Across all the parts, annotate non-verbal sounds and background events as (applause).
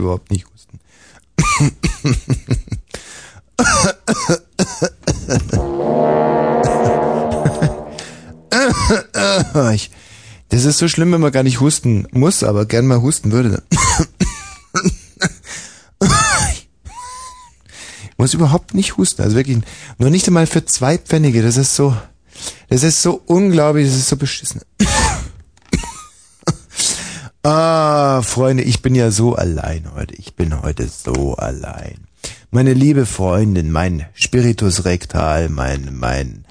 überhaupt nicht husten. Das ist so schlimm, wenn man gar nicht husten muss, aber gern mal husten würde. Ich muss überhaupt nicht husten, also wirklich nur nicht einmal für zwei Pfennige. Das ist so, das ist so unglaublich, das ist so beschissen. Ah, Freunde, ich bin ja so allein heute. Ich bin heute so allein. Meine liebe Freundin, mein Spiritus Rectal, mein, mein,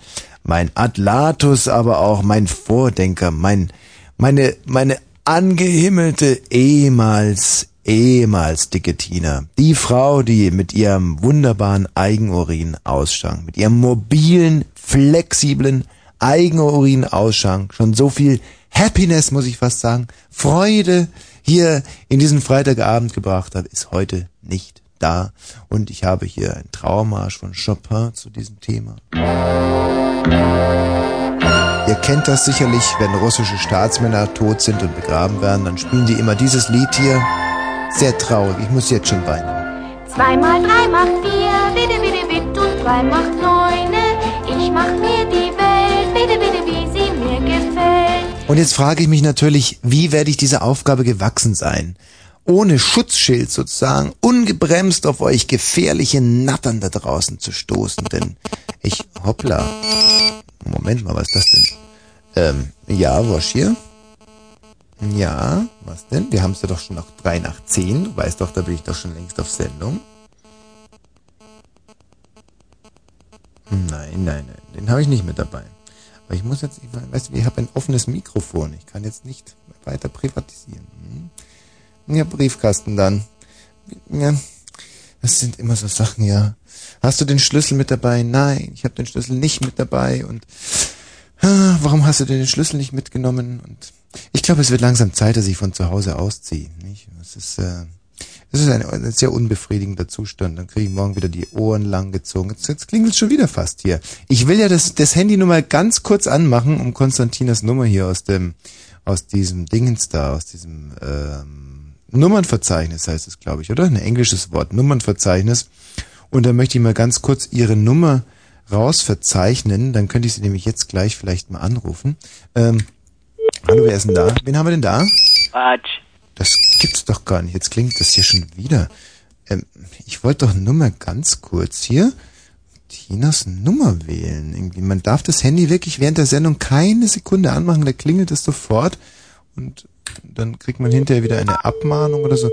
mein Atlatus, aber auch mein Vordenker, mein, meine, meine angehimmelte ehemals, ehemals dicke Tina. Die Frau, die mit ihrem wunderbaren Eigenurin ausschank, mit ihrem mobilen, flexiblen Eigenurin ausschank, schon so viel Happiness, muss ich fast sagen, Freude hier in diesen Freitagabend gebracht hat, ist heute nicht da. Und ich habe hier ein Trauermarsch von Chopin zu diesem Thema. Ihr kennt das sicherlich, wenn russische Staatsmänner tot sind und begraben werden, dann spielen die immer dieses Lied hier. Sehr traurig, ich muss jetzt schon weinen. Zwei mal drei macht vier, bitte, bitte, bitte, und drei macht neune. Ich mach mir die Und jetzt frage ich mich natürlich, wie werde ich dieser Aufgabe gewachsen sein? Ohne Schutzschild sozusagen, ungebremst auf euch gefährliche Nattern da draußen zu stoßen, denn ich, hoppla. Moment mal, was ist das denn? Ähm, ja, Wosch hier? Ja, was denn? Wir haben es ja doch schon noch drei nach zehn. Du weißt doch, da bin ich doch schon längst auf Sendung. Nein, nein, nein, den habe ich nicht mit dabei. Aber ich muss jetzt, ich weiß, ich habe ein offenes Mikrofon. Ich kann jetzt nicht weiter privatisieren. Hm? Ja, Briefkasten dann. Ja, das sind immer so Sachen, ja. Hast du den Schlüssel mit dabei? Nein, ich habe den Schlüssel nicht mit dabei. Und ah, warum hast du denn den Schlüssel nicht mitgenommen? Und ich glaube, es wird langsam Zeit, dass ich von zu Hause ausziehe. Nicht? Das ist, äh, das ist ein, ein sehr unbefriedigender Zustand. Dann kriege ich morgen wieder die Ohren lang gezogen. Jetzt, jetzt klingelt es schon wieder fast hier. Ich will ja das, das Handy nur mal ganz kurz anmachen, um Konstantinas Nummer hier aus dem, aus diesem Dingens da, aus diesem ähm, Nummernverzeichnis heißt es, glaube ich, oder? Ein englisches Wort, Nummernverzeichnis. Und da möchte ich mal ganz kurz Ihre Nummer rausverzeichnen. Dann könnte ich Sie nämlich jetzt gleich vielleicht mal anrufen. Ähm, hallo, wer ist denn da? Wen haben wir denn da? Quatsch. Das gibt's doch gar nicht. Jetzt klingt das hier schon wieder. Ähm, ich wollte doch nur mal ganz kurz hier Tinas Nummer wählen. Irgendwie, man darf das Handy wirklich während der Sendung keine Sekunde anmachen, da klingelt es sofort und dann kriegt man hinterher wieder eine Abmahnung oder so.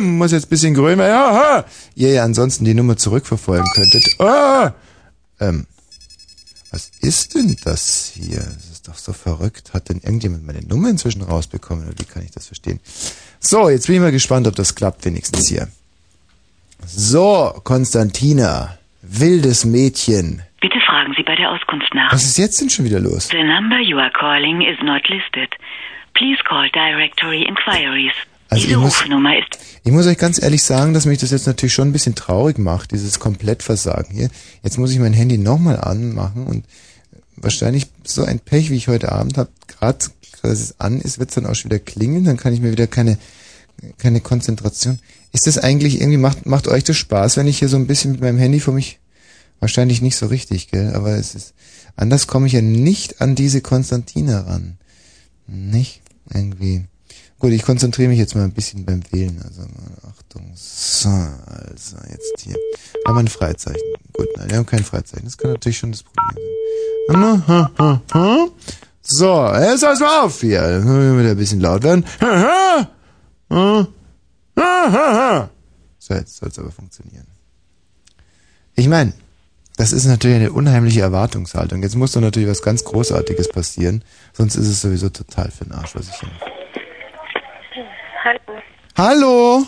Muss jetzt ein bisschen ja, ha. Ihr ja ansonsten die Nummer zurückverfolgen könntet. Ah, ähm, was ist denn das hier? Ist doch so verrückt. Hat denn irgendjemand meine Nummer inzwischen rausbekommen? Oder wie kann ich das verstehen? So, jetzt bin ich mal gespannt, ob das klappt wenigstens hier. So, Konstantina, wildes Mädchen. Bitte fragen Sie bei der Auskunft nach. Was ist jetzt denn schon wieder los? The number you are calling is not listed. Please call Directory Inquiries. Also Diese ich muss- Rufnummer ist Ich muss euch ganz ehrlich sagen, dass mich das jetzt natürlich schon ein bisschen traurig macht, dieses Komplettversagen hier. Jetzt muss ich mein Handy nochmal anmachen und wahrscheinlich so ein Pech, wie ich heute Abend habe, gerade als es an ist, wird es dann auch schon wieder klingeln, dann kann ich mir wieder keine, keine Konzentration. Ist das eigentlich irgendwie, macht, macht euch das Spaß, wenn ich hier so ein bisschen mit meinem Handy vor mich, wahrscheinlich nicht so richtig, gell, aber es ist, anders komme ich ja nicht an diese Konstantina ran. Nicht? Irgendwie. Gut, ich konzentriere mich jetzt mal ein bisschen beim Wählen. Also, Achtung. So, also, jetzt hier. Haben wir ein Freizeichen. Gut, nein, wir haben kein Freizeichen. Das kann natürlich schon das Problem sein. (laughs) So, jetzt pass mal auf hier. Dann können wir wieder ein bisschen laut werden. (laughs) So, jetzt soll es aber funktionieren. Ich meine, das ist natürlich eine unheimliche Erwartungshaltung. Jetzt muss doch natürlich was ganz Großartiges passieren, sonst ist es sowieso total für den Arsch, was ich hier mache. Hallo. Hallo?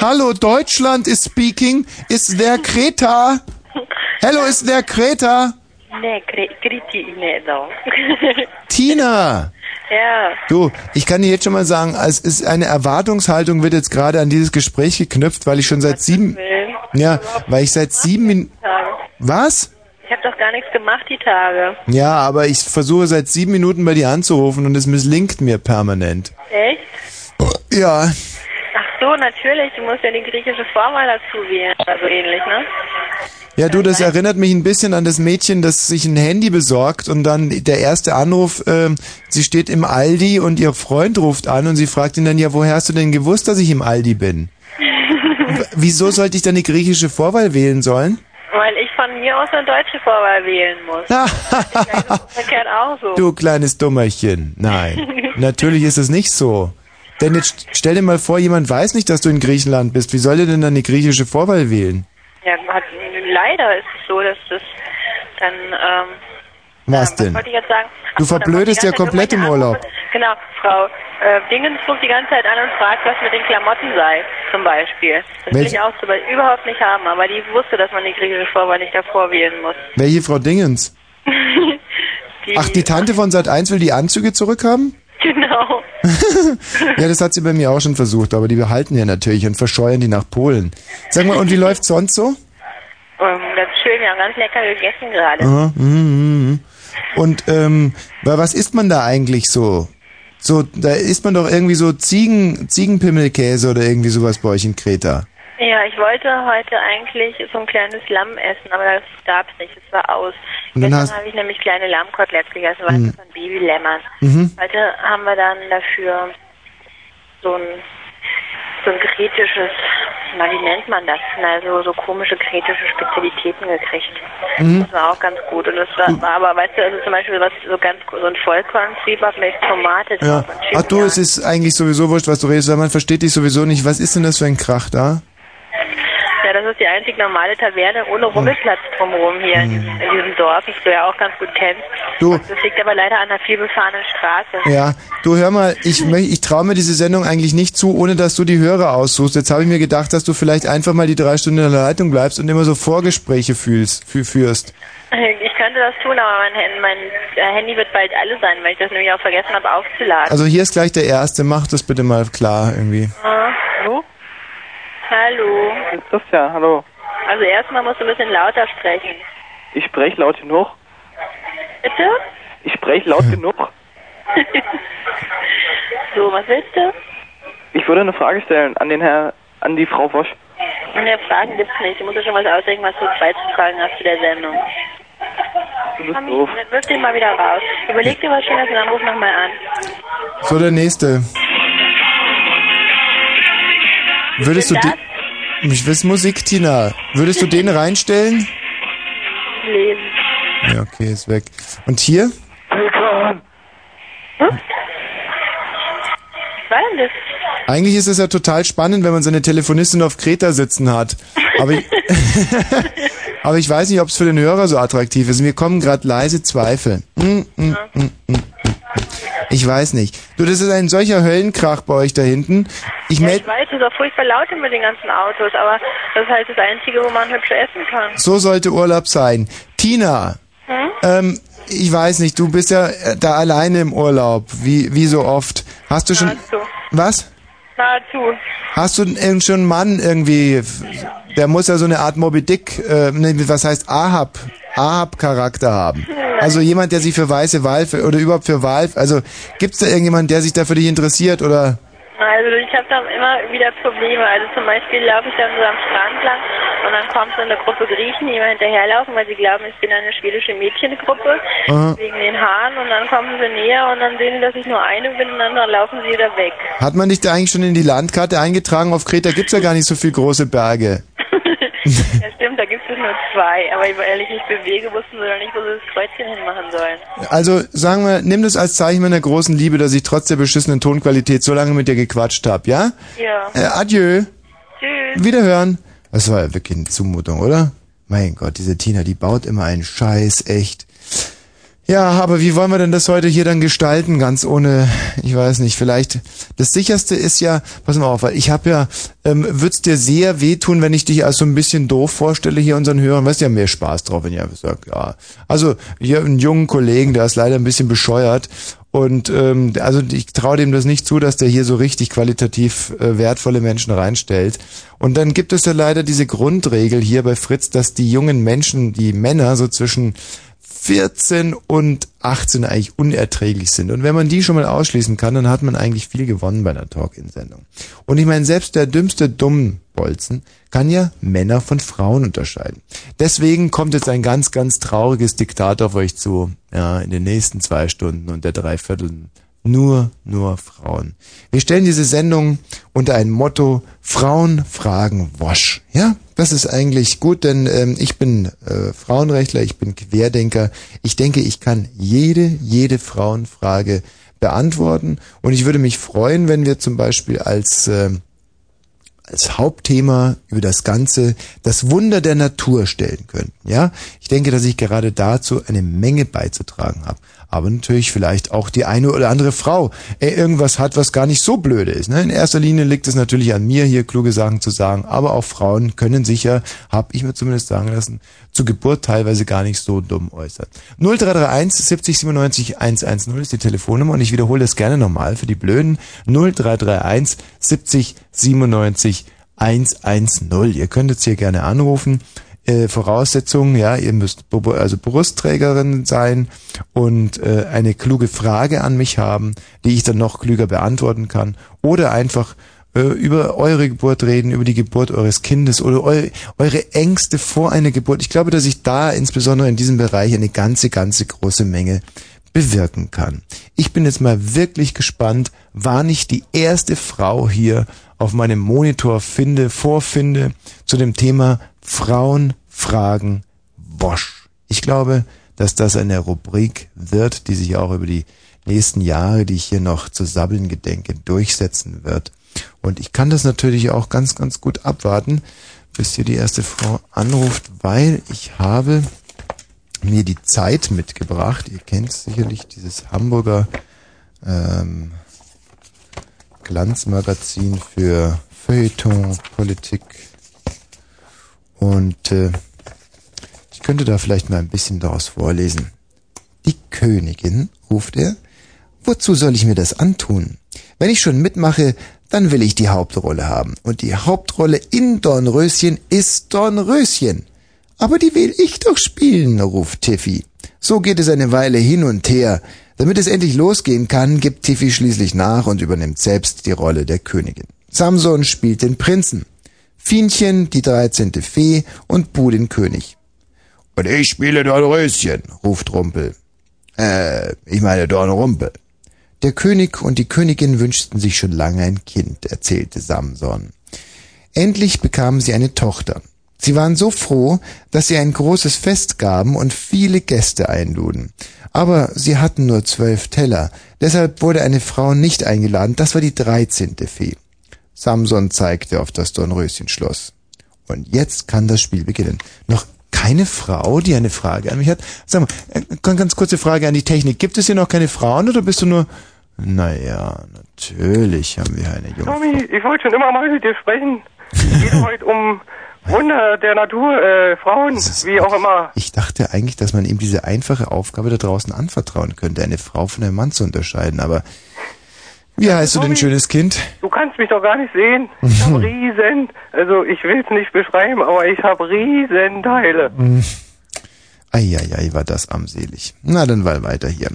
Hallo, Deutschland is speaking. Is there Kreta? (laughs) Hello, is there Kreta? Ne, Kri- Kriti, ne, so. (laughs) Tina! ja. Du, ich kann dir jetzt schon mal sagen, es ist eine Erwartungshaltung wird jetzt gerade an dieses Gespräch geknüpft, weil ich schon seit sieben, ja, weil ich seit sieben Minuten, was? Ich habe doch gar nichts gemacht die Tage. Ja, aber ich versuche seit sieben Minuten bei dir anzurufen und es misslingt mir permanent. Echt? Ja, so, natürlich. Du musst ja die griechische Formel dazu wählen. Also ähnlich, ne? ja, du, das erinnert mich ein bisschen an das Mädchen, das sich ein Handy besorgt und dann der erste Anruf, ähm, sie steht im Aldi und ihr Freund ruft an und sie fragt ihn dann, ja, woher hast du denn gewusst, dass ich im Aldi bin? (laughs) Wieso sollte ich dann die griechische Vorwahl wählen sollen? Weil ich von mir aus eine deutsche Vorwahl wählen muss. (laughs) Verkehrt auch so. Du kleines Dummerchen. Nein, (laughs) natürlich ist es nicht so. Denn jetzt stell dir mal vor, jemand weiß nicht, dass du in Griechenland bist. Wie soll er denn dann die griechische Vorwahl wählen? Ja, hat, leider ist es so, dass das dann, ähm, Was was denn? sagen? Ach Du verblödest ja komplett im Urlaub. Anrufe. Genau, Frau äh, Dingens ruft die ganze Zeit an und fragt, was mit den Klamotten sei, zum Beispiel. Das will Welche- ich auch so, überhaupt nicht haben, aber die wusste, dass man die griechische Vorwahl nicht davor wählen muss. Welche Frau Dingens? Die, (laughs) Ach, die Tante von Sat 1 will die Anzüge zurückhaben? (laughs) Genau. (laughs) Ja, das hat sie bei mir auch schon versucht, aber die behalten ja natürlich und verscheuern die nach Polen. Sag mal, und wie läuft's sonst so? Ähm, ganz schön, wir haben ganz lecker gegessen gerade. Aha, mhm, mhm. Und ähm, wa- was isst man da eigentlich so? So, da isst man doch irgendwie so Ziegen, Ziegenpimmelkäse oder irgendwie sowas bei euch in Kreta. Ja, ich wollte heute eigentlich so ein kleines Lamm essen, aber das gab's nicht, es war aus. Und dann habe ich nämlich kleine Lammkoteletts gegessen, weißt Mhm. von Babylämmern. Mhm. Heute haben wir dann dafür so ein, so ein kretisches, na wie nennt man das? Also so komische kretische Spezialitäten gekriegt. Mhm. Das war auch ganz gut. Und das war, war aber, weißt du, also zum Beispiel was so ganz so ein Vollkornzwiebel mit Tomate Ja. Ach du, es ist eigentlich sowieso wurscht, was du redest, weil man versteht dich sowieso nicht. Was ist denn das für ein Krach da? Ja, das ist die einzig normale Taverne ohne Rummelplatz drumherum hier in, diesem, in diesem Dorf, das du ja auch ganz gut kennst. Du, Das liegt aber leider an einer vielbefahrenen Straße. ja, du hör mal, ich, ich traue mir diese Sendung eigentlich nicht zu, ohne dass du die Hörer aussuchst. Jetzt habe ich mir gedacht, dass du vielleicht einfach mal die drei Stunden in der Leitung bleibst und immer so Vorgespräche fühlst, fü führst. Ich könnte das tun, aber mein, mein äh, Handy wird bald alle sein, weil ich das nämlich auch vergessen habe aufzuladen. Also hier ist gleich der Erste, mach das bitte mal klar irgendwie. Ah, hallo? Hallo. Ist Christian, hallo. Also erstmal musst du ein bisschen lauter sprechen. Ich spreche laut genug. Bitte? Ich spreche laut genug. (laughs) So, was willst du? Ich würde eine Frage stellen an den Herr, an die Frau Wosch. Ne, Fragen gibt's nicht. Du musst dir schon was ausdenken, was du beizutragen hast zu der Sendung. Du bist doof. wirf den mal wieder raus. Überleg dir was Schönes und dann ruf nochmal an. So, der Nächste. Würdest du den... Ich will Musik, Tina. Würdest du den reinstellen? Lesen. Ja, okay, ist weg. Und hier? Was war denn das? Eigentlich ist es ja total spannend, wenn man seine Telefonistin auf Kreta sitzen hat. Aber ich, (laughs) aber ich weiß nicht, ob es für den Hörer so attraktiv ist. Mir kommen gerade leise Zweifel. Mm, mm, mm, mm. Ich weiß nicht. Du, das ist ein solcher Höllenkrach bei euch da hinten. Ich Ja, ich weiß, es ist auch furchtbar laut mit den ganzen Autos, aber das ist halt das Einzige, wo man hübsch essen kann. so sollte Urlaub sein. Tina, Hm? ähm, ich weiß nicht, du bist ja äh, da alleine im Urlaub, wie, wie so oft. Hast du schon... Nahezu. Was? Nahezu. Hast du schon einen Mann irgendwie, der muss ja so eine Art Moby Dick, äh, nee, was heißt Ahab, Ahab-Charakter haben. Also jemand, der sich für weiße Wahl oder überhaupt für Wahl, also gibt's da irgendjemanden, der sich da für dich interessiert oder? Also ich habe da immer wieder Probleme. Also zum Beispiel laufe ich dann so am Strand lang und dann kommt so eine Gruppe Griechen, die mir hinterherlaufen, weil sie glauben, ich bin eine schwedische Mädchengruppe Aha. wegen den Haaren und dann kommen sie näher und dann sehen sie, dass ich nur eine bin und dann laufen sie wieder weg. Hat man dich da eigentlich schon in die Landkarte eingetragen? Auf Kreta gibt's ja gar nicht so viel große Berge. (laughs) ja stimmt, da gibt es nur zwei, aber weil ich bewege, wussten sie doch nicht, wo sie das Kreuzchen hinmachen sollen. Also sagen wir, nimm das als Zeichen meiner großen Liebe, dass ich trotz der beschissenen Tonqualität so lange mit dir gequatscht hab, ja? Ja. Äh, adieu. Tschüss. Wiederhören. Das war ja wirklich eine Zumutung, oder? Mein Gott, diese Tina, die baut immer einen Scheiß, echt. Ja, aber wie wollen wir denn das heute hier dann gestalten, ganz ohne, ich weiß nicht, vielleicht, das sicherste ist ja, pass mal auf, weil ich habe ja, ähm, wird's dir sehr wehtun, wenn ich dich als so ein bisschen doof vorstelle hier unseren Hörern, weißt du, ja mehr Spaß drauf, wenn ich einfach sage, ja. Also, hier einen jungen Kollegen, der ist leider ein bisschen bescheuert und ähm, also ich traue dem das nicht zu, dass der hier so richtig qualitativ äh, wertvolle Menschen reinstellt. Und dann gibt es ja leider diese Grundregel hier bei Fritz, dass die jungen Menschen, die Männer so zwischen 14 und 18 eigentlich unerträglich sind. Und wenn man die schon mal ausschließen kann, dann hat man eigentlich viel gewonnen bei einer Talk-In-Sendung. Und ich meine, selbst der dümmste Dummbolzen kann ja Männer von Frauen unterscheiden. Deswegen kommt jetzt ein ganz, ganz trauriges Diktat auf euch zu, ja, in den nächsten zwei Stunden und der Dreiviertel nur, nur Frauen. Wir stellen diese Sendung unter ein Motto Frauen fragen Wosch. Ja, das ist eigentlich gut, denn ähm, ich bin äh, Frauenrechtler, ich bin Querdenker. Ich denke, ich kann jede, jede Frauenfrage beantworten. Und ich würde mich freuen, wenn wir zum Beispiel als äh, als Hauptthema über das Ganze das Wunder der Natur stellen könnten. Ja, ich denke, dass ich gerade dazu eine Menge beizutragen habe aber natürlich vielleicht auch die eine oder andere Frau äh, irgendwas hat, was gar nicht so blöde ist. Ne? In erster Linie liegt es natürlich an mir, hier kluge Sachen zu sagen, aber auch Frauen können sicher, habe ich mir zumindest sagen lassen, zu Geburt teilweise gar nicht so dumm äußern. 0331 70 97 110 ist die Telefonnummer und ich wiederhole das gerne nochmal für die Blöden. 0331 70 97 110. Ihr könnt jetzt hier gerne anrufen äh, Voraussetzungen, ja, ihr müsst also Brustträgerin sein und äh, eine kluge Frage an mich haben, die ich dann noch klüger beantworten kann oder einfach äh, über eure Geburt reden, über die Geburt eures Kindes oder eu eure Ängste vor einer Geburt. Ich glaube, dass ich da insbesondere in diesem Bereich eine ganze, ganze große Menge bewirken kann. Ich bin jetzt mal wirklich gespannt, war nicht die erste Frau hier auf meinem Monitor finde, vorfinde zu dem Thema Frauen fragen Wosch. Ich glaube, dass das eine Rubrik wird, die sich auch über die nächsten Jahre, die ich hier noch zu sabbeln gedenke, durchsetzen wird. Und ich kann das natürlich auch ganz, ganz gut abwarten, bis hier die erste Frau anruft, weil ich habe mir die Zeit mitgebracht. Ihr kennt sicherlich dieses Hamburger ähm, Glanzmagazin für Feuilleton, Politik, und äh, ich könnte da vielleicht mal ein bisschen daraus vorlesen. Die Königin, ruft er, wozu soll ich mir das antun? Wenn ich schon mitmache, dann will ich die Hauptrolle haben. Und die Hauptrolle in Dornröschen ist Dornröschen. Aber die will ich doch spielen, ruft Tiffy. So geht es eine Weile hin und her. Damit es endlich losgehen kann, gibt Tiffy schließlich nach und übernimmt selbst die Rolle der Königin. Samson spielt den Prinzen. Fienchen, die dreizehnte Fee und Bu den König. Und ich spiele Dornröschen, ruft Rumpel. Äh, ich meine Dornrumpel. Der König und die Königin wünschten sich schon lange ein Kind, erzählte Samson. Endlich bekamen sie eine Tochter. Sie waren so froh, dass sie ein großes Fest gaben und viele Gäste einluden. Aber sie hatten nur zwölf Teller, deshalb wurde eine Frau nicht eingeladen, das war die dreizehnte Fee. Samson zeigte auf das Dornröschenschloss. Und jetzt kann das Spiel beginnen. Noch keine Frau, die eine Frage an mich hat? Sag mal, äh, ganz kurze Frage an die Technik. Gibt es hier noch keine Frauen oder bist du nur... Naja, natürlich haben wir eine junge Tommy, ich wollte schon immer mal mit dir sprechen. Es geht (laughs) heute um Wunder der Natur, äh, Frauen, wie auch immer. Ich dachte eigentlich, dass man ihm diese einfache Aufgabe da draußen anvertrauen könnte, eine Frau von einem Mann zu unterscheiden, aber wie heißt du denn, schönes Kind? Du kannst mich doch gar nicht sehen. Ich habe (laughs) riesen, also ich will es nicht beschreiben, aber ich habe riesen Teile. Eieiei, war das armselig. Na, dann mal weiter hier.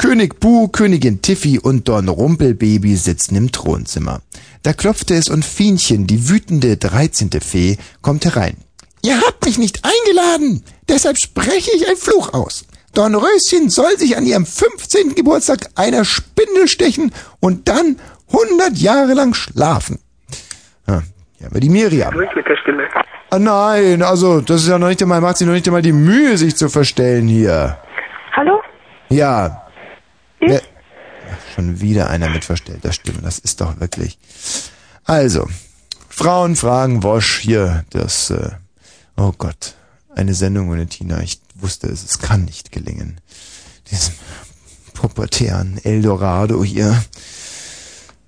König Bu, Königin Tiffy und Don Rumpelbaby sitzen im Thronzimmer. Da klopfte es und Fienchen, die wütende dreizehnte Fee, kommt herein. Ihr habt mich nicht eingeladen, deshalb spreche ich ein Fluch aus. Dornröschen soll sich an ihrem 15. Geburtstag einer Spindel stechen und dann 100 Jahre lang schlafen. Ja, hier haben wir die Miriam. Nicht mit der Stimme. Ah nein, also das ist ja noch nicht einmal, macht sich noch nicht einmal die Mühe, sich zu verstellen hier. Hallo? Ja. Ich? Ach, schon wieder einer mit verstellter Stimme, das ist doch wirklich. Also, Frauen fragen Wosch hier, das, äh, oh Gott, eine Sendung ohne Tina, ich wusste es, es kann nicht gelingen. Diesem pubertären Eldorado hier.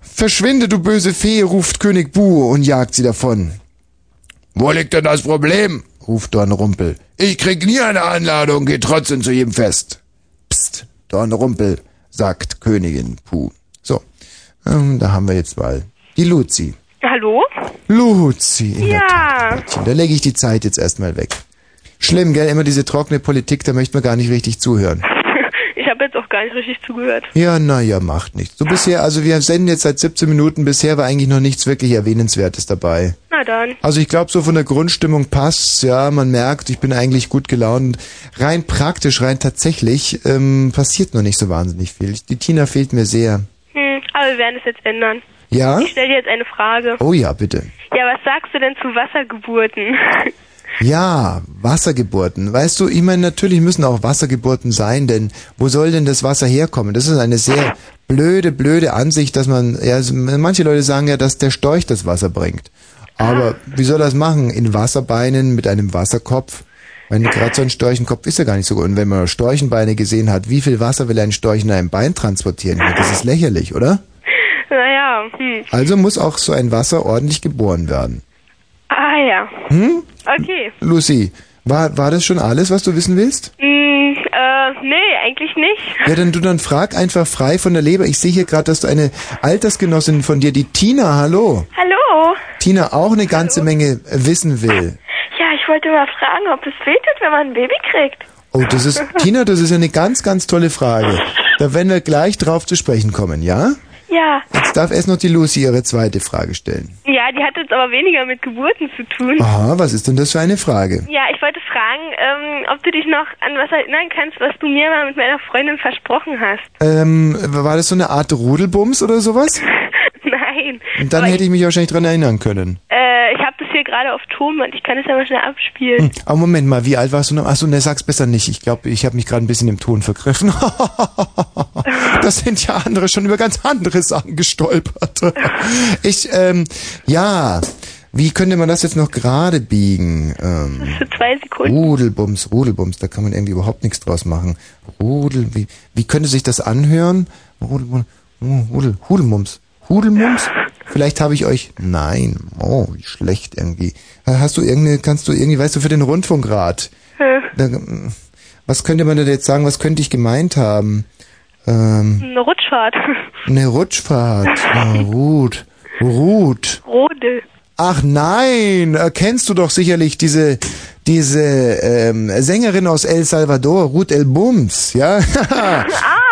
Verschwinde, du böse Fee, ruft König Bu und jagt sie davon. Wo liegt denn das Problem? ruft Dornrumpel. Ich krieg nie eine Einladung, geh trotzdem zu jedem Fest. Psst, Dornrumpel, sagt Königin Puh. So, ähm, da haben wir jetzt mal die Luzi. Hallo? Luzi, in der Ja. Tat, Mädchen. Da lege ich die Zeit jetzt erstmal weg. Schlimm, gell? Immer diese trockene Politik, da möchte man gar nicht richtig zuhören. Ich habe jetzt auch gar nicht richtig zugehört. Ja, naja, macht nichts. Du bisher, also wir senden jetzt seit 17 Minuten, bisher war eigentlich noch nichts wirklich Erwähnenswertes dabei. Na dann. Also ich glaube, so von der Grundstimmung passt's, ja, man merkt, ich bin eigentlich gut gelaunt. Rein praktisch, rein tatsächlich, ähm, passiert noch nicht so wahnsinnig viel. Die Tina fehlt mir sehr. Hm, aber wir werden es jetzt ändern. Ja? Ich stelle dir jetzt eine Frage. Oh ja, bitte. Ja, was sagst du denn zu Wassergeburten? (laughs) Ja, Wassergeburten. Weißt du, ich meine, natürlich müssen auch Wassergeburten sein, denn wo soll denn das Wasser herkommen? Das ist eine sehr blöde, blöde Ansicht, dass man, ja, manche Leute sagen ja, dass der Storch das Wasser bringt. Aber wie soll das machen? In Wasserbeinen mit einem Wasserkopf? Wenn gerade so ein Storchenkopf ist ja gar nicht so gut. Und wenn man Storchenbeine gesehen hat, wie viel Wasser will ein Storch in einem Bein transportieren? Das ist lächerlich, oder? naja, hm. Also muss auch so ein Wasser ordentlich geboren werden. Ah ja. Hm? Okay. Lucy, war, war das schon alles, was du wissen willst? Hm, äh, nee, eigentlich nicht. Ja, dann du dann frag einfach frei von der Leber. Ich sehe hier gerade, dass du eine Altersgenossin von dir, die Tina, hallo. Hallo? Tina auch eine ganze Menge wissen will. Ja, ich wollte mal fragen, ob es wehtut, wenn man ein Baby kriegt. Oh, das ist, Tina, das ist eine ganz, ganz tolle Frage. Da werden wir gleich drauf zu sprechen kommen, ja? Ja. Jetzt darf erst noch die Lucy ihre zweite Frage stellen. Ja, die hat jetzt aber weniger mit Geburten zu tun. Aha, was ist denn das für eine Frage? Ja, ich wollte fragen, ähm, ob du dich noch an was erinnern kannst, was du mir mal mit meiner Freundin versprochen hast. Ähm, war das so eine Art Rudelbums oder sowas? (laughs) Nein. Und dann Aber hätte ich mich wahrscheinlich dran erinnern können. Äh, ich habe hier gerade auf Ton und ich kann es ja mal schnell abspielen. Hm, aber Moment mal, wie alt warst du noch? Achso, ne, sag's besser nicht. Ich glaube, ich habe mich gerade ein bisschen im Ton vergriffen. (laughs) das sind ja andere schon über ganz andere Sachen gestolpert. Ich, ähm, ja, wie könnte man das jetzt noch gerade biegen? Ähm, Für zwei Sekunden. Rudelbums, Rudelbums, da kann man irgendwie überhaupt nichts draus machen. Rudel, wie, wie könnte sich das anhören? Rudel, Rudel, Hudelmums. Hudelmums? Vielleicht habe ich euch, nein, oh, wie schlecht irgendwie. Hast du irgendeine, kannst du irgendwie, weißt du, für den Rundfunkrat, Äh, da, was könnte man da jetzt sagen, was könnte ich gemeint haben? Ähm, Eine Rutschfahrt. eine Rutschfahrt, (laughs) ja, Rut, Rut. Rodel. Ach nein, äh, kennst du doch sicherlich diese diese ähm, Sängerin aus El Salvador, Ruth El Bums, ja? (laughs)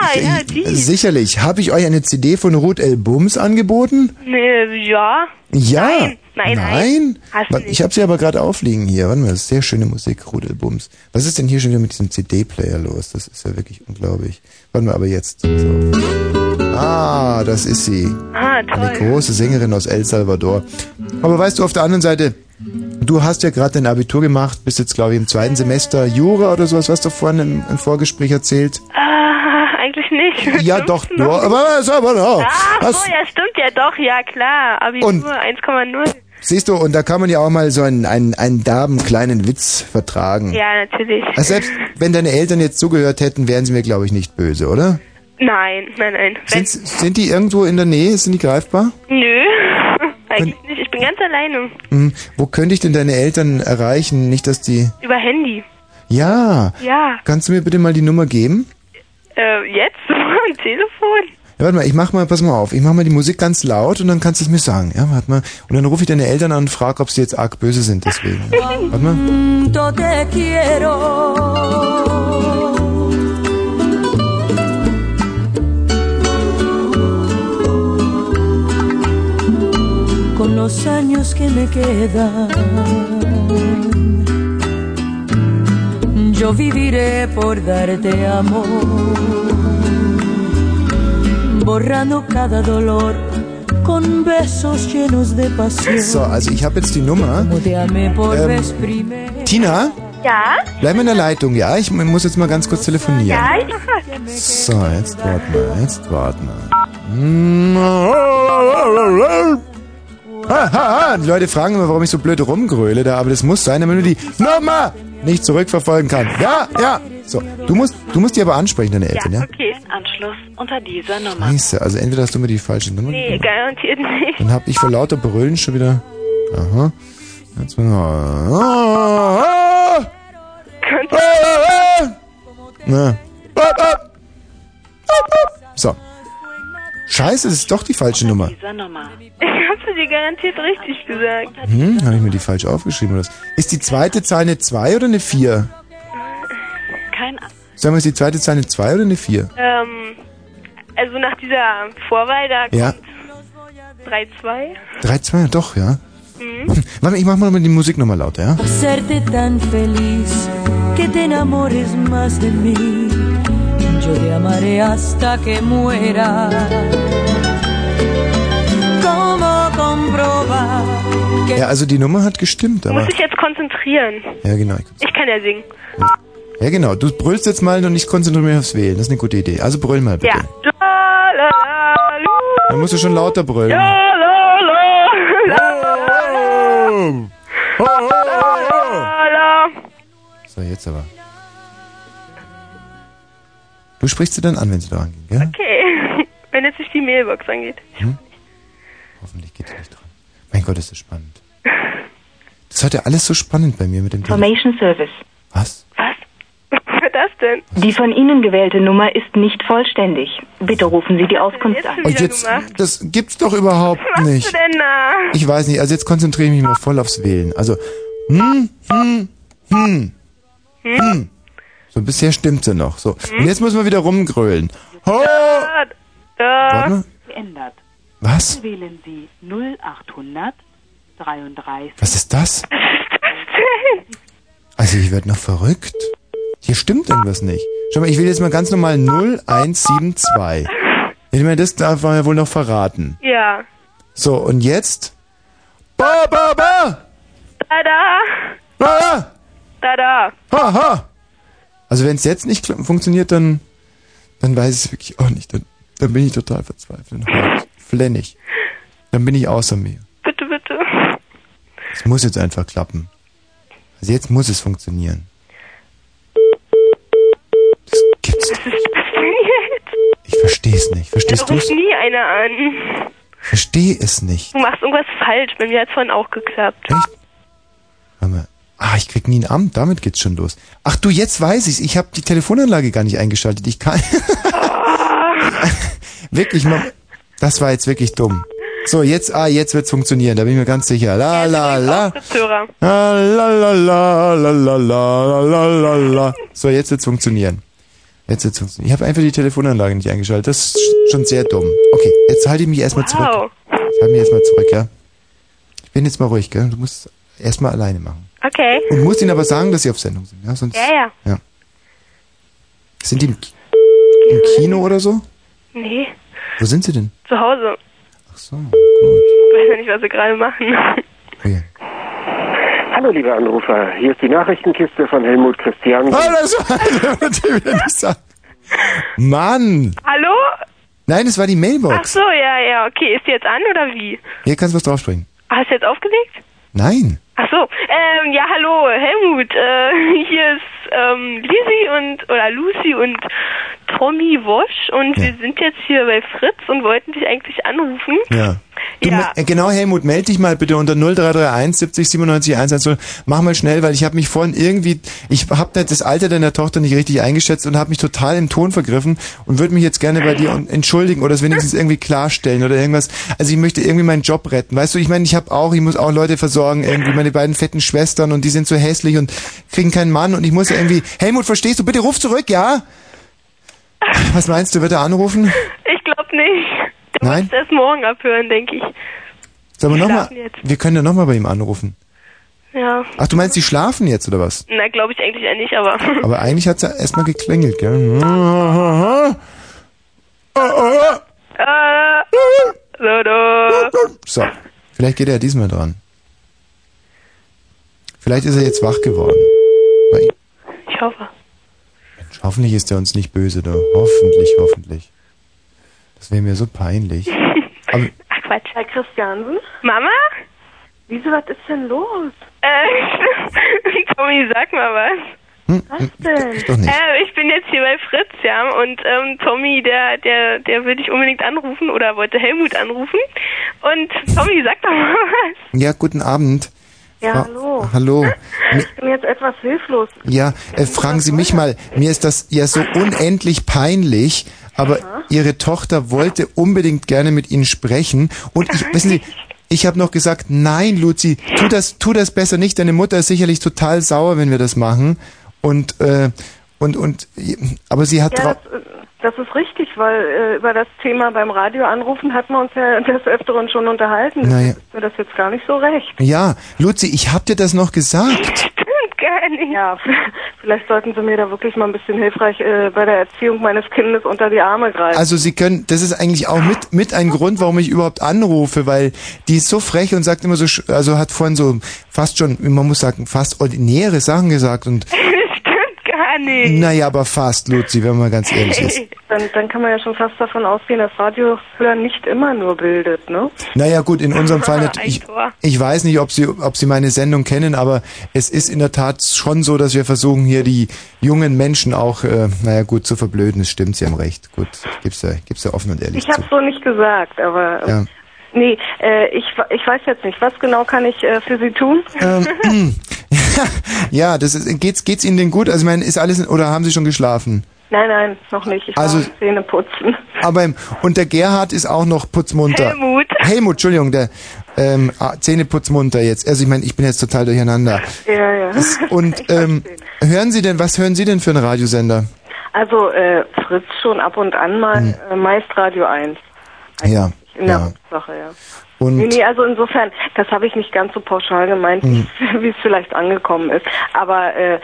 Ah, ja, die. Sicherlich. Habe ich euch eine CD von Ruth El Bums angeboten? Nee, ja. Ja. Nein, nein, nein. Nicht. Ich habe sie aber gerade aufliegen hier. Warte mal, das ist sehr schöne Musik, Ruth El Bums. Was ist denn hier schon wieder mit diesem CD-Player los? Das ist ja wirklich unglaublich. Warte mal, aber jetzt. So. Ah, das ist sie. Ah, Eine toll. große Sängerin aus El Salvador. Aber weißt du, auf der anderen Seite, du hast ja gerade dein Abitur gemacht, bist jetzt, glaube ich, im zweiten Semester Jura oder sowas, was du vorhin im, im Vorgespräch erzählt. Ah, eigentlich nicht. Ja, doch, nur, aber aber doch. Ach Was, so, ja, stimmt ja doch, ja klar. Abitur Und- 1,0. siehst du, und da kann man ja auch mal so einen, einen, einen derben kleinen Witz vertragen. Ja, natürlich. Also selbst wenn deine Eltern jetzt zugehört hätten, wären sie mir, glaube ich, nicht böse, oder? Nein, nein, nein. Sind, sind die irgendwo in der Nähe? Sind die greifbar? nö, eigentlich nicht. Ich bin ganz alleine. Hm, wo könnte ich denn deine Eltern erreichen? Nicht, dass die... Über Handy. Ja. Ja. Kannst du mir bitte mal die Nummer geben? Äh, jetzt? (laughs) Am Telefon? Ja, warte mal, ich mach mal, pass mal auf, ich mach mal die Musik ganz laut und dann kannst du es mir sagen. Ja, warte mal. Und dann rufe ich deine Eltern an und frage, ob sie jetzt arg böse sind deswegen. Warte mal. Con los años que me quedan, yo viviré por darte amor, borrando cada dolor con besos llenos de pasión. So, also ich habe jetzt die Nummer. Ähm. Tina, Ja? bleib in der Leitung, ja? Ich muss jetzt mal ganz kurz telefonieren. Ja? So, jetzt warte mal, jetzt warte mal. Ha, ha, ha. Die Leute fragen immer, warum ich so blöd rumgröle da, aber das muss sein, damit du die Nummer nicht zurückverfolgen kann. Ja, ja. So, du musst, du musst die aber ansprechen, deine Eltern, ja? Okay. Anschluss unter dieser Nummer. Scheiße, also entweder hast du mir die falsche Nummer Nee, garantiert nicht. dann hab ich vor lauter Brüllen schon wieder... Aha. Jetzt mal... Ah, ah, Kannst ah, ah. Na. Ah, ah. Ah, ah. So. Scheiße, das ist doch die falsche Nummer. Dieser Nummer. Ich hab's dir garantiert richtig gesagt. Hm, habe ich mir die falsch aufgeschrieben oder was? Ist die zweite Zahl eine 2 oder eine 4? Kein A- Sagen wir, ist die zweite Zahl eine 2 oder eine 4? Ähm, also nach dieser Vorwahl, da Ja. kommt 3-2. 3, 2, doch, ja. Mhm. (laughs) Warte, mal, ich mach mal die Musik nochmal lauter, ja? Hacerte tan feliz que te enamores más de mí. Yo te amaré hasta que muera. ¿Cómo comprobar que Ja, also die Nummer hat gestimmt, Du aber. musst dich jetzt konzentrieren. Ja, genau. Ich kann ja singen. Ja, genau. Du brüllst jetzt mal und ich konzentriere mich aufs Wählen. Das ist eine gute Idee. Also brüll mal bitte. Ja. La, la, la, Dann musst du schon lauter brüllen. la, la, la, la, la, la. So, jetzt aber. Du sprichst sie dann an, wenn sie da angehen, gell? Okay. (laughs) Wenn jetzt nicht die Mailbox angeht. Hoffentlich geht sie nicht dran. Mein Gott, ist das spannend. Das ist heute alles so spannend bei mir mit dem. Information Service. Was? Was? (laughs) Was war das denn? Die von Ihnen gewählte Nummer ist nicht vollständig. Bitte rufen Sie die Auskunft an. Oh, jetzt, das gibt's doch überhaupt Was nicht. du denn da? Ich weiß nicht, also jetzt konzentriere ich mich mal voll aufs Wählen. Also, hm, hm, hm, hm. So, bisher stimmt's ja noch. So, und jetzt müssen wir wieder rumgrölen. Ho! Da, da. Warte mal. Geändert. Was? Wählen Sie 0800 33. Was ist das? (laughs) Also, ich werde noch verrückt. Hier stimmt irgendwas nicht. Schau mal, ich will jetzt mal ganz normal 0172. Ich meine, das darf man ja wohl noch verraten. Ja. So, und jetzt? Ba, ba, ba! Da, da. Ba! Da, da. Ha, ha! Also wenn es jetzt nicht funktioniert, dann, dann weiß ich es wirklich auch nicht. Dann, dann bin ich total verzweifelt flennig. Dann bin ich außer mir. Bitte, bitte. Es muss jetzt einfach klappen. Also jetzt muss es funktionieren. Das gibt's. Denn jetzt? Ich verstehe es nicht. Verstehst Da du ruft es? nie einer an. Ich verstehe es nicht. Du machst irgendwas falsch. Bei mir hat es vorhin auch geklappt. Warte mal. Ah, ich krieg nie ein Amt, damit geht's schon los. Ach du, jetzt weiß ich's. Ich habe die Telefonanlage gar nicht eingeschaltet. Ich kann. (laughs) wirklich, man, das war jetzt wirklich dumm. So, jetzt, ah, jetzt wird's funktionieren, da bin ich mir ganz sicher. La ah, la la. La la la la la la la la. So, jetzt wird's funktionieren. Jetzt wird's funktionieren. Ich habe einfach die Telefonanlage nicht eingeschaltet. Das ist schon sehr dumm. Okay, jetzt halte ich mich erstmal zurück. Ich halte mich erstmal zurück, ja. Ich bin jetzt mal ruhig, gell? Du musst erstmal alleine machen. Okay. Und musst ihnen aber sagen, dass sie auf Sendung sind, ja? Sonst, Ja, ja. Sind die im, Ki- im Kino oder so? Nee, Wo sind sie denn? zu Hause. Ach so. Ich weiß ja nicht, was sie gerade machen. Hallo, liebe Anrufer. Hier ist die Nachrichtenkiste von Helmut Christian. Ah, das war (laughs) natürlich wieder nicht sagen. Mann! Hallo? Nein, das war die Ach Mailbox. so, ja, ja, okay. Ist die jetzt an oder wie? Hier kannst du was draufspringen. Hast du jetzt aufgelegt? Nein. Ach so, ähm, ja, hallo, Helmut. Äh, (laughs) hier ist ähm, Lisi und oder Lucy und Tommy Wosch und wir sind jetzt hier bei Fritz und wollten dich eigentlich anrufen. Ja. Du, Ja. äh, Genau, Helmut, melde dich mal bitte unter 0331 70 97 110. Mach mal schnell, weil ich habe mich vorhin irgendwie, ich habe das Alter deiner Tochter nicht richtig eingeschätzt und habe mich total im Ton vergriffen und würde mich jetzt gerne bei dir entschuldigen oder es wenigstens irgendwie klarstellen oder irgendwas. Also ich möchte irgendwie meinen Job retten. Weißt du, ich meine, ich habe auch, ich muss auch Leute versorgen, irgendwie meine beiden fetten Schwestern und die sind so hässlich und kriegen keinen Mann und ich muss ja irgendwie, Helmut, verstehst du? Bitte ruf zurück, ja? Was meinst du, wird er anrufen? Ich glaube nicht. Du Nein? musst erst morgen abhören, denke ich. Sollen wir nochmal, wir können ja nochmal bei ihm anrufen. Ja. Ach, du meinst, die schlafen jetzt oder was? Na, glaube ich eigentlich ja nicht, aber. (laughs) Aber eigentlich hat's ja erstmal geklingelt, gell? (laughs) äh, so, du. So, vielleicht geht er diesmal dran. Vielleicht ist er jetzt wach geworden. Ich hoffe. Mensch, hoffentlich ist er uns nicht böse, da. Hoffentlich, hoffentlich. Das wäre mir so peinlich. (laughs) Aber Ach, Quatsch. Herr Christiansen? Mama? Wieso, was ist denn los? Äh, (laughs) Tommy, sag mal was. hm, Was hm, denn? nicht. Äh, ich bin jetzt hier bei Fritz, ja, und ähm, Tommy, der, der, der will dich unbedingt anrufen oder wollte Helmut anrufen. Und Tommy, sag doch mal was. Ja, guten Abend. Ja, Frau- hallo. Hallo. Ich bin jetzt etwas hilflos. Ja, äh, fragen Sie mich mal, mir ist das ja so unendlich peinlich, aber ihre Tochter wollte unbedingt gerne mit Ihnen sprechen und ich, wissen Sie, ich habe noch gesagt, nein, Luzi, tu das, tu das besser nicht. Deine Mutter ist sicherlich total sauer, wenn wir das machen. Und äh, und und, aber sie hat Ja, das, das ist richtig, weil äh, über das Thema beim Radio anrufen hatten wir uns ja des Öfteren schon unterhalten. Naja. Ist mir das jetzt gar nicht so recht. ja, Luzi, ich hab dir das noch gesagt. (laughs) Ja, (laughs) vielleicht sollten Sie mir da wirklich mal ein bisschen hilfreich äh, bei der Erziehung meines Kindes unter die Arme greifen. Also Sie können, das ist eigentlich auch mit mit ein Grund, warum ich überhaupt anrufe, weil die ist so frech und sagt immer so, also hat vorhin so fast schon, man muss sagen, fast ordinäre Sachen gesagt und (laughs) gar nicht. naja, aber fast, Luzi, wenn man ganz ehrlich ist. (laughs) Dann, dann kann man ja schon fast davon ausgehen, dass Radiohören nicht immer nur bildet, ne? Naja gut, in unserem Fall natürlich. (laughs) Ich, ich weiß nicht, ob Sie, ob Sie meine Sendung kennen, aber es ist in der Tat schon so, dass wir versuchen, hier die jungen Menschen auch, äh, naja gut, zu verblöden. Das stimmt, Sie haben recht. Gut, gibt's ja, gibt's ja offen und ehrlich Ich habe so nicht gesagt, aber Ja. nee, äh, ich, ich weiß jetzt nicht, was genau kann ich äh, für Sie tun? Ähm, (laughs) (laughs) ja, das ist, geht's, geht's Ihnen denn gut? Also ich meine, ist alles, in- oder haben Sie schon geschlafen? nein, nein, noch nicht. Ich Also- also, Zähne putzen. Aber im, und der Gerhard ist auch noch putzmunter. Helmut. Helmut, Entschuldigung, der ähm, ah, Zähneputzmunter jetzt. Also ich meine, ich bin jetzt total durcheinander. Ja, ja. Und ähm, hören Sie denn, was hören Sie denn für einen Radiosender? Also äh, Fritz schon ab und an mal, Hm. äh, meist Radio 1. Ja. In der ja. Sache, ja. Und Nee, nee, also insofern, das habe ich nicht ganz so pauschal gemeint, Hm. (laughs) wie es vielleicht angekommen ist. Aber äh,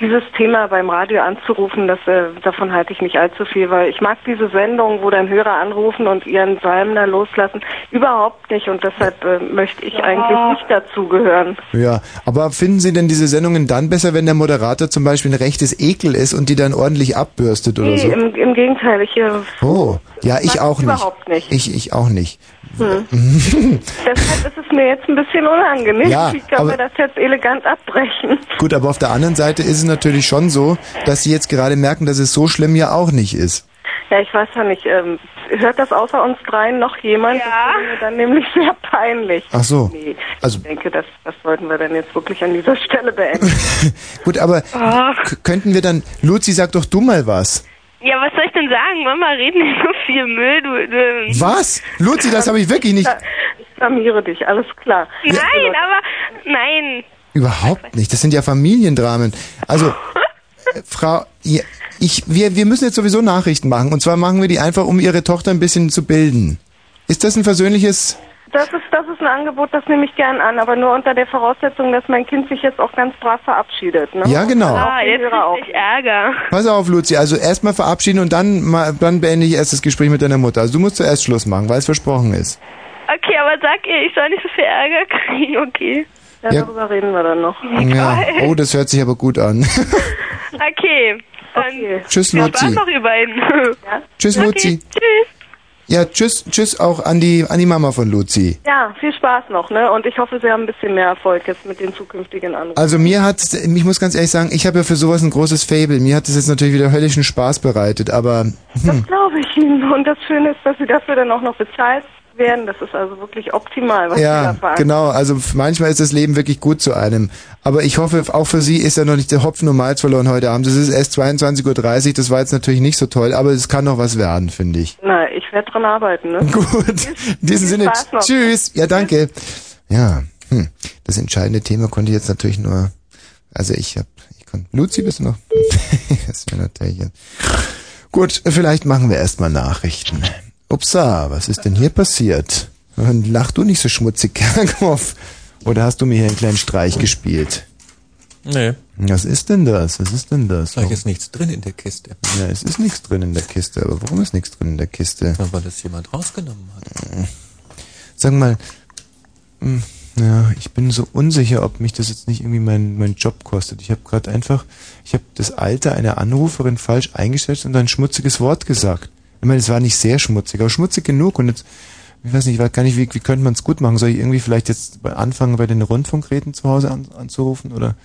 dieses Thema beim Radio anzurufen, das äh, davon halte ich nicht allzu viel, weil ich mag diese Sendung, wo dann Hörer anrufen und ihren Salm da loslassen, überhaupt nicht und deshalb äh, möchte ich eigentlich nicht dazugehören. Ja, aber finden Sie denn diese Sendungen dann besser, wenn der Moderator zum Beispiel ein rechtes Ekel ist und die dann ordentlich abbürstet oder Nee, so? im, im Gegenteil, ich äh, Oh, ja, ich auch nicht. überhaupt nicht. Ich, ich auch nicht. Hm. (laughs) Deshalb ist es mir jetzt ein bisschen unangenehm. Ja, Wie kann aber- man das jetzt elegant abbrechen? Gut, aber auf der anderen Seite ist es natürlich schon so, dass Sie jetzt gerade merken, dass es so schlimm ja auch nicht ist. Ja, ich weiß ja nicht. Ähm, hört das außer uns dreien noch jemand? Ja. Das wäre mir dann nämlich (laughs) sehr peinlich. Ach so. Nee, Also- ich denke, das, das sollten wir dann jetzt wirklich an dieser Stelle beenden. (laughs) Gut, aber könnten wir dann, Luzi, sag doch du mal was. Ja, was soll ich denn sagen? Mama, red nicht so viel Müll, du. du. Was? Luzi, das habe ich wirklich nicht. Ich blamiere dich, alles klar. Nein, aber nein. Überhaupt nicht. Das sind ja Familiendramen. Also, äh, Frau, ich, wir, wir müssen jetzt sowieso Nachrichten machen. Und zwar machen wir die einfach, um Ihre Tochter ein bisschen zu bilden. Ist das ein versöhnliches... Das ist, das ist ein Angebot, das nehme ich gern an, aber nur unter der Voraussetzung, dass mein Kind sich jetzt auch ganz brav verabschiedet. Ne? Ja, genau. Ah, jetzt krieg ich Ärger. Pass auf, Luzi. Also erstmal verabschieden und dann, mal, dann beende ich erst das Gespräch mit deiner Mutter. Also du musst zuerst Schluss machen, weil es versprochen ist. Okay, aber sag ihr, ich soll nicht so viel Ärger kriegen, okay? Ja, Ja. darüber reden wir dann noch. Ja. Oh, das hört sich aber gut an. (laughs) Okay. Dann Tschüss, viel Luzi. Spaß noch ihr beiden. Tschüss, okay. Luzi. Tschüss. Ja, tschüss, tschüss auch an die, an die Mama von Luzi. Ja, viel Spaß noch, ne? Und ich hoffe, Sie haben ein bisschen mehr Erfolg jetzt mit den zukünftigen Anrufen. Also mir hat, ich muss ganz ehrlich sagen, ich habe ja für sowas ein großes Fable. Mir hat das jetzt natürlich wieder höllischen Spaß bereitet, aber hm, Glaube ich Ihnen. Und das Schöne ist, dass Sie dafür dann auch noch bezahlt werden. Das ist also wirklich optimal, was Sie da ja, genau. Also manchmal ist das Leben wirklich gut zu einem. Aber ich hoffe, auch für Sie ist ja noch nicht der Hopfen und Malz verloren heute Abend. Es ist erst 22.30 Uhr, das war jetzt natürlich nicht so toll, aber es kann noch was werden, finde ich. Na, ich werde dran arbeiten, ne? (laughs) Gut. In diesem Sinne, noch. tschüss. Ja, danke. Ja, hm. das entscheidende Thema konnte ich jetzt natürlich nur, also ich hab, ich konnte, Luzi, bist du noch? (laughs) das wäre natürlich, gut, vielleicht machen wir erstmal Nachrichten. Upsa, was ist denn hier passiert? Und Lach du nicht so schmutzig, (laughs) Kerkhoff. Oder hast du mir hier einen kleinen Streich gespielt? Nee. Was ist denn das? Was ist denn das? Vielleicht ist nichts drin in der Kiste. Ja, es ist nichts drin in der Kiste, aber warum ist nichts drin in der Kiste? Ja, weil das jemand rausgenommen hat. Sag mal, hm, ja, ich bin so unsicher, ob mich das jetzt nicht irgendwie mein, mein Job kostet. Ich habe gerade einfach, ich habe das Alter einer Anruferin falsch eingestellt und ein schmutziges Wort gesagt. Ich meine, es war nicht sehr schmutzig, aber schmutzig genug und jetzt, ich weiß nicht, ich weiß gar nicht, wie, wie könnte man es gut machen? Soll ich irgendwie vielleicht jetzt anfangen, bei den Rundfunkräten zu Hause an, anzurufen oder?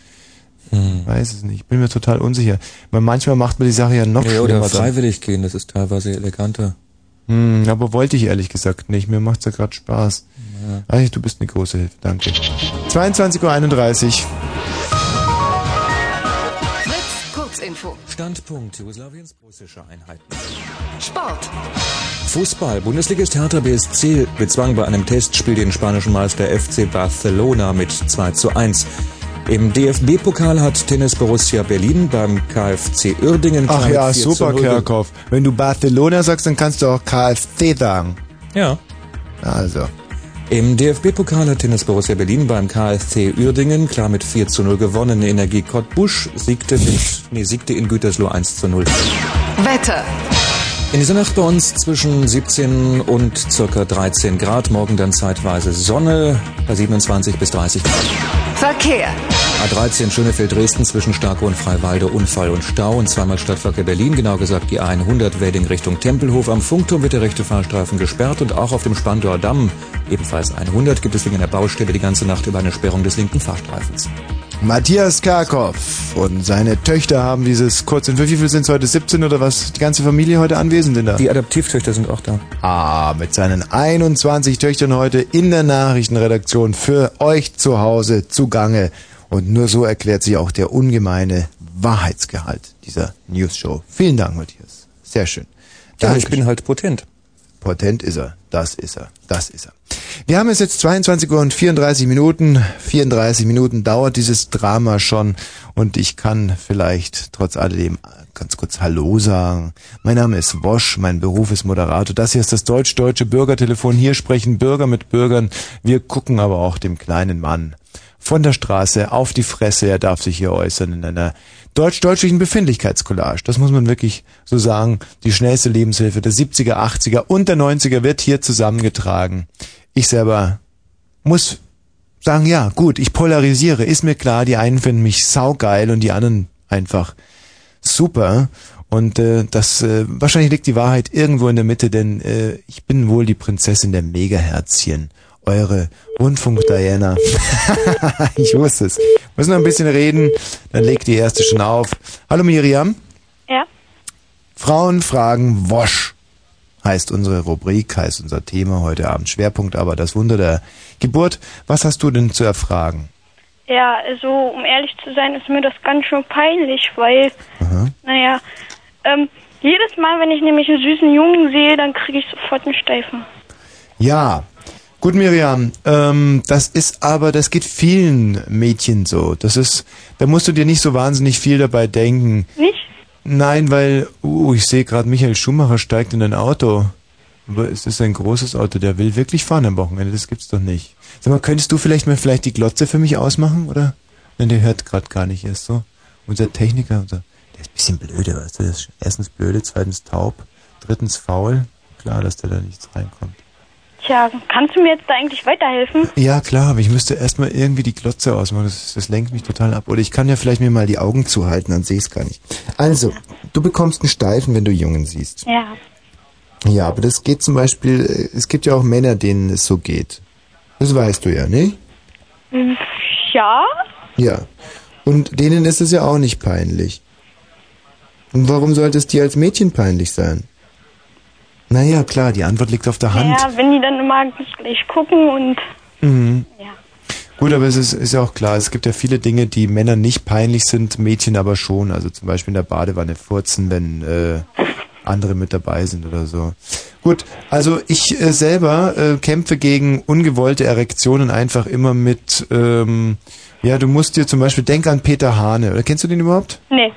Hm. Weiß es nicht. Ich bin mir total unsicher. Weil manchmal macht man die Sache ja noch Ja, oder dann. freiwillig gehen, das ist teilweise eleganter. Hm, aber wollte ich ehrlich gesagt nicht. Mir macht's ja gerade Spaß. Ja. Ach, du bist eine große Hilfe. Danke. 22.31 Uhr. Kurzinfo. Standpunkt Jugoslawiens russische Einheiten. Sport. Fußball. Bundesligist Hertha BSC bezwang bei einem Testspiel den spanischen Meister FC Barcelona mit 2 zu 1. Im DFB-Pokal hat Tennis Borussia Berlin beim KfC Uerdingen Ach ja, 4 zu super, 0 Kerkhoff. Wenn du Barcelona sagst, dann kannst du auch KFC sagen. Ja. Also. Im DFB-Pokal hat Tennis Borussia Berlin beim KSC Uerdingen klar mit 4 zu 0 gewonnen. Energie Cottbusch siegte, mit, nee, siegte in Gütersloh 1 zu 0. Wetter. In dieser Nacht bei uns zwischen 17 und circa 13 Grad, morgen dann zeitweise Sonne bei 27 bis 30 Grad. Verkehr. A13 Schönefeld-Dresden zwischen Starke und Freiwalde Unfall und Stau und zweimal Stadtverkehr Berlin, genau gesagt die A100 Wedding Richtung Tempelhof. Am Funkturm wird der rechte Fahrstreifen gesperrt und auch auf dem Spandauer Damm, ebenfalls 100, gibt es wegen der Baustelle die ganze Nacht über eine Sperrung des linken Fahrstreifens. Matthias Karkow und seine Töchter haben dieses kurz. Und wie viel sind es heute? 17 oder was? Die ganze Familie heute anwesend in der? Die Adoptivtöchter sind auch da. Ah, mit seinen 21 Töchtern heute in der Nachrichtenredaktion für euch zu Hause zugange. Und nur so erklärt sich auch der ungemeine Wahrheitsgehalt dieser News-Show. Vielen Dank, Matthias. Sehr schön. Ja, ich bin halt potent. Potent ist er. Das ist er. Das ist er. Wir haben es jetzt 22 Uhr und 34 Minuten. 34 Minuten dauert dieses Drama schon. Und ich kann vielleicht trotz alledem ganz kurz Hallo sagen. Mein Name ist Wosch. Mein Beruf ist Moderator. Das hier ist das deutsch-deutsche Bürgertelefon. Hier sprechen Bürger mit Bürgern. Wir gucken aber auch dem kleinen Mann von der Straße auf die Fresse. Er darf sich hier äußern in einer deutsch-deutschlichen Befindlichkeitscollage. Das muss man wirklich so sagen. Die schnellste Lebenshilfe der 70er, 80er und der 90er wird hier zusammengetragen. Ich selber muss sagen, ja, gut, ich polarisiere. Ist mir klar, die einen finden mich saugeil und die anderen einfach super. Und äh, das äh, wahrscheinlich liegt die Wahrheit irgendwo in der Mitte, denn äh, ich bin wohl die Prinzessin der Megaherzchen. Eure Rundfunk-Diana. (laughs) ich wusste es. Müssen noch ein bisschen reden, dann legt die erste schon auf. Hallo Miriam. Ja. Frauen fragen Wosch heißt unsere Rubrik, heißt unser Thema heute Abend. Schwerpunkt aber das Wunder der Geburt. Was hast du denn zu erfragen? Ja, also um ehrlich zu sein, ist mir das ganz schön peinlich, weil, naja, ähm, jedes Mal, wenn ich nämlich einen süßen Jungen sehe, dann kriege ich sofort einen Steifen. Ja. Gut, Miriam, ähm, das ist aber, das geht vielen Mädchen so. Das ist, da musst du dir nicht so wahnsinnig viel dabei denken. Nicht? Nein, weil, uh, ich sehe gerade, Michael Schumacher steigt in ein Auto. Aber es ist ein großes Auto, der will wirklich fahren am Wochenende, das gibt's doch nicht. Sag mal, könntest du vielleicht mal vielleicht die Glotze für mich ausmachen, oder? Nein, der hört gerade gar nicht erst so. Unser Techniker, unser, der ist ein bisschen blöde, weißt du, der ist erstens blöde, zweitens taub, drittens faul. Klar, dass der da nichts reinkommt. Tja, kannst du mir jetzt da eigentlich weiterhelfen? Ja, klar, aber ich müsste erstmal irgendwie die Glotze ausmachen. Das, das lenkt mich total ab. Oder ich kann ja vielleicht mir mal die Augen zuhalten, dann sehe ich es gar nicht. Also, du bekommst einen Steifen, wenn du Jungen siehst. Ja. Ja, aber das geht zum Beispiel, äh, es gibt ja auch Männer, denen es so geht. Das weißt du ja, ne? Hm, Ja? Ja. Und denen ist es ja auch nicht peinlich. Und warum sollte es dir als Mädchen peinlich sein? Naja, klar, die Antwort liegt auf der Hand. Ja, wenn die dann immer gleich gucken und Mhm. Ja. Gut, aber es ist, ist ja auch klar, es gibt ja viele Dinge, die Männern nicht peinlich sind, Mädchen aber schon. Also zum Beispiel in der Badewanne furzen, wenn äh, andere mit dabei sind oder so. Gut, also ich äh, selber äh, kämpfe gegen ungewollte Erektionen einfach immer mit, ähm, ja, du musst dir zum Beispiel, denk an Peter Hane. Oder kennst du den überhaupt? nee,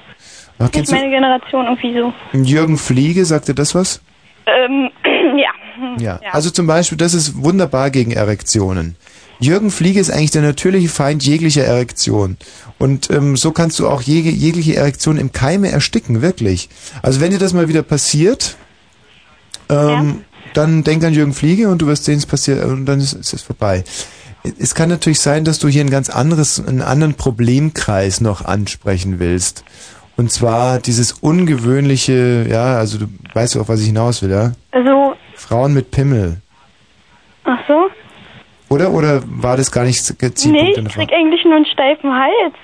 Ach, nicht meine Generation irgendwie so. Jürgen Fliege, sagt dir das was? Ähm, (clears throat) ja. Ja. Also zum Beispiel, das ist wunderbar gegen Erektionen. Jürgen Fliege ist eigentlich der natürliche Feind jeglicher Erektion. Und ähm, so kannst du auch jeg jegliche Erektion im Keime ersticken, wirklich. Also wenn dir das mal wieder passiert, ähm, dann denk an Jürgen Fliege und du wirst sehen, es passiert und dann ist, ist es vorbei. Es kann natürlich sein, dass du hier ein ganz anderes, einen anderen Problemkreis noch ansprechen willst. Und zwar dieses ungewöhnliche, ja, also du weißt auch, was ich hinaus will, ja? Also, Frauen mit Pimmel. ach so? Oder? Oder war das gar nicht Zielpunkt nee, ich krieg eigentlich nur einen steifen Hals.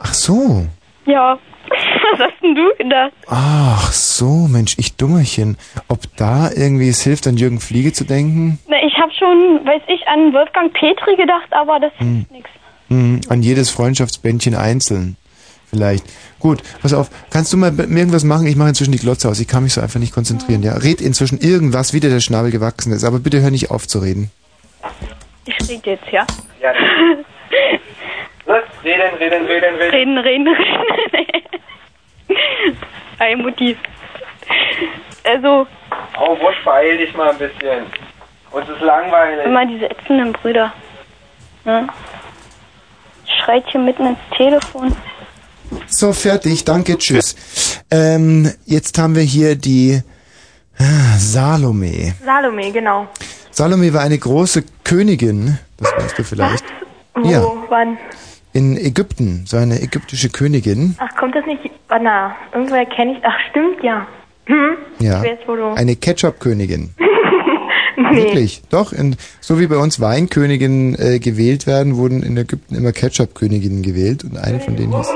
Ach so. Ja. (laughs) Was hast denn du gedacht? Ach so, Mensch, ich Dummerchen. Ob da irgendwie es hilft, an Jürgen Fliege zu denken? Na, ich habe schon, weiß ich, an Wolfgang Petri gedacht, aber das Hm. ist nichts. Hm, an jedes Freundschaftsbändchen einzeln. Vielleicht. Gut, pass auf. Kannst du mal bei mir irgendwas machen? Ich mache inzwischen die Glotze aus. Ich kann mich so einfach nicht konzentrieren. Ja, red inzwischen irgendwas, wie dir der Schnabel gewachsen ist. Aber bitte hör nicht auf zu reden. Ich rede jetzt, ja? Ja. (laughs) Los, reden, reden, reden, reden. Reden, reden, (laughs) reden. Ein Motiv. Also, Oh, Wusch, beeil dich mal ein bisschen. Uns ist langweilig. immer diese ätzenden Brüder. Ne? Schreit hier mitten ins Telefon. So, fertig. Danke, tschüss. Ähm, jetzt haben wir hier die ah, Salome. Salome, genau. Salome war eine große Königin, das weißt du vielleicht. Wo, Ja. wann? In Ägypten, so eine ägyptische Königin. Ach, kommt das nicht? Na, irgendwoher kenne ich. Ach, stimmt, ja. Hm? Ja. Du. Eine Ketchup-Königin. (laughs) nee. Wirklich, doch. In, so wie bei uns Weinköniginnen äh, gewählt werden, wurden in Ägypten immer Ketchup-Königinnen gewählt und eine von denen hieß.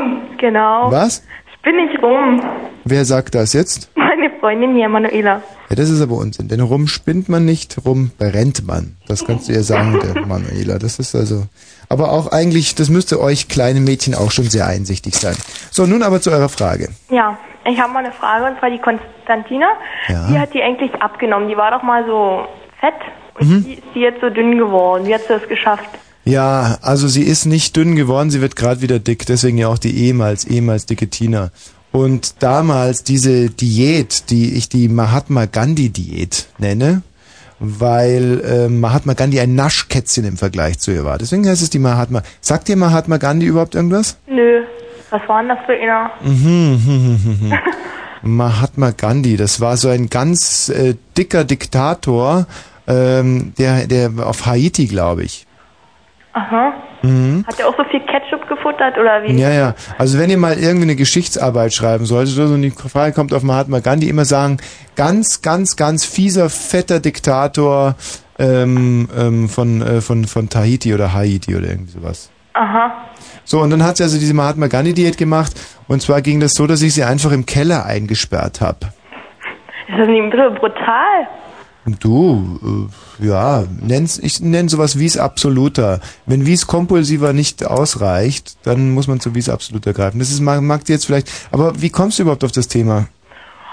Genau. Was? Ich bin nicht rum. Wer sagt das jetzt? Meine Freundin hier, Manuela. Ja, das ist aber Unsinn. Denn rum spinnt man nicht, rum brennt man. Das kannst du ihr sagen, der (laughs) Manuela. Das ist also. Aber auch eigentlich, das müsste euch kleinen Mädchen auch schon sehr einsichtig sein. So, nun aber zu eurer Frage. Ja, ich habe mal eine Frage und zwar die Konstantina. Ja. Die hat die eigentlich abgenommen. Die war doch mal so fett und Mhm. die ist die jetzt so dünn geworden. Wie hat sie das geschafft? Ja, also sie ist nicht dünn geworden, sie wird gerade wieder dick, deswegen ja auch die ehemals, ehemals dicke Tina. Und damals diese Diät, die ich die Mahatma Gandhi Diät nenne, weil äh, Mahatma Gandhi ein Naschkätzchen im Vergleich zu ihr war. Deswegen heißt es die Mahatma. Sagt dir Mahatma Gandhi überhaupt irgendwas? Nö. Was war denn das für einer? Mhm. (laughs) Mahatma Gandhi, das war so ein ganz äh, dicker Diktator, ähm, der, der auf Haiti, glaube ich. Aha. Mhm. Hat er auch so viel Ketchup gefuttert oder wie? Ja, ja. Also wenn ihr mal irgendwie eine Geschichtsarbeit schreiben solltet oder so und die Frage kommt auf Mahatma Gandhi, immer sagen, ganz, ganz, ganz fieser, fetter Diktator ähm, ähm, von, äh, von, von Tahiti oder Haiti oder irgendwie sowas. Aha. So, und dann hat sie also diese Mahatma Gandhi-Diät gemacht und zwar ging das so, dass ich sie einfach im Keller eingesperrt habe. Ist das nicht ein bisschen brutal? Du, äh, ja, nenn's, ich nenne sowas Wies absoluter. Wenn Wies kompulsiver nicht ausreicht, dann muss man zu Wies absoluter greifen. Das ist, mag, mag dir jetzt vielleicht, aber wie kommst du überhaupt auf das Thema?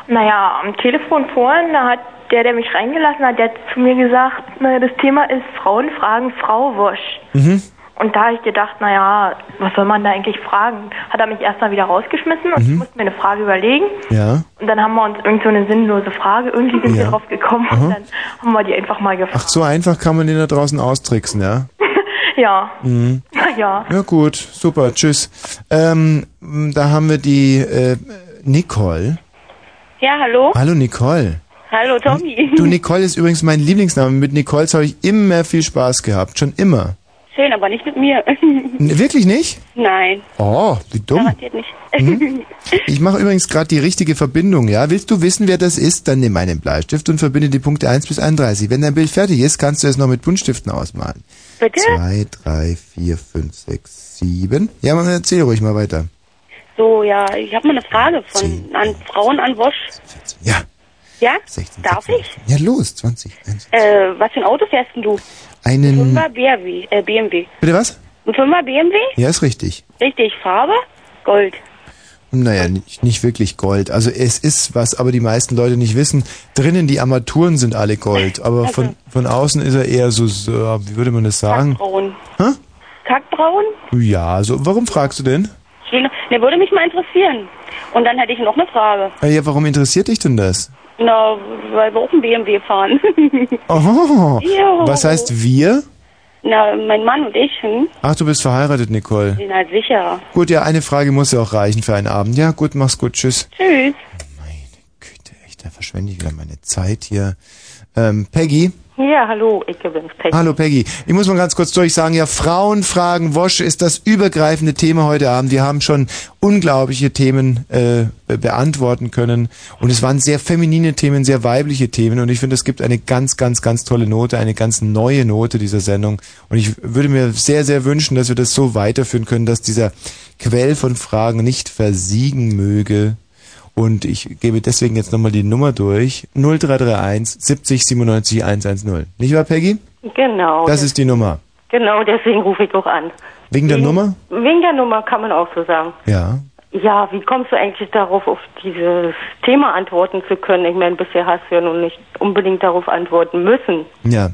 Naja, am Telefon vorhin, da hat der, der mich reingelassen hat, der hat zu mir gesagt, naja, das Thema ist Frauen fragen Frau Wosch. Mhm. Und da habe ich gedacht, naja, was soll man da eigentlich fragen? Hat er mich erstmal wieder rausgeschmissen und Mhm. ich musste mir eine Frage überlegen. Ja. Und dann haben wir uns irgend so eine sinnlose Frage, irgendwie sind wir Ja. drauf gekommen Aha. und dann haben wir die einfach mal gefragt. Ach, so einfach kann man den da draußen austricksen, ja? (laughs) Ja, Mhm. (laughs) naja. Ja gut, super, tschüss. Ähm, da haben wir die äh, Nicole. Ja, hallo? Hallo Nicole. Hallo, Tommy. Du, Nicole ist übrigens mein Lieblingsname. Mit Nicoles habe ich immer viel Spaß gehabt, schon immer. Schön, aber nicht mit mir. Wirklich nicht? Nein, Oh, wie dumm. garantiert nicht. Mhm. Ich mache übrigens gerade die richtige Verbindung, ja? Willst du wissen, wer das ist? Dann nimm einen Bleistift und verbinde die Punkte 1 bis 31. Wenn dein Bild fertig ist, kannst du es noch mit Buntstiften ausmalen. Bitte? 2, 3, 4, 5, 6, 7. Ja, man erzähl ruhig mal weiter. So, ja, ich habe mal eine Frage von an Frauen an Wosch. Ja. Ja? Darf ich? Ja, los, 20. Eins. Äh, was für ein Auto fährst denn du? Einen. Fünfer BMW, äh, BMW. Bitte was? Ein Fünfer BMW? Ja, ist richtig. Richtig, Farbe? Gold. Naja, nicht, nicht wirklich Gold. Also es ist was, aber die meisten Leute nicht wissen. Drinnen die Armaturen sind alle Gold, aber von, von außen ist er eher so, so wie würde man das sagen? Braun. Hä? Kackbraun? Ja, so. Warum fragst du denn? Schön. Ne, würde mich mal interessieren. Und dann hätte ich noch eine Frage. Äh, Ja, warum interessiert dich denn das? Na, weil wir auch ein BMW fahren. (laughs) Oh, Jo. was heißt wir? Na, mein Mann und ich, hm? Ach, du bist verheiratet, Nicole. Na, sicher. Gut, ja, eine Frage muss ja auch reichen für einen Abend. Ja, gut, mach's gut, tschüss. Tschüss. Da verschwende ich wieder meine Zeit hier. Ähm, Peggy? Ja, hallo, ich bin's, Peggy. Hallo Peggy. Ich muss mal ganz kurz durch sagen, ja, Frauen fragen Wosch ist das übergreifende Thema heute Abend. Wir haben schon unglaubliche Themen äh, be- beantworten können und es waren sehr feminine Themen, sehr weibliche Themen und ich finde, es gibt eine ganz, ganz, ganz tolle Note, eine ganz neue Note dieser Sendung und ich würde mir sehr, sehr wünschen, dass wir das so weiterführen können, dass dieser Quell von Fragen nicht versiegen möge. Und ich gebe deswegen jetzt nochmal die Nummer durch. 0331 70 97 110. Nicht wahr, Peggy? Genau. Das ist die Nummer. Genau, deswegen rufe ich auch an. Wegen der Nummer? Wegen der Nummer kann man auch so sagen. Ja. Ja, wie kommst du eigentlich darauf, auf dieses Thema antworten zu können? Ich meine, bisher hast du ja nun nicht unbedingt darauf antworten müssen. Ja.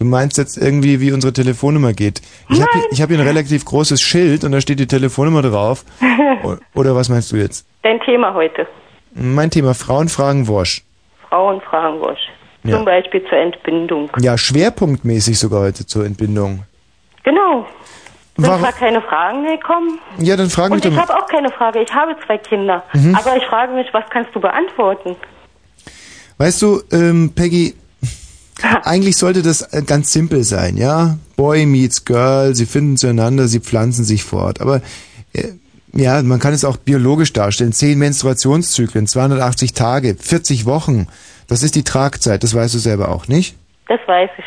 Du meinst jetzt irgendwie, wie unsere Telefonnummer geht. Ich habe hier, hab hier ein relativ großes Schild und da steht die Telefonnummer drauf. (laughs) Oder was meinst du jetzt? Dein Thema heute. Mein Thema Frauen fragen Wosch. Frauen fragen. Ja. Zum Beispiel zur Entbindung. Ja, schwerpunktmäßig sogar heute zur Entbindung. Genau. Sind Warum- zwar keine Fragen gekommen. Ja, dann frag mich Und doch ich habe auch keine Frage. Ich habe zwei Kinder. Mhm. Aber ich frage mich, was kannst du beantworten? Weißt du, ähm, Peggy, eigentlich sollte das äh, ganz simpel sein, ja? Boy meets Girl, sie finden zueinander, sie pflanzen sich fort. Aber äh, ja, man kann es auch biologisch darstellen. Zehn Menstruationszyklen, 280 Tage, 40 Wochen. Das ist die Tragzeit, das weißt du selber auch, nicht? Das weiß ich.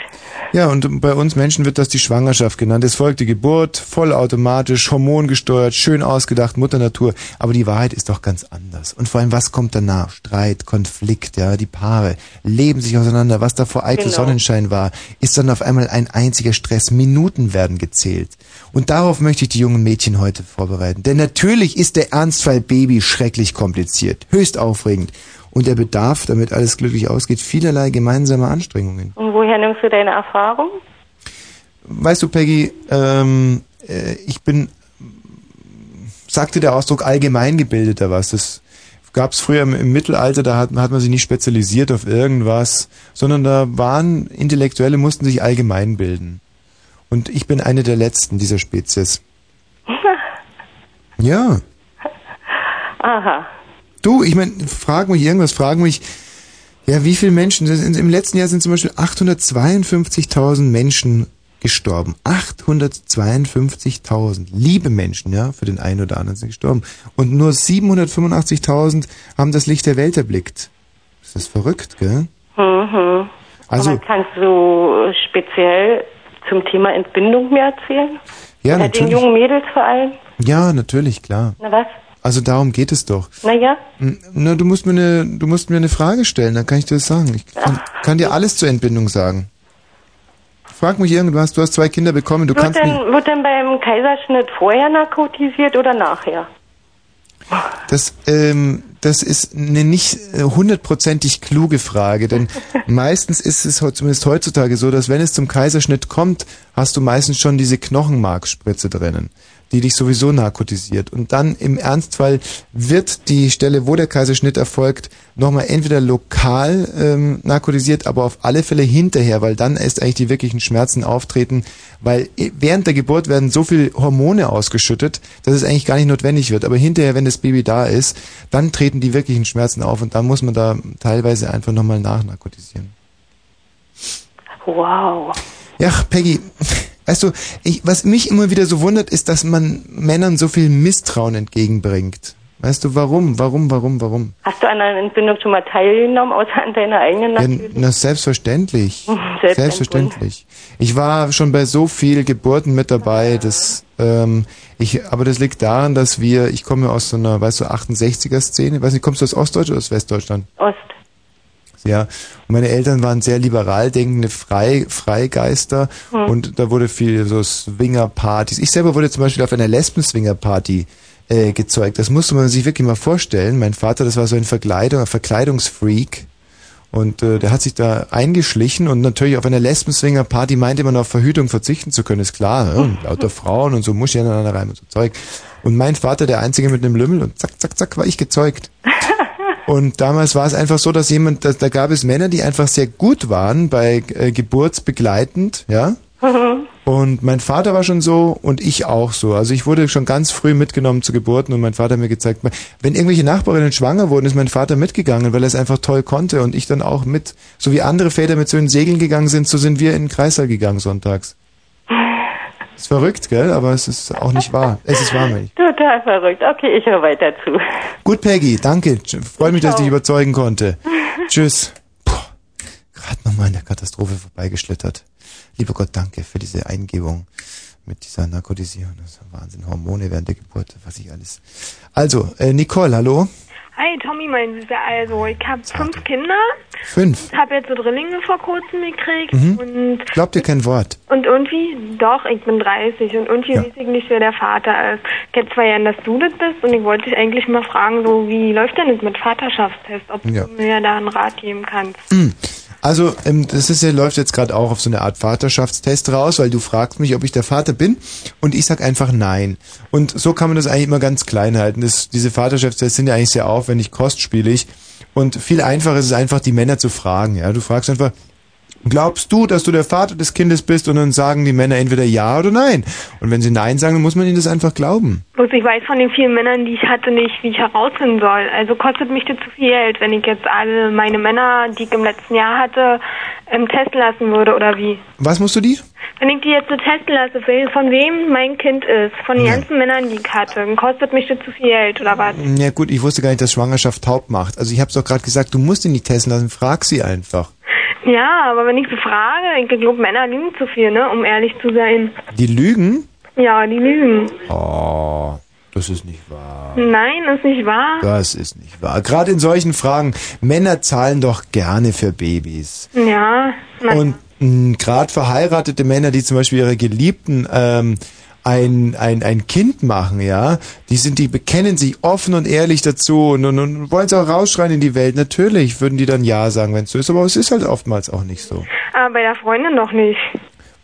Ja, und bei uns Menschen wird das die Schwangerschaft genannt. Es folgt die Geburt, vollautomatisch, hormongesteuert, schön ausgedacht, Mutter Natur. Aber die Wahrheit ist doch ganz anders. Und vor allem, was kommt danach? Streit, Konflikt, ja, die Paare leben sich auseinander. Was da vor eitel Genau. Sonnenschein war, ist dann auf einmal ein einziger Stress. Minuten werden gezählt. Und darauf möchte ich die jungen Mädchen heute vorbereiten. Denn natürlich ist der Ernstfall Baby schrecklich kompliziert, höchst aufregend. Und er bedarf, damit alles glücklich ausgeht, vielerlei gemeinsamer Anstrengungen. Und woher nimmst du deine Erfahrung? Weißt du, Peggy, ähm, äh, ich bin, sagte der Ausdruck allgemeingebildeter was. Das gab es früher im, im Mittelalter, da hat, hat man sich nicht spezialisiert auf irgendwas, sondern da waren Intellektuelle, mussten sich allgemein bilden. Und ich bin eine der letzten dieser Spezies. (laughs) Ja. Aha. Du, ich meine, frag mich irgendwas, frag mich, ja, wie viele Menschen, im letzten Jahr sind zum Beispiel 852.000 Menschen gestorben. 852.000 liebe Menschen, ja, für den einen oder anderen sind gestorben. Und nur 785.000 haben das Licht der Welt erblickt. Das ist verrückt, gell? Mhm. Also- Aber kannst du speziell zum Thema Entbindung mehr erzählen? Ja, Oder den natürlich. jungen Mädels vor allem? Ja, natürlich, klar. Na was? Also darum geht es doch. Naja, N- Na, du musst mir eine, du musst mir eine Frage stellen, dann kann ich dir das sagen. Ich kann, kann dir alles zur Entbindung sagen. Frag mich irgendwas, du hast zwei Kinder bekommen, du wird, kannst denn, wird denn beim Kaiserschnitt vorher narkotisiert oder nachher? das, ähm, das ist eine nicht äh, hundertprozentig kluge Frage, denn (laughs) meistens ist es zumindest heutzutage so, dass wenn es zum Kaiserschnitt kommt, hast du meistens schon diese Knochenmarkspritze drinnen, die dich sowieso narkotisiert. Und dann im Ernstfall wird die Stelle, wo der Kaiserschnitt erfolgt, nochmal entweder lokal ähm, narkotisiert, aber auf alle Fälle hinterher, weil dann erst eigentlich die wirklichen Schmerzen auftreten, weil während der Geburt werden so viel Hormone ausgeschüttet, dass es eigentlich gar nicht notwendig wird. Aber hinterher, wenn das Baby da ist, dann treten die wirklichen Schmerzen auf und dann muss man da teilweise einfach nochmal nachnarkotisieren. Wow. Ja, Peggy, weißt du, ich, was mich immer wieder so wundert, ist, dass man Männern so viel Misstrauen entgegenbringt. Weißt du, warum, warum, warum, warum? Hast du an einer Entbindung schon mal teilgenommen, außer an deiner eigenen Ja, natürlich? na, selbstverständlich. (laughs) Selbst Selbstverständlich. Ich war schon bei so viel Geburten mit dabei, dass, ähm, ich, aber das liegt daran, dass wir, ich komme aus so einer, weißt du, 68er-Szene, weiß nicht, kommst du aus Ostdeutschland oder aus Westdeutschland? Ost. Ja, und meine Eltern waren sehr liberal denkende Frei, Freigeister Hm. und da wurde viel so Swinger-Partys. Ich selber wurde zum Beispiel auf einer Lesben-Swinger-Party äh, gezeugt. Das musste man sich wirklich mal vorstellen. Mein Vater, das war so ein Verkleidung, ein Verkleidungsfreak und äh, der hat sich da eingeschlichen und natürlich auf einer Lesben-Swinger-Party meinte man auf Verhütung verzichten zu können, ist klar. Ne? Und lauter Frauen und so Muschi aneinander rein und so Zeug. Und mein Vater, der Einzige mit einem Lümmel und zack, zack, zack, war ich gezeugt. Und damals war es einfach so, dass jemand, da, da gab es Männer, die einfach sehr gut waren bei äh, geburtsbegleitend, ja. Und mein Vater war schon so und ich auch so. Also ich wurde schon ganz früh mitgenommen zu Geburten und mein Vater hat mir gezeigt, wenn irgendwelche Nachbarinnen schwanger wurden, ist mein Vater mitgegangen, weil er es einfach toll konnte und ich dann auch mit. So wie andere Väter mit so in Segeln gegangen sind, so sind wir in den Kreissaal gegangen sonntags. Ist verrückt, gell? Aber es ist auch nicht wahr. Es ist wahr, Milch. Total verrückt. Okay, ich höre weiter zu. Gut, Peggy, danke. Freut mich, dass ich dich überzeugen konnte. (laughs) Tschüss. Gerade nochmal in der Katastrophe vorbeigeschlittert. Lieber Gott, danke für diese Eingebung mit dieser Narkotisierung. Das ist Wahnsinn. Hormone während der Geburt, was ich alles. Also, äh, Nicole, hallo? Hi Tommy, mein Süßer. Also, ich habe fünf Kinder. Fünf. Ich habe jetzt so Drillinge vor kurzem gekriegt. Mhm. Und, Glaubt ihr kein Wort? und irgendwie, doch, ich bin 30 und irgendwie weiß ich nicht, wer der Vater ist. Ich hätte zwar gern, dass du das bist und ich wollte dich eigentlich mal fragen, so wie läuft denn das mit Vaterschaftstest? Ob Ja. du mir da einen Rat geben kannst. Also, ähm, das ist ja, läuft jetzt gerade auch auf so eine Art Vaterschaftstest raus, weil du fragst mich, ob ich der Vater bin und ich sag einfach nein. Und so kann man das eigentlich immer ganz klein halten. Das, diese Vaterschaftstests sind ja eigentlich sehr aufwendig, kostspielig und viel einfacher ist es einfach, die Männer zu fragen. Ja, du fragst einfach, glaubst du, dass du der Vater des Kindes bist? Und dann sagen die Männer entweder ja oder nein. Und wenn sie nein sagen, dann muss man ihnen das einfach glauben. Bloß ich weiß von den vielen Männern, die ich hatte, nicht, wie ich herausfinden soll. Also kostet mich das zu viel Geld, wenn ich jetzt alle meine Männer, die ich im letzten Jahr hatte, ähm, testen lassen würde oder wie? Was musst du die? Wenn ich die jetzt so testen lasse, von wem mein Kind ist, von den Ja. ganzen Männern, die ich hatte, dann kostet mich das zu viel Geld oder was? Ja gut, ich wusste gar nicht, dass Schwangerschaft taub macht. Also ich habe doch gerade gesagt, du musst ihn nicht testen lassen, frag sie einfach. Ja, aber wenn ich so frage, ich glaube, Männer lügen zu viel, ne, um ehrlich zu sein. Die lügen? Ja, die lügen. Oh, das ist nicht wahr. Nein, ist nicht wahr. Das ist nicht wahr. Gerade in solchen Fragen, Männer zahlen doch gerne für Babys. Ja, na, Und gerade verheiratete Männer, die zum Beispiel ihre Geliebten ähm, ein, ein, ein Kind machen, ja, die sind, die bekennen sich offen und ehrlich dazu und, und, und wollen es auch rausschreien in die Welt. Natürlich würden die dann Ja sagen, wenn es so ist, aber es ist halt oftmals auch nicht so. aber bei der Freundin noch nicht.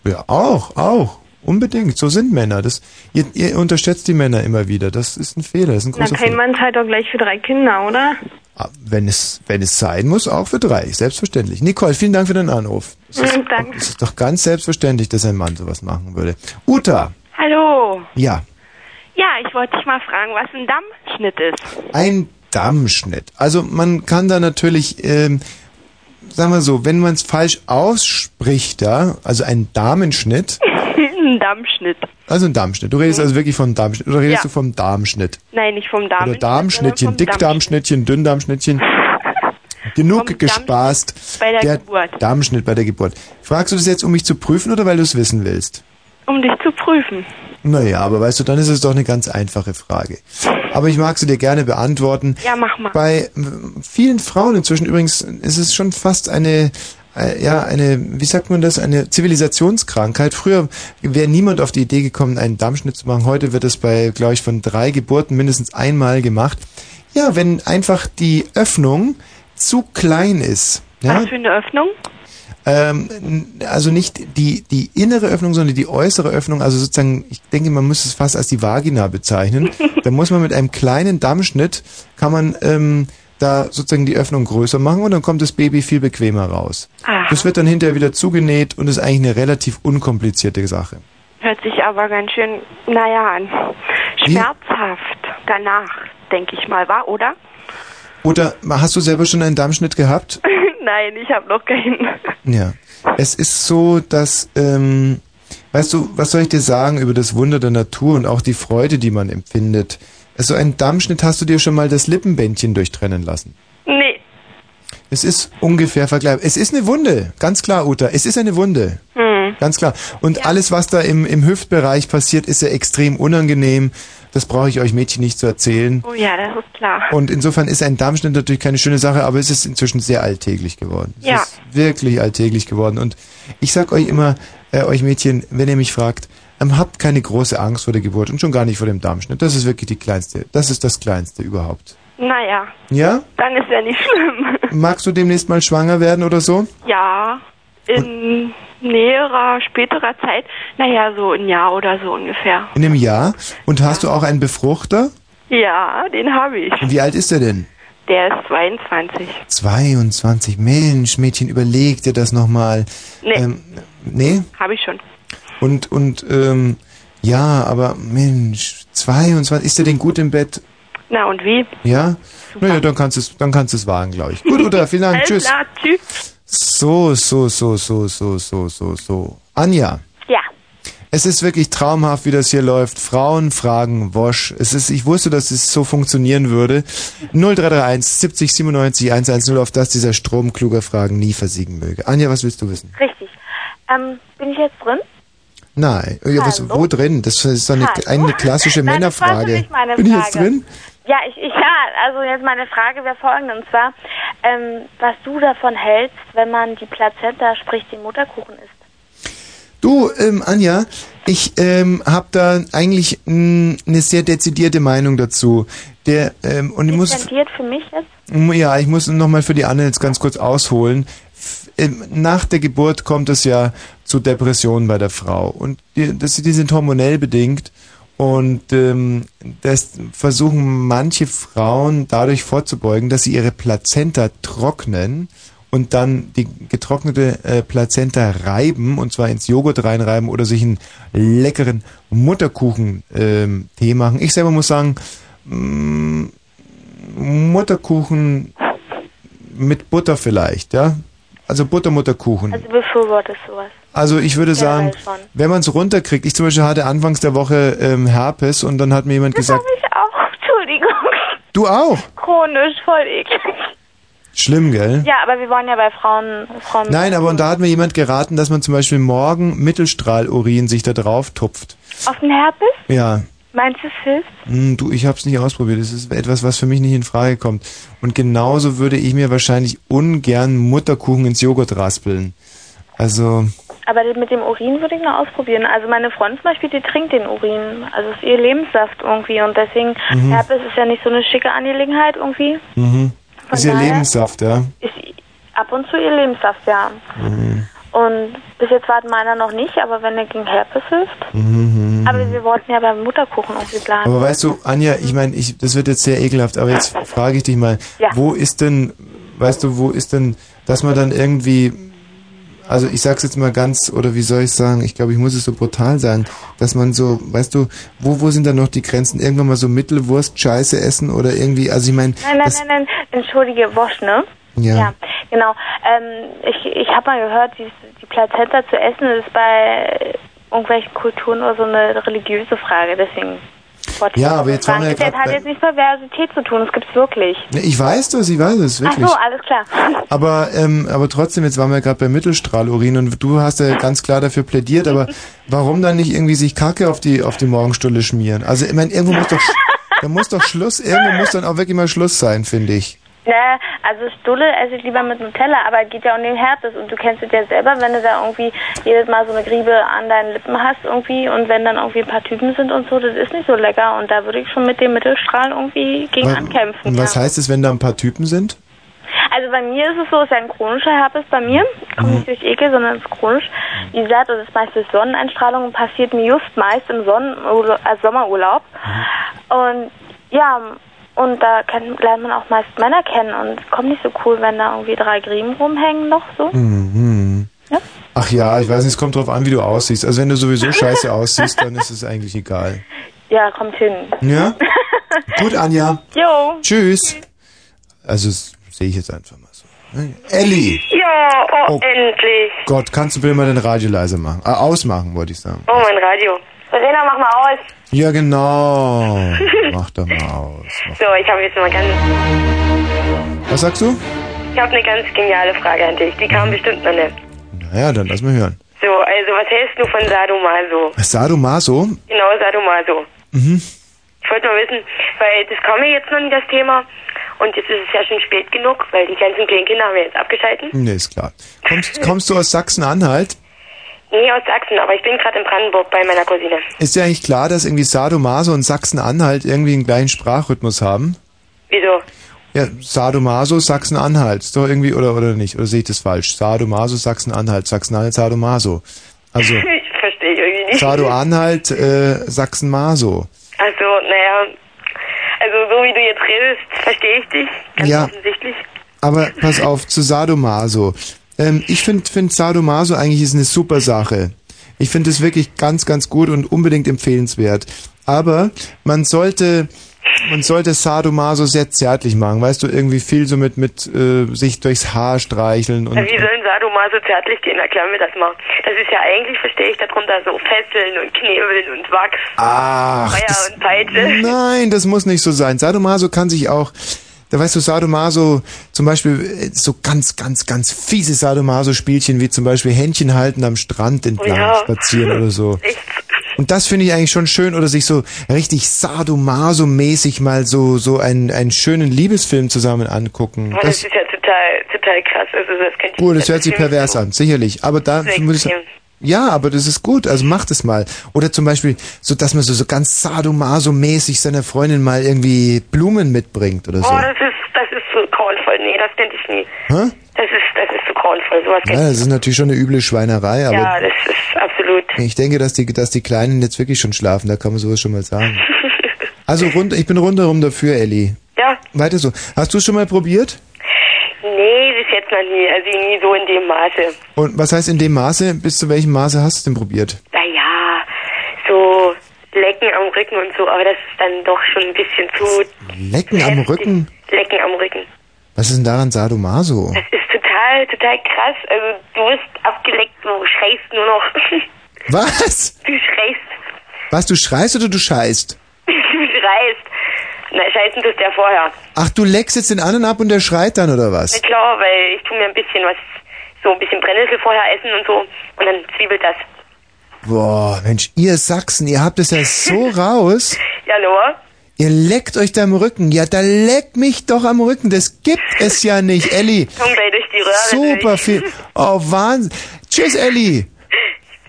Ja, auch, auch. Unbedingt. So sind Männer. Das, ihr, ihr unterschätzt die Männer immer wieder. Das ist ein Fehler. Das ist ein großer kein Fehler. Mann zahlt doch gleich für drei Kinder, oder? Ah, Wenn es, wenn es sein muss, auch für drei. Selbstverständlich. Nicole, vielen Dank für den Anruf. Es ist, (laughs) danke. es ist doch ganz selbstverständlich, dass ein Mann sowas machen würde. Uta. Hallo. Ja. Ja, ich wollte dich mal fragen, was ein Dammschnitt ist. Ein Dammschnitt. Also man kann da natürlich, ähm, sagen wir so, wenn man es falsch ausspricht, ja, also ein Damenschnitt, (laughs) ein Dammschnitt. also ein Darmschnitt. Du redest also wirklich vom Darmschnitt oder redest Ja. du vom Darmschnitt? Nein, nicht vom Oder Darmschnitt. Darmschnittchen, Dickdarmschnittchen, Dünndarmschnittchen. (laughs) Genug gespaßt. bei der Geburt. Darmschnitt bei der Geburt. Fragst du das jetzt, um mich zu prüfen oder weil du es wissen willst? Um dich zu prüfen. Naja, aber weißt du, dann ist es doch eine ganz einfache Frage. Aber ich mag sie dir gerne beantworten. Ja, mach mal. Bei äh, vielen Frauen inzwischen übrigens ist es schon fast eine, äh, ja, eine, wie sagt man das, eine Zivilisationskrankheit. Früher wäre niemand auf die Idee gekommen, einen Dammschnitt zu machen. Heute wird es bei, glaube ich, von drei Geburten mindestens einmal gemacht. Ja, wenn einfach die Öffnung zu klein ist. Ja, Was für eine Öffnung? Ähm, also nicht die, die innere Öffnung, sondern die äußere Öffnung. Also sozusagen, ich denke, man muss es fast als die Vagina bezeichnen. (laughs) da muss man mit einem kleinen Dammschnitt, kann man ähm, da sozusagen die Öffnung größer machen und dann kommt das Baby viel bequemer raus. Aha. Das wird dann hinterher wieder zugenäht und ist eigentlich eine relativ unkomplizierte Sache. Hört sich aber ganz schön, naja, an. Schmerzhaft danach, denke ich mal, war, oder? Oder hast du selber schon einen Dammschnitt gehabt? (laughs) Nein, ich habe noch keinen. Ja. Es ist so, dass, ähm, weißt du, was soll ich dir sagen über das Wunder der Natur und auch die Freude, die man empfindet? Also ein Dammschnitt hast du dir schon mal das Lippenbändchen durchtrennen lassen. Nee. Es ist ungefähr vergleichbar. Es ist eine Wunde, ganz klar, Uta. Es ist eine Wunde. Hm. Ganz klar. Und alles, was da im, im Hüftbereich passiert, ist ja extrem unangenehm. Das brauche ich euch Mädchen nicht zu erzählen. Oh ja, das ist klar. Und insofern ist ein Dammschnitt natürlich keine schöne Sache, aber es ist inzwischen sehr alltäglich geworden. Es Ja. ist wirklich alltäglich geworden. Und ich sag euch immer, äh, euch Mädchen, wenn ihr mich fragt, ähm, habt keine große Angst vor der Geburt und schon gar nicht vor dem Dammschnitt. Das ist wirklich die kleinste, das ist das kleinste überhaupt. Naja, Ja? dann ist ja nicht schlimm. Magst du demnächst mal schwanger werden oder so? Ja, in näherer, späterer Zeit. Naja, so ein Jahr oder so ungefähr. In einem Jahr? Und hast du auch einen Befruchter? Ja, den habe ich. Und wie alt ist er denn? Der ist 22. 22. Mensch, Mädchen, überleg dir das nochmal. Nee. Ähm, nee? Habe ich schon. Und, und, ähm, ja, aber Mensch, 22, ist er denn gut im Bett? Na und wie? Ja? Naja, dann kannst du es, dann kannst du es wagen, glaube ich. Gut, Uta, vielen Dank, tschüss. Klar, tschüss. So, so, so, so, so, so, so, so. Anja. Ja. Es ist wirklich traumhaft, wie das hier läuft. Frauen fragen Wosch. Es ist, ich wusste, dass es so funktionieren würde. 0331 70 97 110, auf das dieser Strom kluger Fragen nie versiegen möge. Anja, was willst du wissen? Richtig. Ähm, bin ich jetzt drin? Nein. Ja, was, wo drin? Das ist doch eine, eine klassische Nein, das war für Männerfrage. mich meine Bin ich jetzt Frage. drin? Ja, ich, ich, ja, also jetzt meine Frage wäre folgende, und zwar, ähm, was du davon hältst, wenn man die Plazenta, sprich den Mutterkuchen isst. Du, ähm, Anja, ich ähm, habe da eigentlich mh, eine sehr dezidierte Meinung dazu. Der ähm, und ich muss Tendiert für mich jetzt? Ja, ich muss nochmal für die Anne jetzt ganz kurz ausholen. F- ähm, Nach der Geburt kommt es ja zu Depressionen bei der Frau. Und die, das, die sind hormonell bedingt. Und ähm, das versuchen manche Frauen dadurch vorzubeugen, dass sie ihre Plazenta trocknen und dann die getrocknete äh, Plazenta reiben, und zwar ins Joghurt reinreiben oder sich einen leckeren Mutterkuchen-Tee machen. Ich selber muss sagen, mm, Mutterkuchen mit Butter vielleicht, ja? Also Buttermutterkuchen. Also befürwortest sowas. Also ich würde sagen, schon. wenn man es runterkriegt, ich zum Beispiel hatte anfangs der Woche ähm, Herpes und dann hat mir jemand gesagt, Ich auch, (laughs) Entschuldigung. du auch? Chronisch, voll eklig. Schlimm, gell? Ja, aber wir wollen ja bei Frauen, Frauen Nein, aber und da hat mir jemand geraten, dass man zum Beispiel morgen Mittelstrahlurin sich da drauf tupft. auf den Herpes? Ja, Meinst du, es hilft? Hm, du, ich hab's nicht ausprobiert. Das ist etwas, was für mich nicht in Frage kommt. Und genauso würde ich mir wahrscheinlich ungern Mutterkuchen ins Joghurt raspeln. Also, Aber mit dem Urin würde ich noch ausprobieren. Also meine Freundin zum Beispiel, die trinkt den Urin. Also es ist ihr Lebenssaft irgendwie. Und deswegen, Mhm. Herpes ist ja nicht so eine schicke Angelegenheit irgendwie. mhm. Von ist ja daher- Lebenssaft, ja. Ist ab und zu ihr Lebenssaft, ja. Mhm. Und bis jetzt war meiner noch nicht, aber wenn er gegen Herpes hilft. Mhm. Aber wir wollten ja beim Mutterkuchen irgendwie bleiben. Aber weißt du, Anja, ich meine, ich, das wird jetzt sehr ekelhaft, aber jetzt frage ich dich mal, Ja. wo ist denn, weißt du, wo ist denn, dass man dann irgendwie, also ich sag's jetzt mal ganz, oder wie soll ich sagen, ich glaube, ich muss es so brutal sagen, dass man so, weißt du, wo, wo sind da noch die Grenzen? Irgendwann mal so Mittelwurst, Scheiße essen oder irgendwie, also ich meine, Nein, nein, nein, nein, entschuldige, Wosch, ne? Ja. genau. Ähm, ich ich habe mal gehört, die, die Plazenta zu essen ist bei irgendwelchen Kulturen oder so eine religiöse Frage, deswegen Ja, das aber jetzt waren wir ja Das grad hat jetzt nichts mit Diversität zu tun, das gibt's wirklich. Ich weiß das, ich weiß es, Ach wirklich. so, alles klar. (laughs) Aber, ähm, aber trotzdem, jetzt waren wir gerade bei Mittelstrahlurin und du hast ja ganz klar dafür plädiert, aber warum dann nicht irgendwie sich Kacke auf die, auf die Morgenstulle schmieren? Also, ich meine, irgendwo muss doch, (laughs) da muss doch Schluss, irgendwo muss dann auch wirklich mal Schluss sein, finde ich. Ne, also Stulle esse ich lieber mit Nutella, aber geht ja um den Herpes und du kennst es ja selber, wenn du da irgendwie jedes Mal so eine Griebe an deinen Lippen hast irgendwie und wenn dann irgendwie ein paar Typen sind und so, das ist nicht so lecker und da würde ich schon mit dem Mittelstrahl irgendwie gegen ankämpfen. Und was ja. heißt es, wenn da ein paar Typen sind? Also bei mir ist es so, es ist ja ein chronischer Herpes bei mir, kommt nicht durch Ekel, sondern es ist chronisch. Wie gesagt, das ist meist durch Sonneneinstrahlung und passiert mir just meist im Sonnenurlaub, als Sommerurlaub. Und ja, und da kennt, lernt man auch meist Männer kennen und es kommt nicht so cool, wenn da irgendwie drei Griemen rumhängen noch so. Mhm. Ja. Ach ja, ich weiß nicht, es kommt drauf an, wie du aussiehst. Also wenn du sowieso (laughs) scheiße aussiehst, dann ist es eigentlich egal. Ja, kommt hin. Ja? Gut, Anja. Jo. Tschüss. Also das sehe ich jetzt einfach mal so. Elli! Ja, oh, Oh. endlich. Gott, kannst du bitte mal dein Radio leiser machen? Ah, ausmachen, wollte ich sagen. Oh, mein Radio. Verena, mach mal aus. Ja, genau. (laughs) Mach doch mal aus. So, ich habe jetzt mal ganz, Was sagst du? ich habe eine ganz geniale Frage an dich. Die kam bestimmt noch nicht. Naja, dann lass mal hören. So, also was hältst du von Sadomaso? Sadomaso? Genau, Sadomaso. Mhm. Ich wollte mal wissen, weil das kam ja jetzt noch nicht das Thema und jetzt ist es ja schon spät genug, weil die ganzen kleinen Kinder haben wir jetzt abgeschalten. Nee, ist klar. Kommst, kommst du aus Sachsen-Anhalt? Nee, aus Sachsen, aber ich bin gerade in Brandenburg bei meiner Cousine. Ist dir eigentlich klar, dass irgendwie Sadomaso und Sachsen-Anhalt irgendwie einen gleichen Sprachrhythmus haben? Wieso? Ja, Sadomaso, Sachsen-Anhalt. Ist doch irgendwie, oder, oder nicht? Oder sehe ich das falsch? Sadomaso, Sachsen-Anhalt. Sachsen-Anhalt, Sadomaso. Also, (laughs) ich verstehe irgendwie nicht. Sado-Anhalt, äh, Sachsen-Maso. Also, naja, also so wie du jetzt redest, verstehe ich dich. Ganz Ja. offensichtlich. Aber pass auf, zu Sadomaso. Ähm, ich finde find Sadomaso eigentlich ist eine super Sache. Ich finde es wirklich ganz, ganz gut und unbedingt empfehlenswert. Aber man sollte, man sollte Sadomaso sehr zärtlich machen. Weißt du, irgendwie viel so mit, mit äh, sich durchs Haar streicheln und. Wie soll ein Sadomaso zärtlich gehen? Erklär mir das mal. Das ist ja eigentlich, verstehe ich darunter, so Fesseln und Knebeln und Wachs. Ach, Feuer und Peitsche. Nein, das muss nicht so sein. Sadomaso kann sich auch, da weißt du, Sadomaso, zum Beispiel äh, so ganz, ganz, ganz fiese Sadomaso-Spielchen, wie zum Beispiel Händchen halten am Strand entlang Ja. spazieren oder so. (laughs) Echt? Und das finde ich eigentlich schon schön, oder sich so richtig sadomaso-mäßig mal so, so einen, einen schönen Liebesfilm zusammen angucken. Aber das, ist ja total, total krass. Also das Gut, das hört sich pervers an, sicherlich. Aber da Das muss ich. Ja, aber das ist gut, also macht es mal. Oder zum Beispiel, so dass man so, so ganz sadomaso-mäßig seiner Freundin mal irgendwie Blumen mitbringt oder so. Oh, das ist, das ist so grauenvoll. Nee, das könnte ich nie. Hä? Das ist, das ist so grauenvoll. Sowas Ja, das ist natürlich schon eine üble Schweinerei, aber Ja, das ist absolut. ich denke, dass die, dass die Kleinen jetzt wirklich schon schlafen, da kann man sowas schon mal sagen. (laughs) Also rund, ich bin rundherum dafür, Elli. Ja. Weiter so. Hast du es schon mal probiert? Nee, bis jetzt noch nie. Also nie so in dem Maße. Und was heißt in dem Maße? Bis zu welchem Maße hast du es denn probiert? Naja, so Lecken am Rücken und so, aber das ist dann doch schon ein bisschen zu Lecken am Rücken? Lecken am Rücken. Was ist denn daran Sadomaso? Das ist total, total krass. Also du wirst abgeleckt, du schreist nur noch. Was? Du schreist. Was, du schreist oder du scheißt? (laughs) Du schreist. Na, scheißen tust ja vorher. Ach, du leckst jetzt den anderen ab und der schreit dann, oder Na was? klar, weil ich tu mir ein bisschen was, so ein bisschen Brennnessel vorher essen und so und dann zwiebelt das. Boah, Mensch, ihr Sachsen, ihr habt es ja so (laughs) raus. Ja, nur? Ihr leckt euch da am Rücken. Ja, da leck mich doch am Rücken. Das gibt es ja nicht, (laughs) Elli. Komm gleich durch die Röhre. Super durch. viel. (laughs) Oh, Wahnsinn. Tschüss, Elli.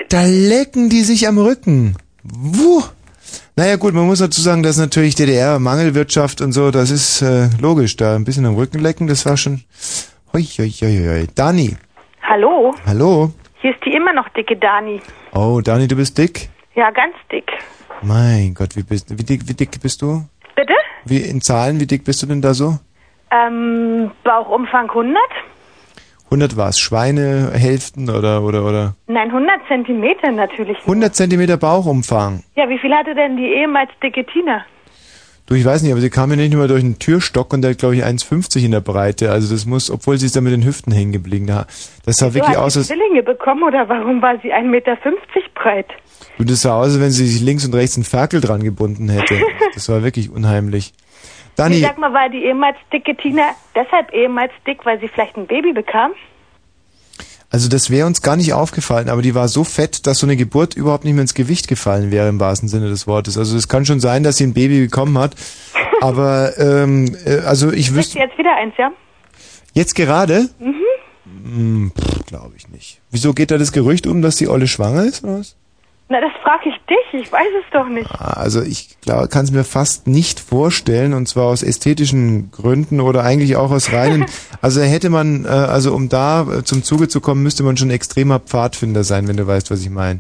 Da lecken die sich am Rücken. Wuh. Naja gut, man muss dazu sagen, dass natürlich DDR, Mangelwirtschaft und so, das ist äh, logisch. Da ein bisschen am Rücken lecken, das war schon... Hoi, hoi, hoi, hoi. Dani, Hallo, hallo. hier ist die immer noch dicke Dani. Oh, Dani, du bist dick? Ja, ganz dick. Mein Gott, wie, bist, wie, dick, wie dick bist du? Bitte? Wie in Zahlen, wie dick bist du denn da so? Ähm, Bauchumfang 100? 100 was? Schweinehälften oder, oder, oder? Nein, 100 Zentimeter natürlich. 100 Zentimeter Bauchumfang. Ja, wie viel hatte denn die ehemals dicke Tina? Du, ich weiß nicht, aber sie kam ja nicht nur durch einen Türstock und der hat, glaube ich, 1,50 in der Breite. Also das muss, obwohl sie ist da mit den Hüften hängen geblieben. Da- Das sah wirklich so, hat aus, sie als, Zwillinge bekommen oder warum war sie 1,50 Meter breit? du, das sah aus, als wenn sie sich links und rechts einen Ferkel dran gebunden hätte. (laughs) Das war wirklich unheimlich. Ich Dani, sag mal, war die ehemals dicke Tina deshalb ehemals dick, weil sie vielleicht ein Baby bekam? also das wäre uns gar nicht aufgefallen, aber die war so fett, dass so eine Geburt überhaupt nicht mehr ins Gewicht gefallen wäre im wahrsten Sinne des Wortes. Also es kann schon sein, dass sie ein Baby bekommen hat, (laughs) aber ähm, äh, also ich wüsste jetzt wieder eins, ja? jetzt gerade, Mhm. hm, glaube ich nicht. Wieso geht da das Gerücht um, dass die Olle schwanger ist oder was? Na, das frage ich dich. Ich weiß es doch nicht. Also ich kann es mir fast nicht vorstellen und zwar aus ästhetischen Gründen oder eigentlich auch aus reinen. (laughs) also hätte man, äh, also um da äh, zum Zuge zu kommen, müsste man schon ein extremer Pfadfinder sein, wenn du weißt, was ich meine.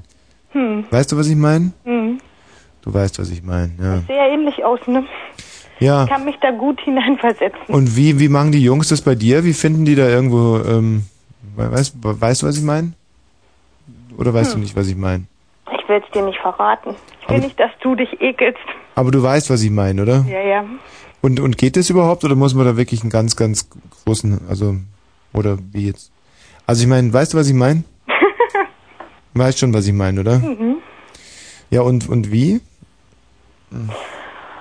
Hm. Weißt du, was ich meine? Hm. Du weißt, was ich meine. Ja. Sehe ja ähnlich aus, ne? Ja. Ich kann mich da gut hineinversetzen. Und wie wie machen die Jungs das bei dir? Wie finden die da irgendwo? Ähm, weißt, weißt du, was ich meine? Oder weißt Hm. du nicht, was ich meine? Ich will es dir nicht verraten. Ich will Aber- nicht, dass du dich ekelst. Aber du weißt, was ich meine, oder? Ja, ja. Und, und geht das überhaupt oder muss man da wirklich einen ganz, ganz großen, also, oder wie jetzt? Also ich meine, weißt du, was ich meine? (laughs) weißt schon, was ich meine, oder? Mhm. Ja, und, und wie?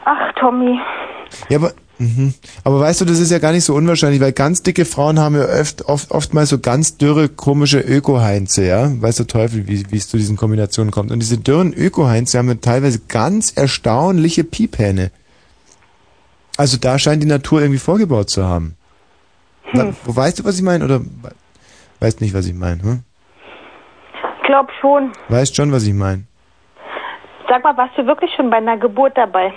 Ach, Tommy. Ja, aber, mhm. aber weißt du, das ist ja gar nicht so unwahrscheinlich, weil ganz dicke Frauen haben ja oft, oft, oftmals so ganz dürre, komische Öko-Heinze, ja? Weiß der Teufel, wie, wie es zu diesen Kombinationen kommt. Und diese dürren Öko-Heinze haben ja teilweise ganz erstaunliche Piephähne. Also da scheint die Natur irgendwie vorgebaut zu haben. Hm. Na, weißt du, was ich meine? Oder we- weißt nicht, was ich meine? Hm? Glaub schon. Weißt schon, was ich meine? Sag mal, warst du wirklich schon bei einer Geburt dabei?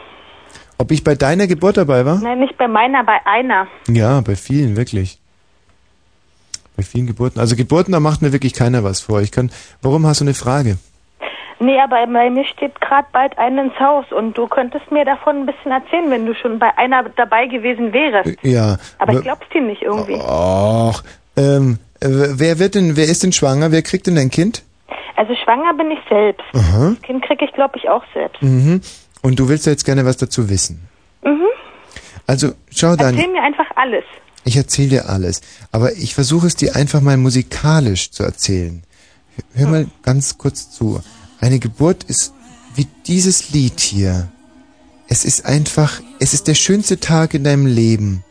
Ob ich bei deiner Geburt dabei war? Nein, nicht bei meiner, bei einer. Ja, bei vielen, wirklich. Bei vielen Geburten. Also Geburten, da macht mir wirklich keiner was vor. Ich kann. Warum hast du eine Frage? Nee, aber bei mir steht gerade bald eine ins Haus und du könntest mir davon ein bisschen erzählen, wenn du schon bei einer dabei gewesen wärst. Ja. Aber ich glaub's dir nicht irgendwie. Och. Ähm, äh, wer wird denn, wer ist denn schwanger? Wer kriegt denn ein Kind? Also schwanger bin ich selbst. Aha. Das Kind krieg ich, glaube ich, auch selbst. Mhm. Und du willst ja jetzt gerne was dazu wissen. Mhm. Also, schau dann. Erzähl mir einfach alles. Ich erzähle dir alles. Aber ich versuche es dir einfach mal musikalisch zu erzählen. Hör mal ganz kurz zu. Eine Geburt ist wie dieses Lied hier. Es ist einfach, es ist der schönste Tag in deinem Leben.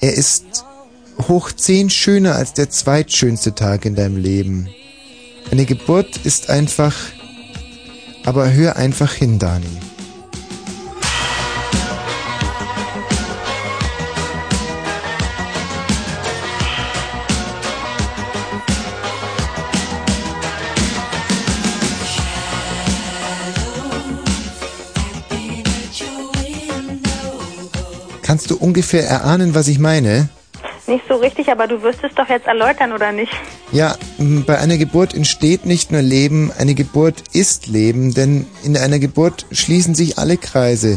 Er ist hoch zehn schöner als der zweitschönste Tag in deinem Leben. Eine Geburt ist einfach Aber hör einfach hin, Dani. Kannst du ungefähr erahnen, was ich meine? Nicht so richtig, aber du wirst es doch jetzt erläutern, oder nicht? Ja, bei einer Geburt entsteht nicht nur Leben, eine Geburt ist Leben, denn in einer Geburt schließen sich alle Kreise.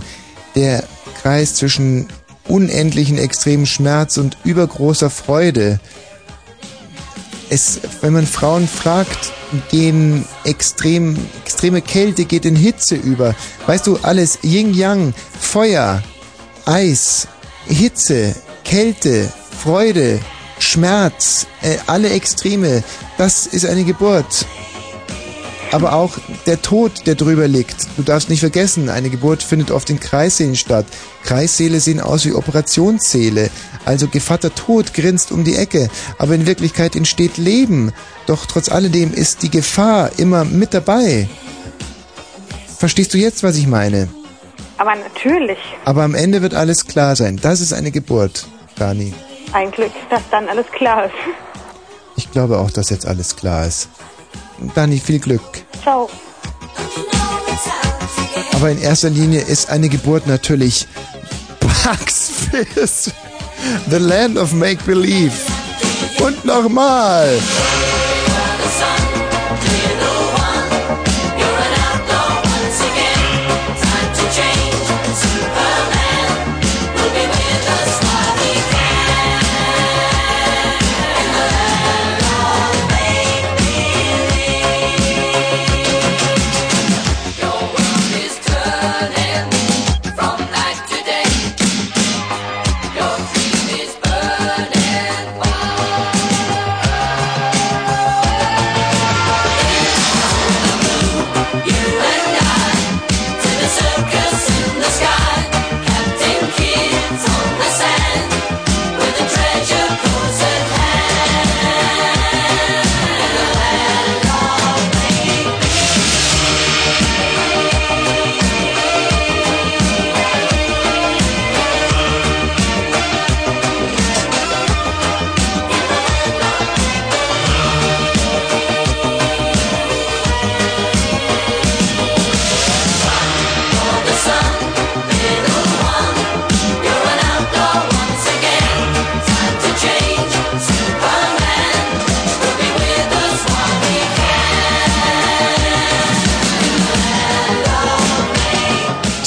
Der Kreis zwischen unendlichen extremen Schmerz und übergroßer Freude. Es, wenn man Frauen fragt, gehen extrem, extreme Kälte geht in Hitze über. Weißt du, alles Yin-Yang, Feuer, Eis, Hitze, Kälte, Freude, Schmerz, äh, alle Extreme, das ist eine Geburt. Aber auch der Tod, der drüber liegt. Du darfst nicht vergessen, eine Geburt findet oft in Kreissälen statt. Kreissäle sehen aus wie Operationssäle. Also Gevatter Tod grinst um die Ecke. Aber in Wirklichkeit entsteht Leben. Doch trotz alledem ist die Gefahr immer mit dabei. Verstehst du jetzt, was ich meine? Aber natürlich. Aber am Ende wird alles klar sein. Das ist eine Geburt, Dani. Ein Glück, dass dann alles klar ist. Ich glaube auch, dass jetzt alles klar ist. Dani, viel Glück. Ciao. Aber in erster Linie ist eine Geburt natürlich Bugs Fizz. The Land of Make Believe. Und nochmal.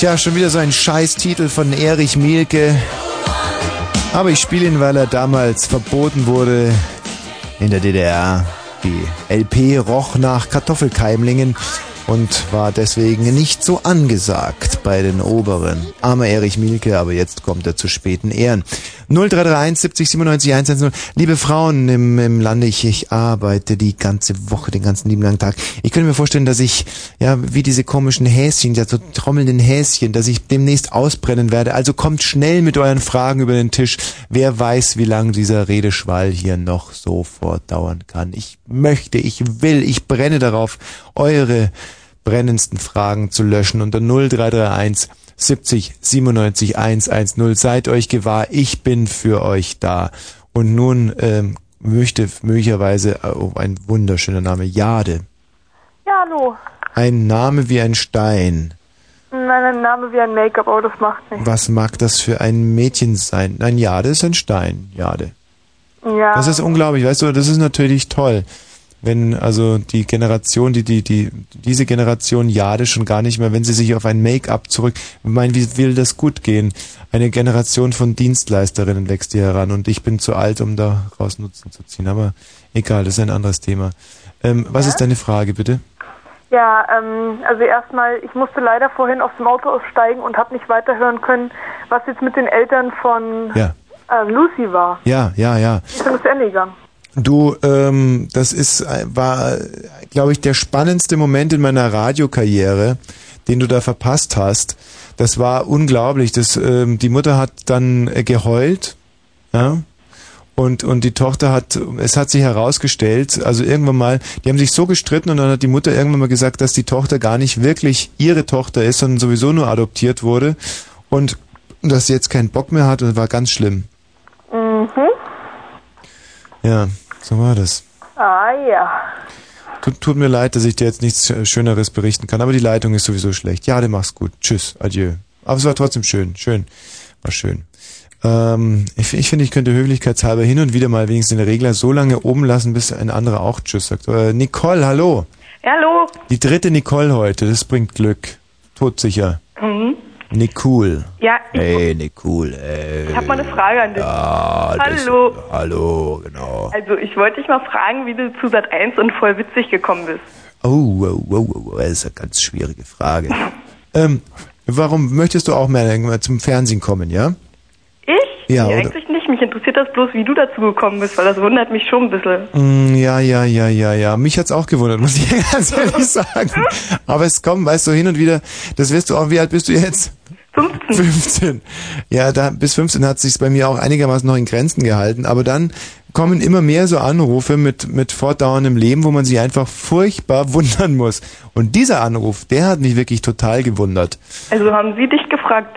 Tja, schon wieder so ein Scheißtitel von Erich Mielke. Aber ich spiele ihn, weil er damals verboten wurde in der DDR. Die LP roch nach Kartoffelkeimlingen und war deswegen nicht so angesagt bei den Oberen. Armer Erich Mielke, aber jetzt kommt er zu späten Ehren. 0331 70 97 110. Liebe Frauen im, im Lande, ich, ich arbeite die ganze Woche, den ganzen lieben langen Tag. Ich könnte mir vorstellen, dass ich, ja, wie diese komischen Häschen, ja, so trommelnden Häschen, dass ich demnächst ausbrennen werde. Also kommt schnell mit euren Fragen über den Tisch. Wer weiß, wie lange dieser Redeschwall hier noch so fortdauern kann. Ich möchte, ich will, ich brenne darauf, eure brennendsten Fragen zu löschen unter 0331 70 97 110. Seid euch gewahr, ich bin für euch da. Und nun ähm, möchte möglicherweise oh, ein wunderschöner Name, Jade. Ja, hallo. Ein Name wie ein Stein. Nein, ein Name wie ein Make-up, aber das macht nichts. Was mag das für ein Mädchen sein? Nein, Jade ist ein Stein, Jade. Ja. Das ist unglaublich, weißt du, das ist natürlich toll. Wenn also die Generation, die, die, die, diese Generation Jade schon gar nicht mehr, wenn sie sich auf ein Make-up zurück, ich meine, wie will das gut gehen? Eine Generation von Dienstleisterinnen wächst hier heran und ich bin zu alt, um daraus Nutzen zu ziehen. Aber egal, das ist ein anderes Thema. Ähm, was Ja? ist deine Frage, bitte? Ja, ähm, also erstmal, ich musste leider vorhin aus dem Auto aussteigen und habe nicht weiterhören können, was jetzt mit den Eltern von Ja. ähm, Lucy war. Ja, ja, ja. Ich bin zu Ende gegangen. Du, ähm, das ist, äh, war, glaube ich, der spannendste Moment in meiner Radiokarriere, den du da verpasst hast. Das war unglaublich. Das, ähm, die Mutter hat dann äh, geheult, ja, Und, und die Tochter hat, es hat sich herausgestellt, also irgendwann mal, die haben sich so gestritten und dann hat die Mutter irgendwann mal gesagt, dass die Tochter gar nicht wirklich ihre Tochter ist, sondern sowieso nur adoptiert wurde und dass sie jetzt keinen Bock mehr hat und war ganz schlimm. Mhm. Ja, so war das. Ah ja. Tut, tut mir leid, dass ich dir jetzt nichts Schöneres berichten kann, aber die Leitung ist sowieso schlecht. Ja, du mach's gut. Tschüss, adieu. Aber es war trotzdem schön, schön, war schön. Ähm, ich ich finde, ich könnte höflichkeitshalber hin und wieder mal wenigstens den Regler so lange oben lassen, bis ein anderer auch Tschüss sagt. Äh, Nicole, hallo. Hallo. Die dritte Nicole heute, das bringt Glück. Todsicher. Mhm. Nicole. Ja, ich, Hey, Nicole, ey. ich habe mal eine Frage an dich. Ja, das- Hallo. Hallo, genau. Also ich wollte dich mal fragen, wie du zu Sat 1 und voll witzig gekommen bist. Oh, wow, wow, wow, wow, das ist eine ganz schwierige Frage. (laughs) ähm, warum möchtest du auch mehr zum Fernsehen kommen, ja? Ich? Ja, nee, oder- eigentlich nicht. Mich interessiert das bloß, wie du dazu gekommen bist, weil das wundert mich schon ein bisschen. Mm, Ja, ja, ja, ja, ja. Mich hat's auch gewundert, muss ich (laughs) ganz ehrlich (laughs) sagen. Aber es kommt, weißt du, hin und wieder, das wirst du auch, wie alt bist du jetzt? 15. 15. Ja, da, bis 15 hat sich's bei mir auch einigermaßen noch in Grenzen gehalten, aber dann kommen immer mehr so Anrufe mit, mit fortdauerndem Leben, wo man sich einfach furchtbar wundern muss. Und dieser Anruf, der hat mich wirklich total gewundert. Also haben sie dich gefragt.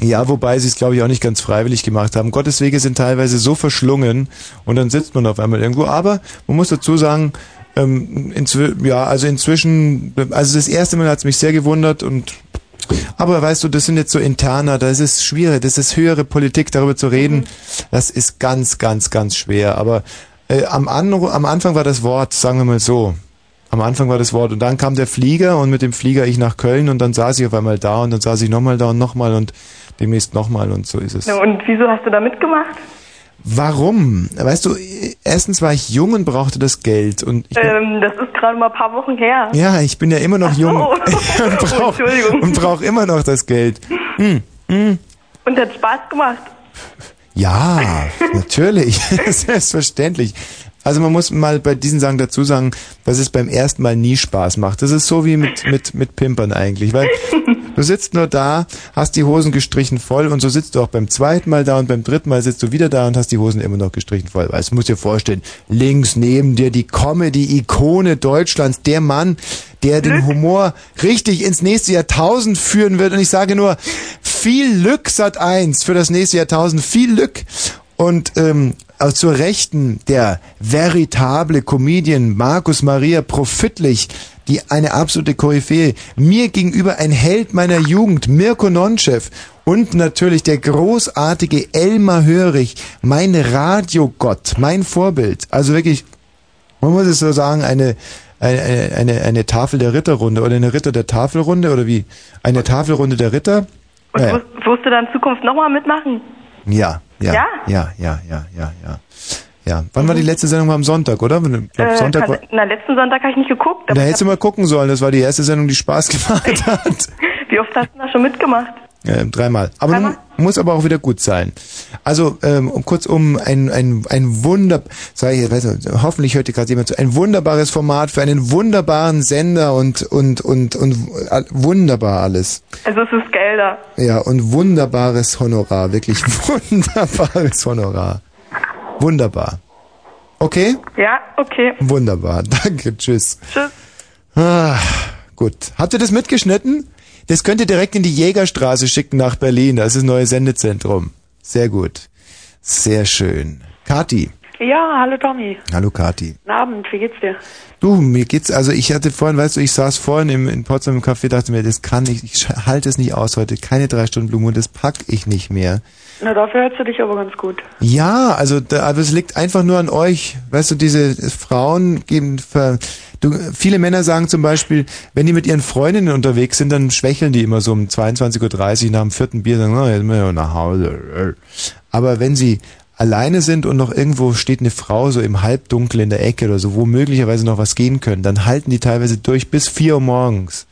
Ja, wobei sie es, glaube ich, auch nicht ganz freiwillig gemacht haben. Gottes Wege sind teilweise so verschlungen und dann sitzt man auf einmal irgendwo. Aber man muss dazu sagen, ähm, ja, also inzwischen, also das erste Mal hat es mich sehr gewundert und aber weißt du, das sind jetzt so interner, das ist schwierig, das ist höhere Politik, darüber zu reden, das ist ganz, ganz, ganz schwer. Aber äh, am, Anru am Anfang war das Wort, sagen wir mal so. Am Anfang war das Wort und dann kam der Flieger und mit dem Flieger ich nach Köln und dann saß ich auf einmal da und dann saß ich nochmal da und nochmal und demnächst nochmal und so ist es. Und wieso hast du da mitgemacht? Warum? Weißt du, erstens war ich jung und brauchte das Geld und Ähm, das ist gerade mal ein paar Wochen her. ja, ich bin ja immer noch jung Oh. (laughs) und brauche brauch immer noch das Geld. Hm, hm. Und hat Spaß gemacht. Ja, natürlich, (laughs) selbstverständlich. Also man muss mal bei diesen Sachen dazu sagen, dass es beim ersten Mal nie Spaß macht. Das ist so wie mit, mit, mit Pimpern eigentlich, weil du sitzt nur da, hast die Hosen gestrichen voll und so sitzt du auch beim zweiten Mal da und beim dritten Mal sitzt du wieder da und hast die Hosen immer noch gestrichen voll. Weil du musst dir vorstellen, links neben dir die Comedy-Ikone Deutschlands, der Mann, der den Humor richtig ins nächste Jahrtausend führen wird. Und ich sage nur, viel Glück Sat 1 für das nächste Jahrtausend, viel Glück. Und ähm, auch zur Rechten der veritable Comedian Markus Maria Profitlich, die eine absolute Koryphäe, mir gegenüber ein Held meiner Jugend, Mirko Nonchev und natürlich der großartige Elmar Hörig, mein Radiogott, mein Vorbild. Also wirklich, man muss es so sagen, eine, eine, eine, eine Tafel der Ritterrunde oder eine Ritter der Tafelrunde oder wie? Eine Tafelrunde der Ritter? Und wirst, wirst du dann in Zukunft nochmal mitmachen? Ja, ja, Ja? ja, ja, ja, ja, ja. Ja, wann war die letzte Sendung? War am Sonntag, oder? Ich glaub, Äh, Sonntag war, kann, na, letzten Sonntag habe ich nicht geguckt. da hättest du mal gucken sollen. Das war die erste Sendung, die Spaß (laughs) gemacht hat. wie oft hast du da schon mitgemacht? Äh, dreimal. Aber mu- muss aber auch wieder gut sein. Also ähm, um, kurzum ein ein ein Wunder, sag ich, weiß nicht, hoffentlich hört dir gerade jemand zu, ein wunderbares Format für einen wunderbaren Sender und und und und wunderbar alles. Also es ist Gelder. Ja, und wunderbares Honorar, wirklich (laughs) wunderbares Honorar. Wunderbar. Okay? Ja, okay. Wunderbar. (laughs) Danke, tschüss. Tschüss. Ah, gut. Habt ihr das mitgeschnitten? Das könnt ihr direkt in die Jägerstraße schicken nach Berlin. Das ist das neue Sendezentrum. Sehr gut. Sehr schön. Kati. Ja, hallo Tommy. Hallo Kati. Guten Abend, wie geht's dir? Du, mir geht's, also ich hatte vorhin, weißt du, ich saß vorhin im, in Potsdam im Café, dachte mir, das kann ich, ich halte es nicht aus heute. Keine drei Stunden Blumen, das pack ich nicht mehr. Na, dafür hörst du dich aber ganz gut. Ja, also da, aber es liegt einfach nur an euch. Weißt du, diese Frauen geben ver, du, viele Männer sagen zum Beispiel, wenn die mit ihren Freundinnen unterwegs sind, dann schwächeln die immer so um 22.30 Uhr nach dem vierten Bier, sagen, oh, jetzt müssen wir nach Hause. Aber wenn sie alleine sind und noch irgendwo steht eine Frau so im Halbdunkel in der Ecke oder so, wo möglicherweise noch was gehen können, dann halten die teilweise durch bis vier Uhr morgens.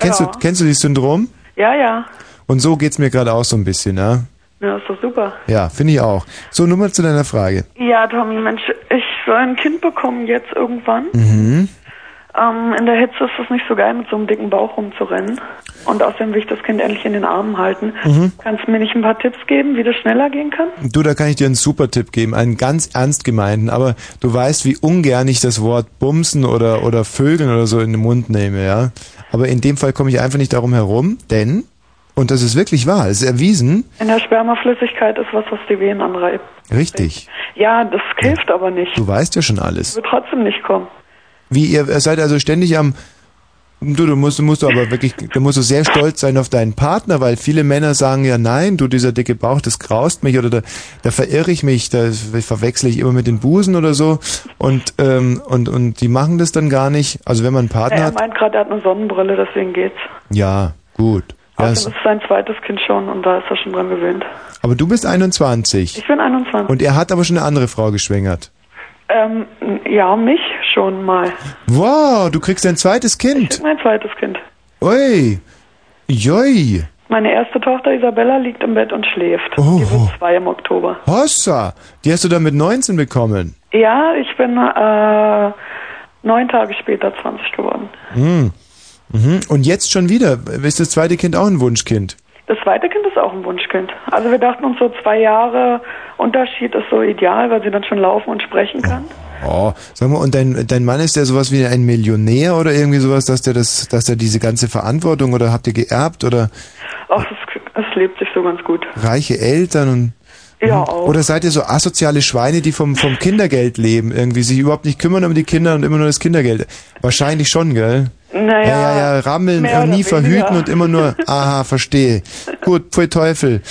Kennst Ja. du, kennst du dieses Syndrom? Ja, ja. Und so geht's mir gerade auch so ein bisschen, ja? Ja, ist doch super. Ja, finde ich auch. So, nur mal zu deiner Frage. Ja, Tommy, Mensch, ich soll ein Kind bekommen jetzt irgendwann. Mhm. Ähm, in der Hitze ist es nicht so geil, mit so einem dicken Bauch rumzurennen. Und außerdem will ich das Kind endlich in den Armen halten. Mhm. Kannst du mir nicht ein paar Tipps geben, wie das schneller gehen kann? Du, da kann ich dir einen super Tipp geben, einen ganz ernst gemeinten, aber du weißt, wie ungern ich das Wort Bumsen oder, oder Vögeln oder so in den Mund nehme, ja. Aber in dem Fall komme ich einfach nicht darum herum, denn, und das ist wirklich wahr, es ist erwiesen, In der Spermaflüssigkeit ist was, was die Venen anreibt. richtig, Ja, das hilft aber nicht. du weißt ja schon alles. Wird trotzdem nicht kommen. Wie ihr seid also ständig am Du, du musst, du musst aber wirklich, du musst du sehr stolz sein auf deinen Partner, weil viele Männer sagen ja, nein, du, dieser dicke Bauch, das graust mich oder da, da verirre ich mich, da verwechsel ich immer mit den Busen oder so und, ähm, und, und die machen das dann gar nicht. Also wenn man einen Partner er hat, meint gerade, er hat eine Sonnenbrille, deswegen geht's. ja, gut. Außerdem es- ist sein zweites Kind schon und da ist er schon dran gewöhnt. aber du bist 21 Ich bin 21. und er hat aber schon eine andere Frau geschwängert. Ähm, ja, mich schon mal. Wow, du kriegst dein zweites Kind. Mein zweites Kind. Ui, joi, Meine erste Tochter Isabella liegt im Bett und schläft. Oh. Die wird zwei im Oktober. Hossa, die hast du dann mit 19 bekommen. Ja, ich bin äh, neun Tage später 20 geworden. Hm. Mhm. Und jetzt schon wieder. Ist das zweite Kind auch ein Wunschkind? Das zweite Kind ist auch ein Wunschkind. Also wir dachten uns so zwei Jahre Unterschied ist so ideal, weil sie dann schon laufen und sprechen kann. Oh, sag mal, und dein, dein Mann ist der sowas wie ein Millionär oder irgendwie sowas, dass der das, dass der diese ganze Verantwortung oder habt ihr geerbt oder Ach, es, es lebt sich so ganz gut. reiche Eltern und Ja, Mhm. auch. oder seid ihr so asoziale Schweine, die vom, vom Kindergeld leben, irgendwie sich überhaupt nicht kümmern um die Kinder und immer nur das Kindergeld? Wahrscheinlich schon, gell? Naja, ja, ja, ja, rammeln, äh, nie verhüten und immer nur, (laughs) aha, verstehe. Gut, pfui Teufel.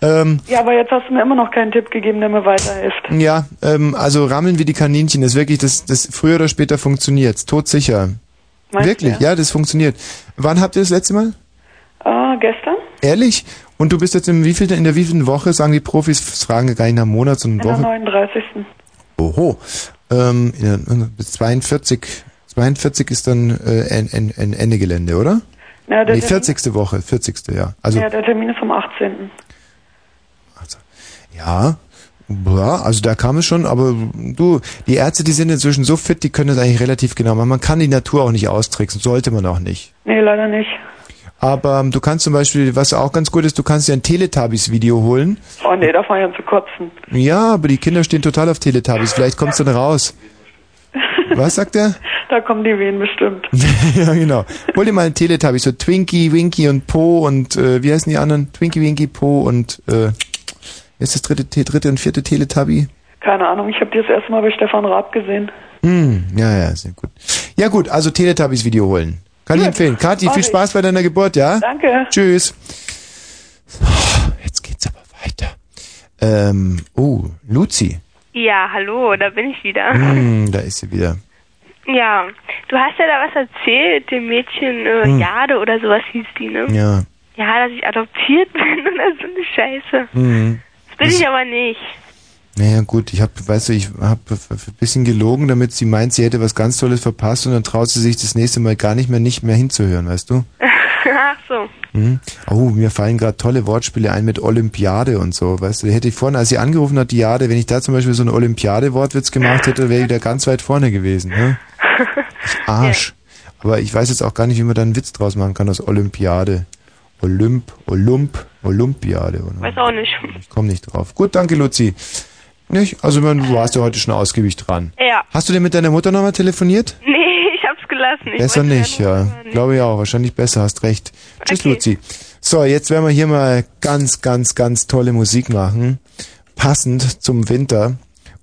Ähm, Ja, aber jetzt hast du mir immer noch keinen Tipp gegeben, der mir weiterhilft. Ja, ähm, also rammeln wie die Kaninchen ist wirklich, das, das früher oder später funktioniert's, todsicher. Meinst wirklich, du, ja? das funktioniert. Wann habt ihr das letzte Mal? Ah, gestern? Ehrlich? Und du bist jetzt im wievielten, in der wievielten Woche, sagen die Profis, fragen gar nicht nach Monat, In sondern der Woche. 39. Oho. Ähm, in der, bis 42, 42 ist dann äh, ein, ein, ein Ende Gelände, oder? Ja, der nee, Termin- 40. Woche, 40. ja. Also ja, der Termin ist am 18. Ja, ja, also da kam es schon, aber du, die Ärzte, die sind inzwischen so fit, die können das eigentlich relativ genau machen. Man kann die Natur auch nicht austricksen, sollte man auch nicht. Nee, leider nicht. Aber ähm, du kannst zum Beispiel, was auch ganz gut ist, du kannst dir ein Teletubbies-Video holen. Oh nee, da fange ich an zu kotzen. Ja, aber die Kinder stehen total auf Teletubbies, vielleicht kommt's dann raus. (laughs) Was sagt er? Da kommen die Wehen bestimmt. (laughs) ja, genau. Hol dir mal ein Teletubbies, so Twinkie, Winky und Po und äh, wie heißen die anderen? Twinkie, Winky, Po und äh, ist das dritte, Te- dritte und vierte Teletubby? Keine Ahnung, ich habe die das erste Mal bei Stefan Raab gesehen. Hm, ja, ja, sehr gut. Ja gut, also Teletubbies Video holen. Kann ich empfehlen. Kathi, viel. Spaß bei deiner Geburt, ja? Danke. Tschüss. Jetzt geht's aber weiter. Ähm, oh, Luzi. Ja, hallo, da bin ich wieder. Hm, da ist sie wieder. Ja, du hast ja da was erzählt, dem Mädchen äh, Hm. Jade oder sowas hieß die, ne? Ja. Ja, dass ich adoptiert (laughs) bin oder so eine Scheiße. Hm. Das bin ich aber nicht. Naja, gut, ich habe, weißt du, ich habe ein bisschen gelogen, damit sie meint, sie hätte was ganz Tolles verpasst und dann traut sie sich das nächste Mal gar nicht mehr nicht mehr hinzuhören, weißt du? (laughs) Ach so. Mhm. Oh, mir fallen gerade tolle Wortspiele ein mit Olympiade und so, weißt du, hätte ich vorne, als sie angerufen hat, die Jade, wenn ich da zum Beispiel so einen Olympiade-Wortwitz gemacht hätte, wäre ich da ganz weit vorne gewesen, ne? (laughs) Ich Arsch. Aber ich weiß jetzt auch gar nicht, wie man da einen Witz draus machen kann aus Olympiade. Olymp, Olymp, Olympiade. Oder? Weiß auch nicht. Ich komme nicht drauf. Gut, danke, Luzi. Nicht? Also, man, du warst ja heute schon ausgiebig dran. Ja. Hast du denn mit deiner Mutter nochmal telefoniert? (laughs) Nee, ich hab's gelassen. Ich Besser nicht, ja. Glaube ich auch. Wahrscheinlich besser, hast recht. Tschüss, Luzi. So, jetzt werden wir hier mal ganz, ganz, ganz tolle Musik machen. Passend zum Winter.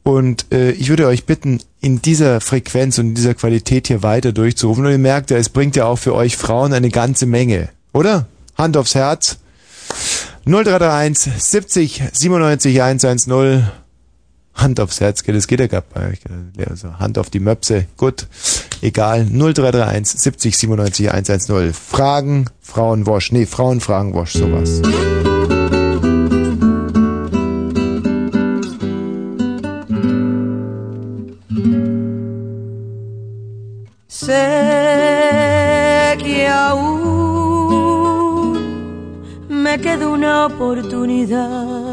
Und äh, ich würde euch bitten, in dieser Frequenz und in dieser Qualität hier weiter durchzurufen. Und ihr merkt ja, es bringt ja auch für euch Frauen eine ganze Menge. Oder? Hand aufs Herz. 0331 70 97 110. Hand aufs Herz, gell, das geht ja gar nicht. Also Hand auf die Möpse, gut, egal. 0331 70 97 110. Fragen, Frauenwosch, nee, Frauenfragenwosch, sowas. Sé que aún me queda una oportunidad.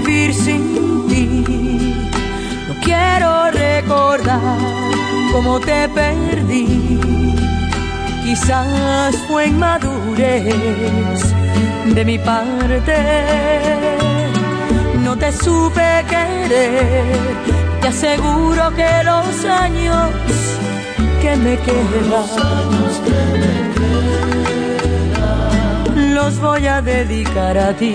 vivir sin ti. No quiero recordar cómo te perdí. Quizás fue inmadurez de mi parte. No te supe querer. Te aseguro que los años que me quedan los voy a dedicar a ti.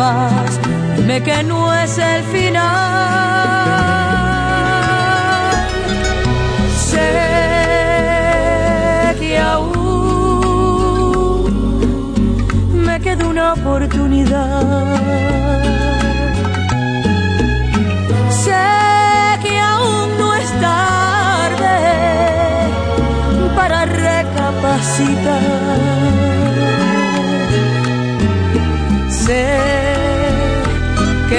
Dime que no es el final. Sé que aún me queda una oportunidad. Sé que aún no es tarde para recapacitar. Sé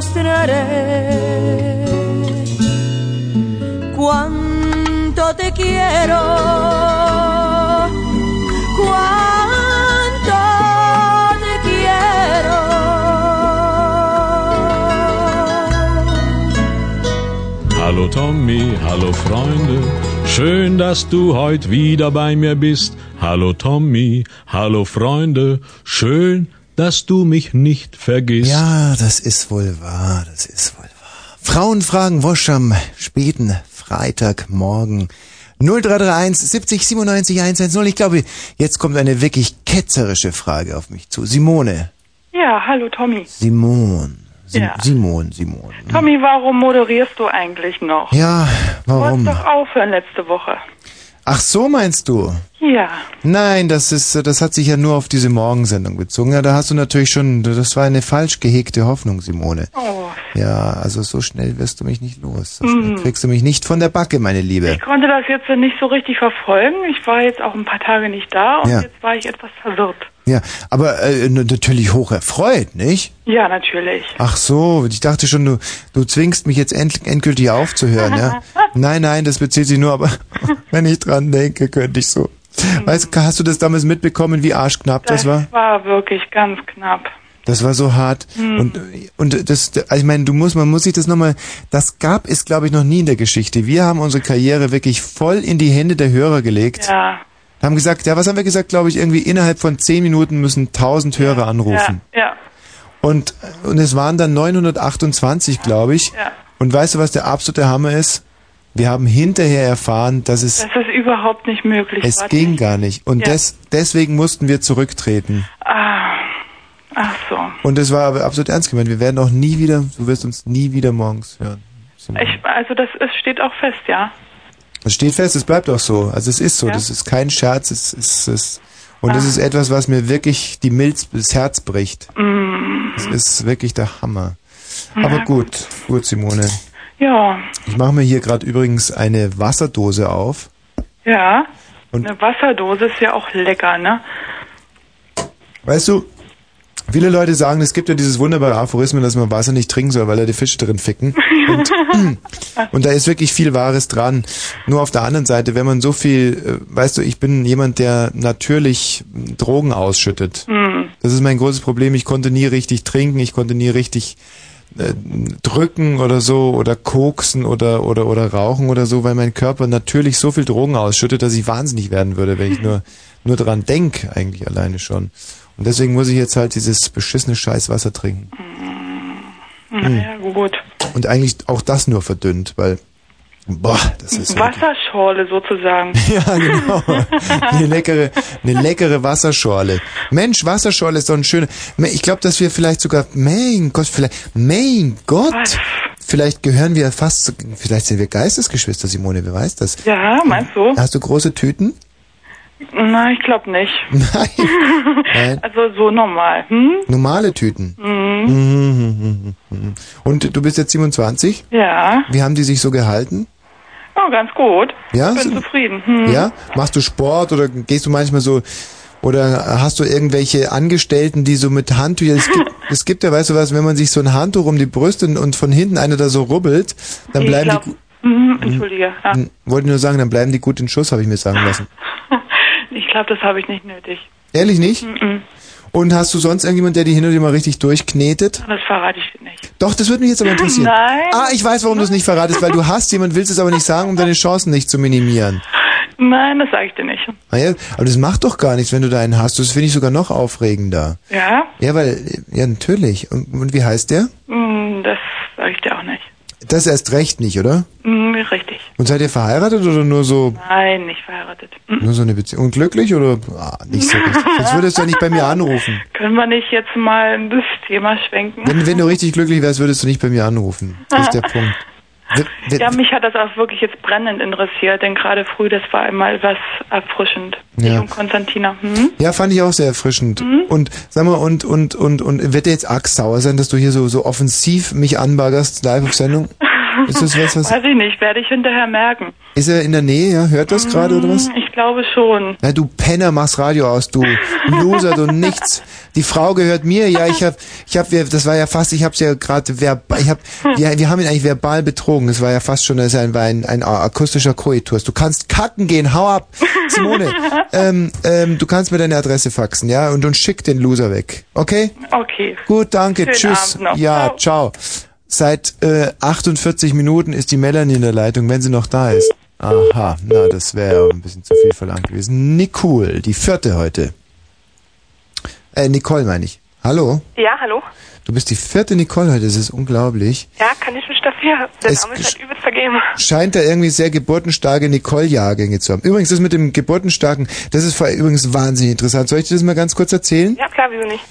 Quiero cuánto te quiero Hallo Tommy, hallo Freunde, schön, dass du heute wieder bei mir bist. Hallo Tommy, hallo Freunde, schön, dass du mich nicht vergisst. Ja, das ist wohl wahr, das ist wohl wahr. Frauen fragen Wosch am späten Freitagmorgen. 0331 70 97 110. Ich glaube, jetzt kommt eine wirklich ketzerische Frage auf mich zu. Simone. Ja, hallo Tommy. Simon. Sim Ja. Simon, Simon. Tommy, warum moderierst du eigentlich noch? Ja, Du warum? wolltest doch aufhören letzte Woche. Ach so meinst du? Ja. Nein, das ist, das hat sich ja nur auf diese Morgensendung bezogen. Ja, da hast du natürlich schon, das war eine falsch gehegte Hoffnung, Simone. Oh. Ja, also so schnell wirst du mich nicht los. So schnell kriegst du mich nicht von der Backe, meine Liebe. Ich konnte das jetzt nicht so richtig verfolgen. Ich war jetzt auch ein paar Tage nicht da und Ja. jetzt war ich etwas verwirrt. Ja, aber äh, natürlich hoch erfreut, nicht? Ja, natürlich. Ach so, ich dachte schon, du, du zwingst mich jetzt end, endgültig aufzuhören, ja? (laughs) Nein, nein, das bezieht sich nur, aber (laughs) wenn ich dran denke, könnte ich so. Weißt du, hast du das damals mitbekommen, wie arschknapp das, war? Das war wirklich ganz knapp. Das war so hart. Hm. Und, und das, also ich meine, du musst, man muss sich das nochmal, das gab es, glaube ich, noch nie in der Geschichte. Wir haben unsere Karriere wirklich voll in die Hände der Hörer gelegt. Ja. Haben gesagt, ja, was haben wir gesagt, glaube ich, irgendwie innerhalb von zehn Minuten müssen tausend Hörer anrufen. Ja, ja. Und, und es waren dann 928, glaube ich. Ja. Und weißt du, was der absolute Hammer ist? Wir haben hinterher erfahren, dass es, Das ist überhaupt nicht möglich. es war. ging gar nicht. Und Ja. des, deswegen mussten wir zurücktreten. Ah, ach so. Und es war aber absolut ernst gemeint. Wir werden auch nie wieder, du wirst uns nie wieder morgens hören. Ich, also das ist, steht auch fest, ja. Es steht fest, es bleibt auch so. Also es ist so. Ja. Das ist kein Scherz. Es ist, es und Ah. es ist etwas, was mir wirklich die Milz, das Herz bricht. Mm, Es ist wirklich der Hammer. Na Aber gut, gut, Simone. ja, Ich mache mir hier gerade übrigens eine Wasserdose auf. ja. Und- Eine Wasserdose ist ja auch lecker, ne? Weißt du, viele Leute sagen, es gibt ja dieses wunderbare Aphorismen, dass man Wasser nicht trinken soll, weil da die Fische drin ficken. Und, (laughs) und da ist wirklich viel Wahres dran. Nur auf der anderen Seite, wenn man so viel, äh, weißt du, ich bin jemand, der natürlich Drogen ausschüttet. Hm. Das ist mein großes Problem. Ich konnte nie richtig trinken, ich konnte nie richtig äh, drücken oder so oder koksen oder oder oder rauchen oder so, weil mein Körper natürlich so viel Drogen ausschüttet, dass ich wahnsinnig werden würde, wenn ich nur (laughs) nur dran denk eigentlich alleine schon. Und deswegen muss ich jetzt halt dieses beschissene Scheißwasser trinken. Naja, gut. Und eigentlich auch das nur verdünnt, weil boah, das ist Wasserschorle sozusagen. (laughs) ja, genau. Eine leckere, eine leckere Wasserschorle. Mensch, Wasserschorle ist doch ein schöner. Ich glaube, dass wir vielleicht sogar, mein Gott, vielleicht, mein Gott, vielleicht gehören wir fast, zu, vielleicht sind wir Geistesgeschwister, Simone, wer weiß das? Ja, meinst du? Hast du große Tüten? Na, ich glaube nicht. (laughs) Nein. Nein. Also so normal. Hm? Normale Tüten. Mhm. Mhm. Und du bist jetzt 27? Ja. Wie haben die sich so gehalten? Oh, ganz gut. Ja? Ich bin zufrieden. Hm. Ja? Machst du Sport oder gehst du manchmal so oder hast du irgendwelche Angestellten, die so mit Handtüchern, es gibt, (laughs) es gibt ja, weißt du was, wenn man sich so ein Handtuch um die Brüste und- von hinten einer da so rubbelt, dann Ich bleiben glaub, die, Mhm, Entschuldige. Ja. Hm, wollte nur sagen, dann bleiben die gut in Schuss, habe ich mir sagen lassen. (laughs) Ich glaube, das habe ich nicht nötig. Ehrlich nicht? Mhm. Und hast du sonst irgendjemand, der die hin und wieder mal richtig durchknetet? Das verrate ich dir nicht. Doch, das würde mich jetzt aber interessieren. (laughs) Nein. Ah, ich weiß, warum du es nicht verratest, weil du hast jemand, willst es aber nicht sagen, um deine Chancen nicht zu minimieren. Nein, das sage ich dir nicht. Ah ja, aber das macht doch gar nichts, wenn du da einen hast. Das finde ich sogar noch aufregender. Ja? Ja, weil, ja, natürlich. Und, und wie heißt der? Hm, Das sage ich dir auch nicht. Das erst recht nicht, oder? Hm, Richtig. Und seid ihr verheiratet oder nur so, Nein, nicht verheiratet. Hm. nur so eine Beziehung? Und glücklich oder? Ah, nicht so richtig. Sonst würdest du ja nicht bei mir anrufen. (laughs) Können wir nicht jetzt mal das Thema schwenken? Wenn, wenn du richtig glücklich wärst, würdest du nicht bei mir anrufen. Das ist der (laughs) Punkt. Ja, mich hat das auch wirklich jetzt brennend interessiert, denn gerade früh, das war einmal was erfrischend. Ja. Ich und Konstantina. Hm? Ja, fand ich auch sehr erfrischend. Mhm. Und sag mal, und, und, und, und wird dir jetzt arg sauer sein, dass du hier so, so offensiv mich anbaggerst, live auf Sendung? Ist das was, was, (laughs) Weiß ich nicht, werde ich hinterher merken. ist er in der Nähe, ja? Hört das gerade oder was? Hm, Ich glaube schon. Na, du Penner, machst Radio aus, du Loser, du nichts. Die Frau gehört mir, ja, ich hab, ich hab, wir- das war ja fast, ich hab's ja gerade verbal, ich hab, wir, wir haben ihn eigentlich verbal betrogen. Das war ja fast schon, das ist ein, war ein, ein akustischer Koitus. Du kannst kacken gehen, hau ab. Simone, (laughs) ähm, ähm, du kannst mir deine Adresse faxen, ja, und, und schick den Loser weg. Okay? Okay. Gut, danke, Schönen tschüss. Abend noch. Ja, ciao. Seit äh, 48 Minuten ist die Melanie in der Leitung, wenn sie noch da ist. Aha, na, das wäre ein bisschen zu viel verlangt gewesen. Nicole, die vierte heute. Äh, Nicole meine ich. Hallo? Ja, hallo? Du bist die vierte Nicole heute, das ist unglaublich. Ja, kann ich mich dafür? Der Es Name ist halt übelst vergeben. Scheint da irgendwie sehr geburtenstarke Nicole-Jahrgänge zu haben. Übrigens, das mit dem geburtenstarken, das ist übrigens wahnsinnig interessant. Soll ich dir das mal ganz kurz erzählen? Ja, klar, wieso nicht?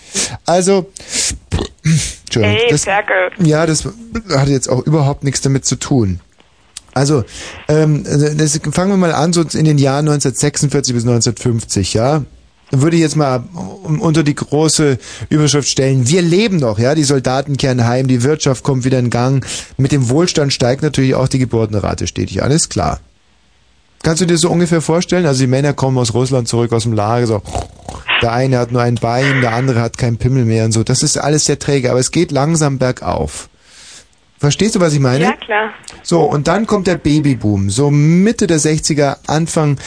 Also, (clears throat) Entschuldigung. Ey, das, Ferkel. ja, das hat jetzt auch überhaupt nichts damit zu tun. Also, ähm, das, fangen wir mal an, so in den Jahren 1946 bis 1950, ja. Würde ich jetzt mal unter die große Überschrift stellen, wir leben noch, ja, die Soldaten kehren heim, die Wirtschaft kommt wieder in Gang, mit dem Wohlstand steigt natürlich auch die Geburtenrate stetig, alles klar. Kannst du dir so ungefähr vorstellen? Also die Männer kommen aus Russland zurück aus dem Lager, so der eine hat nur ein Bein, der andere hat keinen Pimmel mehr und so. Das ist alles sehr träge, aber es geht langsam bergauf. Verstehst du, was ich meine? Ja, klar. So, und dann kommt der Babyboom, so Mitte der 60er, Anfang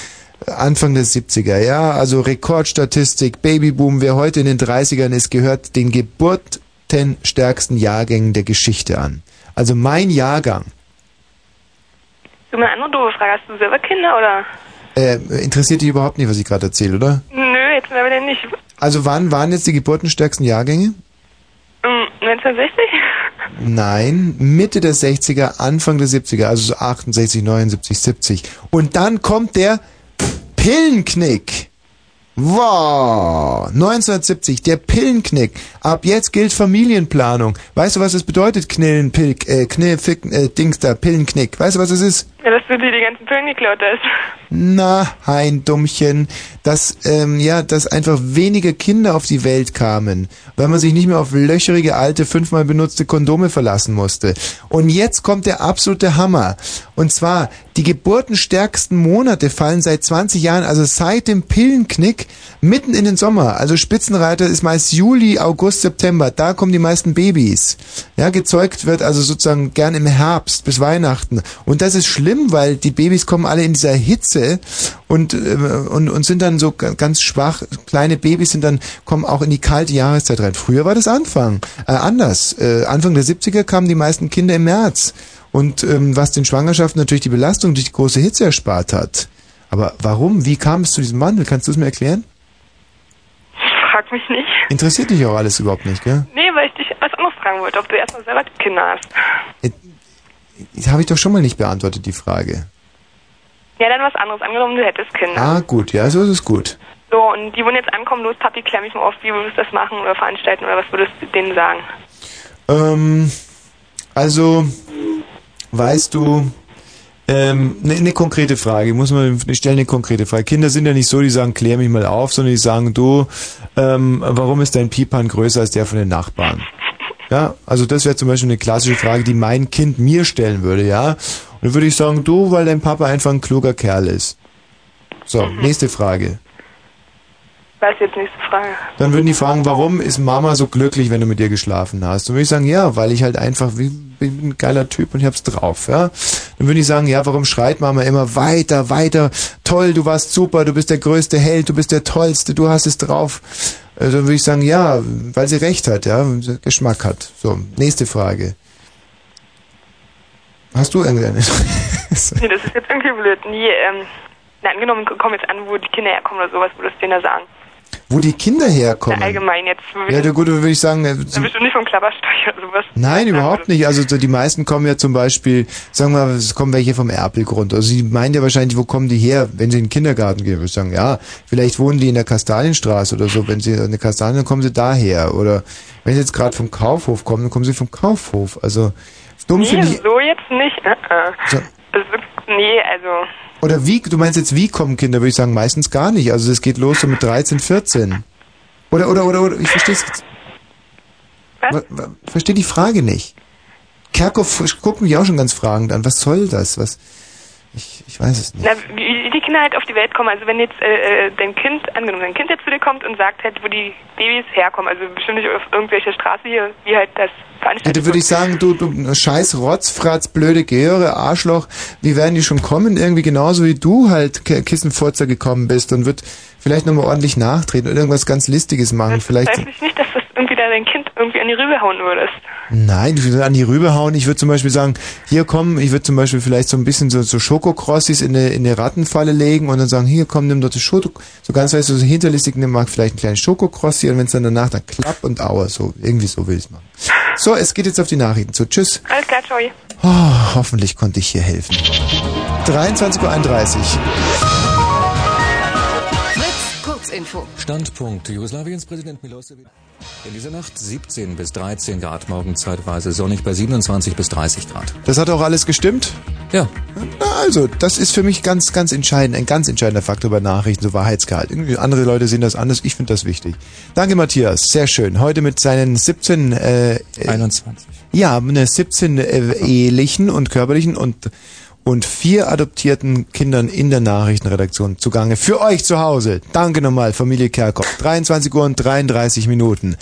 Anfang der 70er, ja, also Rekordstatistik, Babyboom, wer heute in den 30ern ist, gehört den geburtenstärksten Jahrgängen der Geschichte an. Also mein Jahrgang. Du, eine andere doofe Frage. Hast du selber Kinder oder? Äh, interessiert dich überhaupt nicht, was ich gerade erzähle, oder? Nö, jetzt aber denn nicht. Also wann waren jetzt die geburtenstärksten Jahrgänge? Ähm, 1960? Nein, Mitte der 60er, Anfang der 70er, also so 68, 79, 70. Und dann kommt der Pillenknick. Wow, 1970, der Pillenknick. Ab jetzt gilt Familienplanung. Weißt du, was das bedeutet, Knillen, Pilk, äh, Knill, Fick, äh, Dings da, Pillenknick? Weißt du, was das ist? Ja, dass du dir die ganzen Pillen geklaut hast. Na, ein Dummchen, dass ähm, ja, dass einfach weniger Kinder auf die Welt kamen, weil man sich nicht mehr auf löcherige alte fünfmal benutzte Kondome verlassen musste. Und jetzt kommt der absolute Hammer. Und zwar die geburtenstärksten Monate fallen seit 20 Jahren, also seit dem Pillenknick, mitten in den Sommer. Also Spitzenreiter ist meist Juli, August, September. Da kommen die meisten Babys. Ja, gezeugt wird also sozusagen gern im Herbst bis Weihnachten. Und das ist schlimm, weil die Babys kommen alle in dieser Hitze und, äh, und, und sind dann so ganz schwach. Kleine Babys sind dann, kommen auch in die kalte Jahreszeit rein. Früher war das Anfang, äh, anders. Äh, Anfang der 70er kamen die meisten Kinder im März. Und ähm, was den Schwangerschaften natürlich die Belastung durch die große Hitze erspart hat. Aber warum? Wie kam es zu diesem Wandel? Kannst du es mir erklären? Frag mich nicht. Interessiert dich auch alles überhaupt nicht, gell? Nee, weil ich dich was anderes fragen wollte, ob du erstmal selber Kinder hast. Habe ich doch schon mal nicht beantwortet, die Frage. Ja, dann was anderes. Angenommen, du hättest Kinder. Ah, gut, ja, so ist es gut. So, und die wollen jetzt ankommen, los, Papi, klär mich mal auf, wie würdest du das machen oder veranstalten oder was würdest du denen sagen? Ähm, also, weißt du, ähm, eine ne konkrete Frage, ich muss mal, ich stelle eine konkrete Frage. Kinder sind ja nicht so, die sagen, klär mich mal auf, sondern die sagen, du, ähm, warum ist dein Pipan größer als der von den Nachbarn? Ja, also das wäre zum Beispiel eine klassische Frage, die mein Kind mir stellen würde, ja. Und dann würde ich sagen, du, weil dein Papa einfach ein kluger Kerl ist. So, nächste Frage. Ist jetzt nächste Frage? Dann würden die fragen, warum ist Mama so glücklich, wenn du mit ihr geschlafen hast? Dann würde ich sagen, ja, weil ich halt einfach wie, bin ein geiler Typ und ich hab's drauf, ja. Dann würde ich sagen, ja, warum schreit Mama immer weiter, weiter, toll, du warst super, du bist der größte Held, du bist der tollste, du hast es drauf. Äh, Dann würde ich sagen, ja, weil sie recht hat, ja, Geschmack hat. So, nächste Frage. Hast du irgendeine? (laughs) Nee, das ist jetzt irgendwie blöd. Nee, ähm, na, angenommen, komm jetzt an, wo die Kinder herkommen oder sowas, würdest du denen da sagen? Wo die Kinder herkommen? Na, allgemein jetzt. Ja, da gut, würde ich sagen, äh, Dann bist du nicht vom Klappersteuer oder sowas. Nein, überhaupt nicht. Also so die meisten kommen ja zum Beispiel, sagen wir mal, es kommen welche vom Erpelgrund. Also sie meinen ja wahrscheinlich, wo kommen die her, wenn sie in den Kindergarten gehen. Würde ich sagen, ja, vielleicht wohnen die in der Kastanienstraße oder so. Wenn sie in der Kastanien, dann kommen sie daher. Oder wenn sie jetzt gerade vom Kaufhof kommen, dann kommen sie vom Kaufhof. Also dumm Nee, finde ich. so jetzt nicht. Äh, äh. So. Nee, also. Oder wie, du meinst jetzt, wie kommen Kinder? Würde ich sagen, meistens gar nicht. Also es geht los so mit 13, 14. Oder, oder, oder, oder, ich verstehe es jetzt. Was? Verstehe die Frage nicht. Kerkhoff guckt mich auch schon ganz fragend an. Was soll das? Was? Ich, ich weiß es nicht. Na, wie die Kinder halt auf die Welt kommen. Also wenn jetzt äh, äh, dein Kind, angenommen, dein Kind jetzt zu dir kommt und sagt halt, wo die Babys herkommen, also bestimmt nicht auf irgendwelche Straße hier, wie halt das Ja, veranstaltet da würde ich sagen, du, du scheiß Rotzfratz, blöde Göre, Arschloch, wie werden die schon kommen? Irgendwie genauso wie du halt Kissenfurzer gekommen bist und wird vielleicht nochmal ordentlich nachtreten oder irgendwas ganz Listiges machen. Vielleicht. Weiß ich nicht, dass das irgendwie da dein Kind irgendwie an die Rübe hauen würdest. Nein, ich würde an die Rübe hauen. Ich würde zum Beispiel sagen, hier komm, ich würde zum Beispiel vielleicht so ein bisschen so, so Schokokrossis in eine, in eine Rattenfalle legen und dann sagen, hier komm, nimm dort das Schoko, so ganz weißt du, so hinterlistig, nimm mal vielleicht ein kleines Schokokrossi und wenn es dann danach dann klapp und aua, so, irgendwie so will ich machen. So, es geht jetzt auf die Nachrichten. So, tschüss. Alles klar, ciao. Oh, hoffentlich konnte ich hier helfen. 23.31 Uhr. Fritz, Kurzinfo. Standpunkt. Jugoslawiens Präsident Milosevic. In dieser Nacht 17 bis 13 Grad, morgen zeitweise sonnig bei 27 bis 30 Grad. Das hat auch alles gestimmt? Ja. Na also, das ist für mich ganz, ganz entscheidend, ein ganz entscheidender Faktor bei Nachrichten, so Wahrheitsgehalt. Irgendwie andere Leute sehen das anders, ich finde das wichtig. Danke, Matthias, sehr schön. Heute mit seinen 17, äh, 21. Ja, ne, 17 äh, ehelichen und körperlichen und und vier adoptierten Kindern in der Nachrichtenredaktion zugange. Für euch zu Hause. Danke nochmal, Familie Kerkhoff. 23 Uhr und 33 Minuten.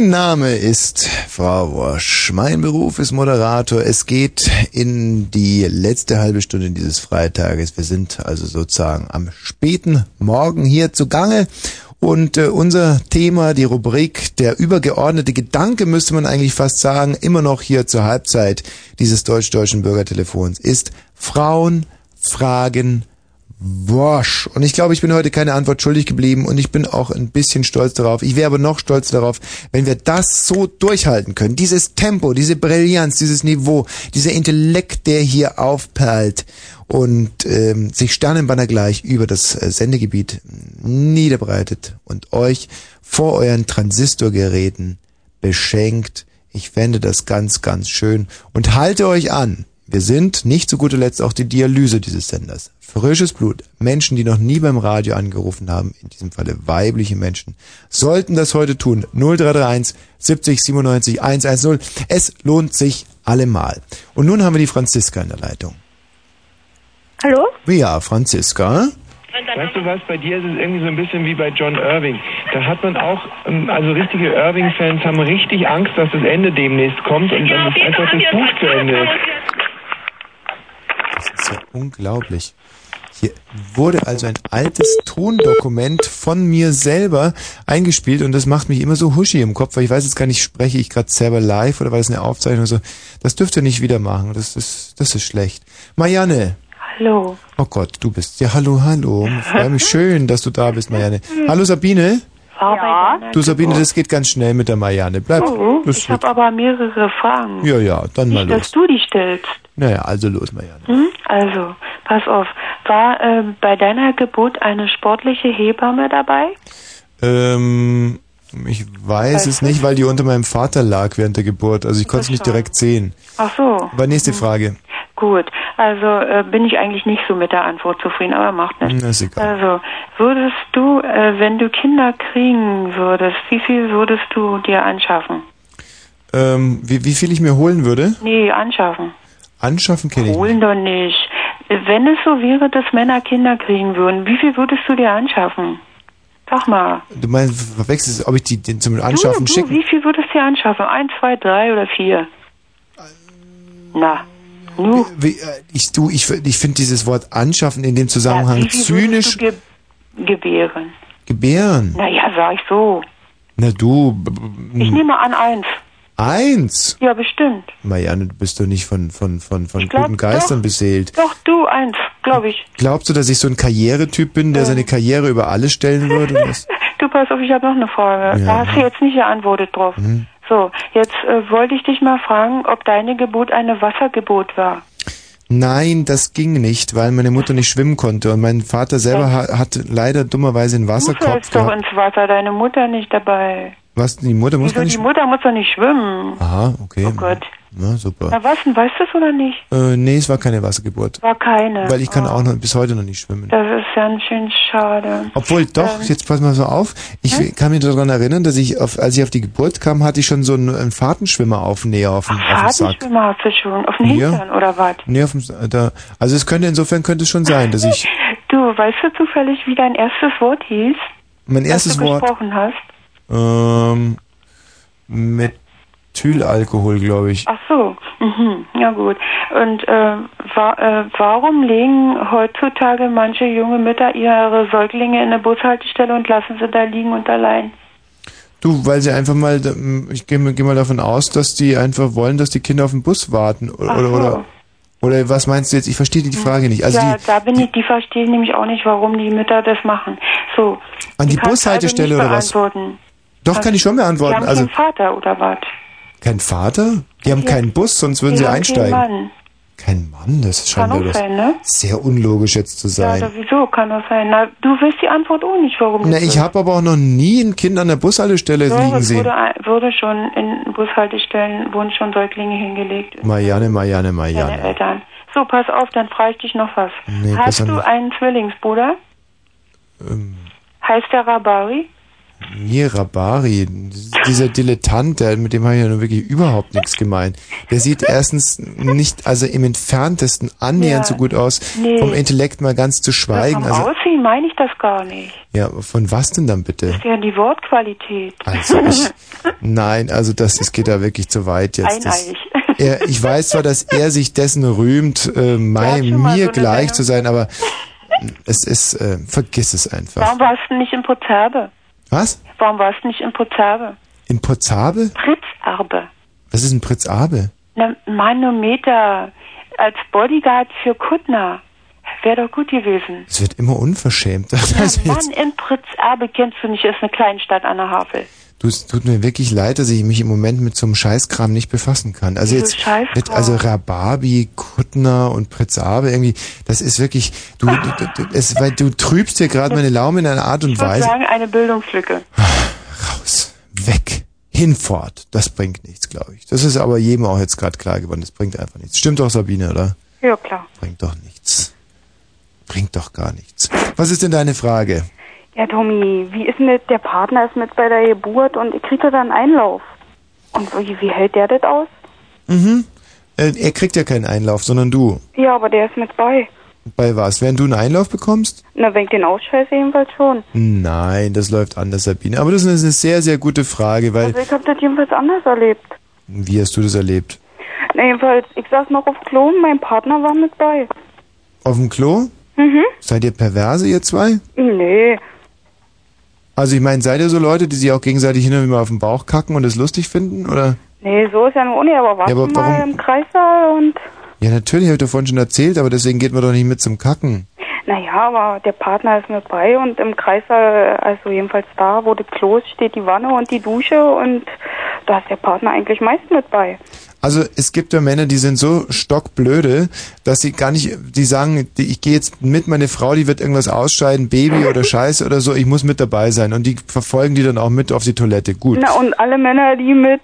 Name ist Frau Wosch. Mein Beruf ist Moderator. Es geht in die letzte halbe Stunde dieses Freitages. Wir sind also sozusagen am späten Morgen hier zugange. Und äh, unser Thema, die Rubrik, der übergeordnete Gedanke, müsste man eigentlich fast sagen, immer noch hier zur Halbzeit dieses deutsch-deutschen Bürgertelefons, ist Frauen fragen Wosch. Und ich glaube, ich bin heute keine Antwort schuldig geblieben und ich bin auch ein bisschen stolz darauf. Ich wäre aber noch stolz darauf, wenn wir das so durchhalten können. Dieses Tempo, diese Brillanz, dieses Niveau, dieser Intellekt, der hier aufperlt und ähm, sich Sternenbanner gleich über das äh, Sendegebiet niederbreitet und euch vor euren Transistorgeräten beschenkt. Ich fände das ganz, ganz schön. Und halte euch an. Wir sind nicht zu guter Letzt auch die Dialyse dieses Senders. Frisches Blut. Menschen, die noch nie beim Radio angerufen haben, in diesem Falle weibliche Menschen, sollten das heute tun. 0331 70 97 110. Es lohnt sich allemal. Und nun haben wir die Franziska in der Leitung. Hallo? Ja, Franziska. Weißt du was, bei dir ist es irgendwie so ein bisschen wie bei John Irving. Da hat man auch, ähm, also richtige Irving-Fans haben richtig Angst, dass das Ende demnächst kommt und dann ist einfach das Buch zu Ende. Ist ja unglaublich. Hier wurde also ein altes Tondokument von mir selber eingespielt und das macht mich immer so huschi im Kopf, weil ich weiß jetzt gar nicht, spreche ich gerade selber live oder war das eine Aufzeichnung so. Das dürft ihr nicht wieder machen. Das ist, das ist schlecht. Marianne. Hallo. Oh Gott, du bist. Ja, hallo, hallo. Ich freue mich schön, dass du da bist, Marianne. Hallo Sabine. Ja. Du Sabine, das geht ganz schnell mit der Marianne. Bleib. Oh, ich habe aber mehrere Fragen. ja, ja, dann mal Nicht, dass los. du die stellst. Naja, also los, Marianne. Hm? Also, pass auf. War äh, bei deiner Geburt eine sportliche Hebamme dabei? Ähm, ich weiß Weißt es du? nicht, weil die unter meinem Vater lag während der Geburt. Also ich konnte es nicht direkt sehen. Ach so. Aber nächste Frage. Gut. Also äh, bin ich eigentlich nicht so mit der Antwort zufrieden, aber macht nichts. Na, ist egal. Also, würdest du, äh, wenn du Kinder kriegen würdest, wie viel würdest du dir anschaffen? Ähm, wie, wie viel ich mir holen würde? Nee, anschaffen. Anschaffen kenne ich. Holen doch nicht. Wenn es so wäre, dass Männer Kinder kriegen würden, wie viel würdest du dir anschaffen? Sag mal. Du meinst, verwechselst, ob ich die den zum Anschaffen du, du, schicken? wie viel würdest du dir anschaffen? Ein, zwei, drei oder vier? Na, nu. Äh, ich du, ich, ich finde dieses Wort anschaffen in dem Zusammenhang wie viel zynisch ge gebären? gebären. Naja, sag ich so. Na du, Ich nehme an eins. Eins. Ja, bestimmt. Marianne, du bist doch nicht von, von, von, von glaub, guten Geistern doch. beseelt. Doch, du eins, glaube ich. Glaubst du, dass ich so ein Karrieretyp bin, der seine Karriere über alles stellen würde? (laughs) Das- Du, pass auf, ich habe noch eine Frage. Ja. Da hast du jetzt nicht geantwortet drauf. Mhm. So, jetzt äh, wollte ich dich mal fragen, ob deine Geburt eine Wassergeburt war. Nein, das ging nicht, weil meine Mutter nicht schwimmen konnte und mein Vater selber ha hat leider dummerweise einen Du Wasserkopf fällst doch gehabt. ins Wasser, deine Mutter nicht dabei. Was, die Mutter muss Wieso, gar die nicht Mutter muss doch nicht schwimmen. Aha, okay. Oh Gott. Na, super. Na was denn, weißt du es oder nicht? Äh, nee, es war keine Wassergeburt. War keine. Weil ich kann Oh, auch noch bis heute noch nicht schwimmen. Das ist ganz schön schade. Obwohl, doch, Ähm, jetzt pass mal so auf. Ich kann mich daran erinnern, dass ich, auf, als ich auf die Geburt kam, hatte ich schon so einen, einen Fahrtenschwimmer auf dem Nähe auf dem, auf dem Sack. Fahrtenschwimmer hast du schon. Auf Ja. Hintern oder was? Nee, auf dem, da, also es könnte, insofern könnte es schon sein, dass ich, (laughs) Du, weißt du zufällig, wie dein erstes Wort hieß? mein erstes was du Wort, gesprochen hast? Ähm, Methylalkohol, glaube ich. Ach so, mhm. ja gut. Und äh, wa äh, warum legen heutzutage manche junge Mütter ihre Säuglinge in eine Bushaltestelle und lassen sie da liegen und allein? Du, weil sie einfach mal, ich gehe mal- geh mal davon aus, dass die einfach wollen, dass die Kinder auf den Bus warten. Oder, oder, so. oder, oder was meinst du jetzt? Ich verstehe die Frage nicht. Also ja, die, da bin ich, die verstehe ich nämlich auch nicht, warum die Mütter das machen. So. An die Bushaltestelle also oder nicht was? Doch, kann ich schon Die beantworten. haben Also, keinen Vater oder was? kein Vater? Die haben Die- keinen Bus, sonst würden Die sie einsteigen. keinen Mann. Kein Mann, das scheint Kann auch das sein, ne? sehr unlogisch jetzt zu Ja, sein. sowieso kann das sein. Na, du wirst die Antwort auch nicht, warum Na, ich habe aber auch noch nie ein Kind an der Bushaltestelle So, liegen sehen. wurde, ein- wurde schon in Bushaltestellen wurden schon Säuglinge hingelegt. Marianne, Marianne, Deine Marianne. Eltern. So, pass auf, dann frage ich dich noch was. Nee, Hast du nicht. einen Zwillingsbruder? Ähm, Heißt der Rabari? Mir Rabari, dieser Dilettant, der, mit dem habe ich ja nun wirklich überhaupt nichts gemeint. Der sieht erstens nicht, also im entferntesten annähernd Ja. so gut aus, Nee. vom Intellekt mal ganz zu schweigen. Vom Also, Aussehen meine ich das gar nicht. ja, von was denn dann bitte? Das ist ja die Wortqualität. Also ich, nein, also das, das geht da wirklich zu weit jetzt. Eineiig. er, ich weiß zwar, dass er sich dessen rühmt, äh, mein, mir so gleich Sendung. zu sein, aber es ist, äh, vergiss es einfach. Warum warst du nicht in Prozerbe? Was? Warum warst du nicht in Prozerbe? In Potsabel? Pritzarbe. Was ist ein Pritz Abe? Na, Manometer als Bodyguard für Kuttner. Wäre doch gut gewesen. Es wird immer unverschämt. (laughs) Also Mann, in Pritzarbe kennst du nicht, ist eine Kleinstadt an der Havel. Du, es tut mir wirklich leid, dass ich mich im Moment mit so einem Scheißkram nicht befassen kann. Also jetzt wird also Rababi, Kuttner und Pritzabe irgendwie, das ist wirklich, du, du, du, es, weil du trübst hier gerade meine Laune in einer Art und Ich würde Weise. sagen, eine Bildungslücke. Raus, weg, hinfort. Das bringt nichts, glaube ich. Das ist aber jedem auch jetzt gerade klar geworden. Das bringt einfach nichts. Stimmt doch, Sabine, oder? Ja, klar. Bringt doch nichts. Bringt doch gar nichts. Was ist denn deine Frage? Ja, Tommy, wie ist denn das? Der Partner ist mit bei der Geburt und ich kriege dann Einlauf. Und wie, wie hält der das aus? Mhm. Äh, er kriegt ja keinen Einlauf, sondern du. Ja, aber der ist mit bei. Bei was? Während du einen Einlauf bekommst? Na, wenn ich den ausscheiße, jedenfalls schon. Nein, das läuft anders, Sabine. Aber das ist eine sehr, sehr gute Frage, weil... Also ich habe das jedenfalls anders erlebt. Wie hast du das erlebt? Na, jedenfalls, ich saß noch auf Klo und mein Partner war mit bei. Auf dem Klo? Mhm. Seid ihr perverse, ihr zwei? Nee. Also ich meine, seid ihr so Leute, die sich auch gegenseitig hin und wieder auf den Bauch kacken und es lustig finden? Oder? Nee, so ist ja nur ohne, aber warten Ja, aber mal warum- im Kreissaal und... Ja, natürlich, habe ich doch vorhin schon erzählt, aber deswegen geht man doch nicht mit zum Kacken. Naja, aber der Partner ist mit bei und im Kreissaal, also jedenfalls da, wo das Klo ist, steht die Wanne und die Dusche und da ist der Partner eigentlich meist mit bei. Also es gibt ja Männer, die sind so stockblöde, dass sie gar nicht, die sagen, die, ich gehe jetzt mit, meine Frau, die wird irgendwas ausscheiden, Baby oder (laughs) Scheiße oder so, ich muss mit dabei sein. Und die verfolgen die dann auch mit auf die Toilette. Gut. Na und alle Männer, die mit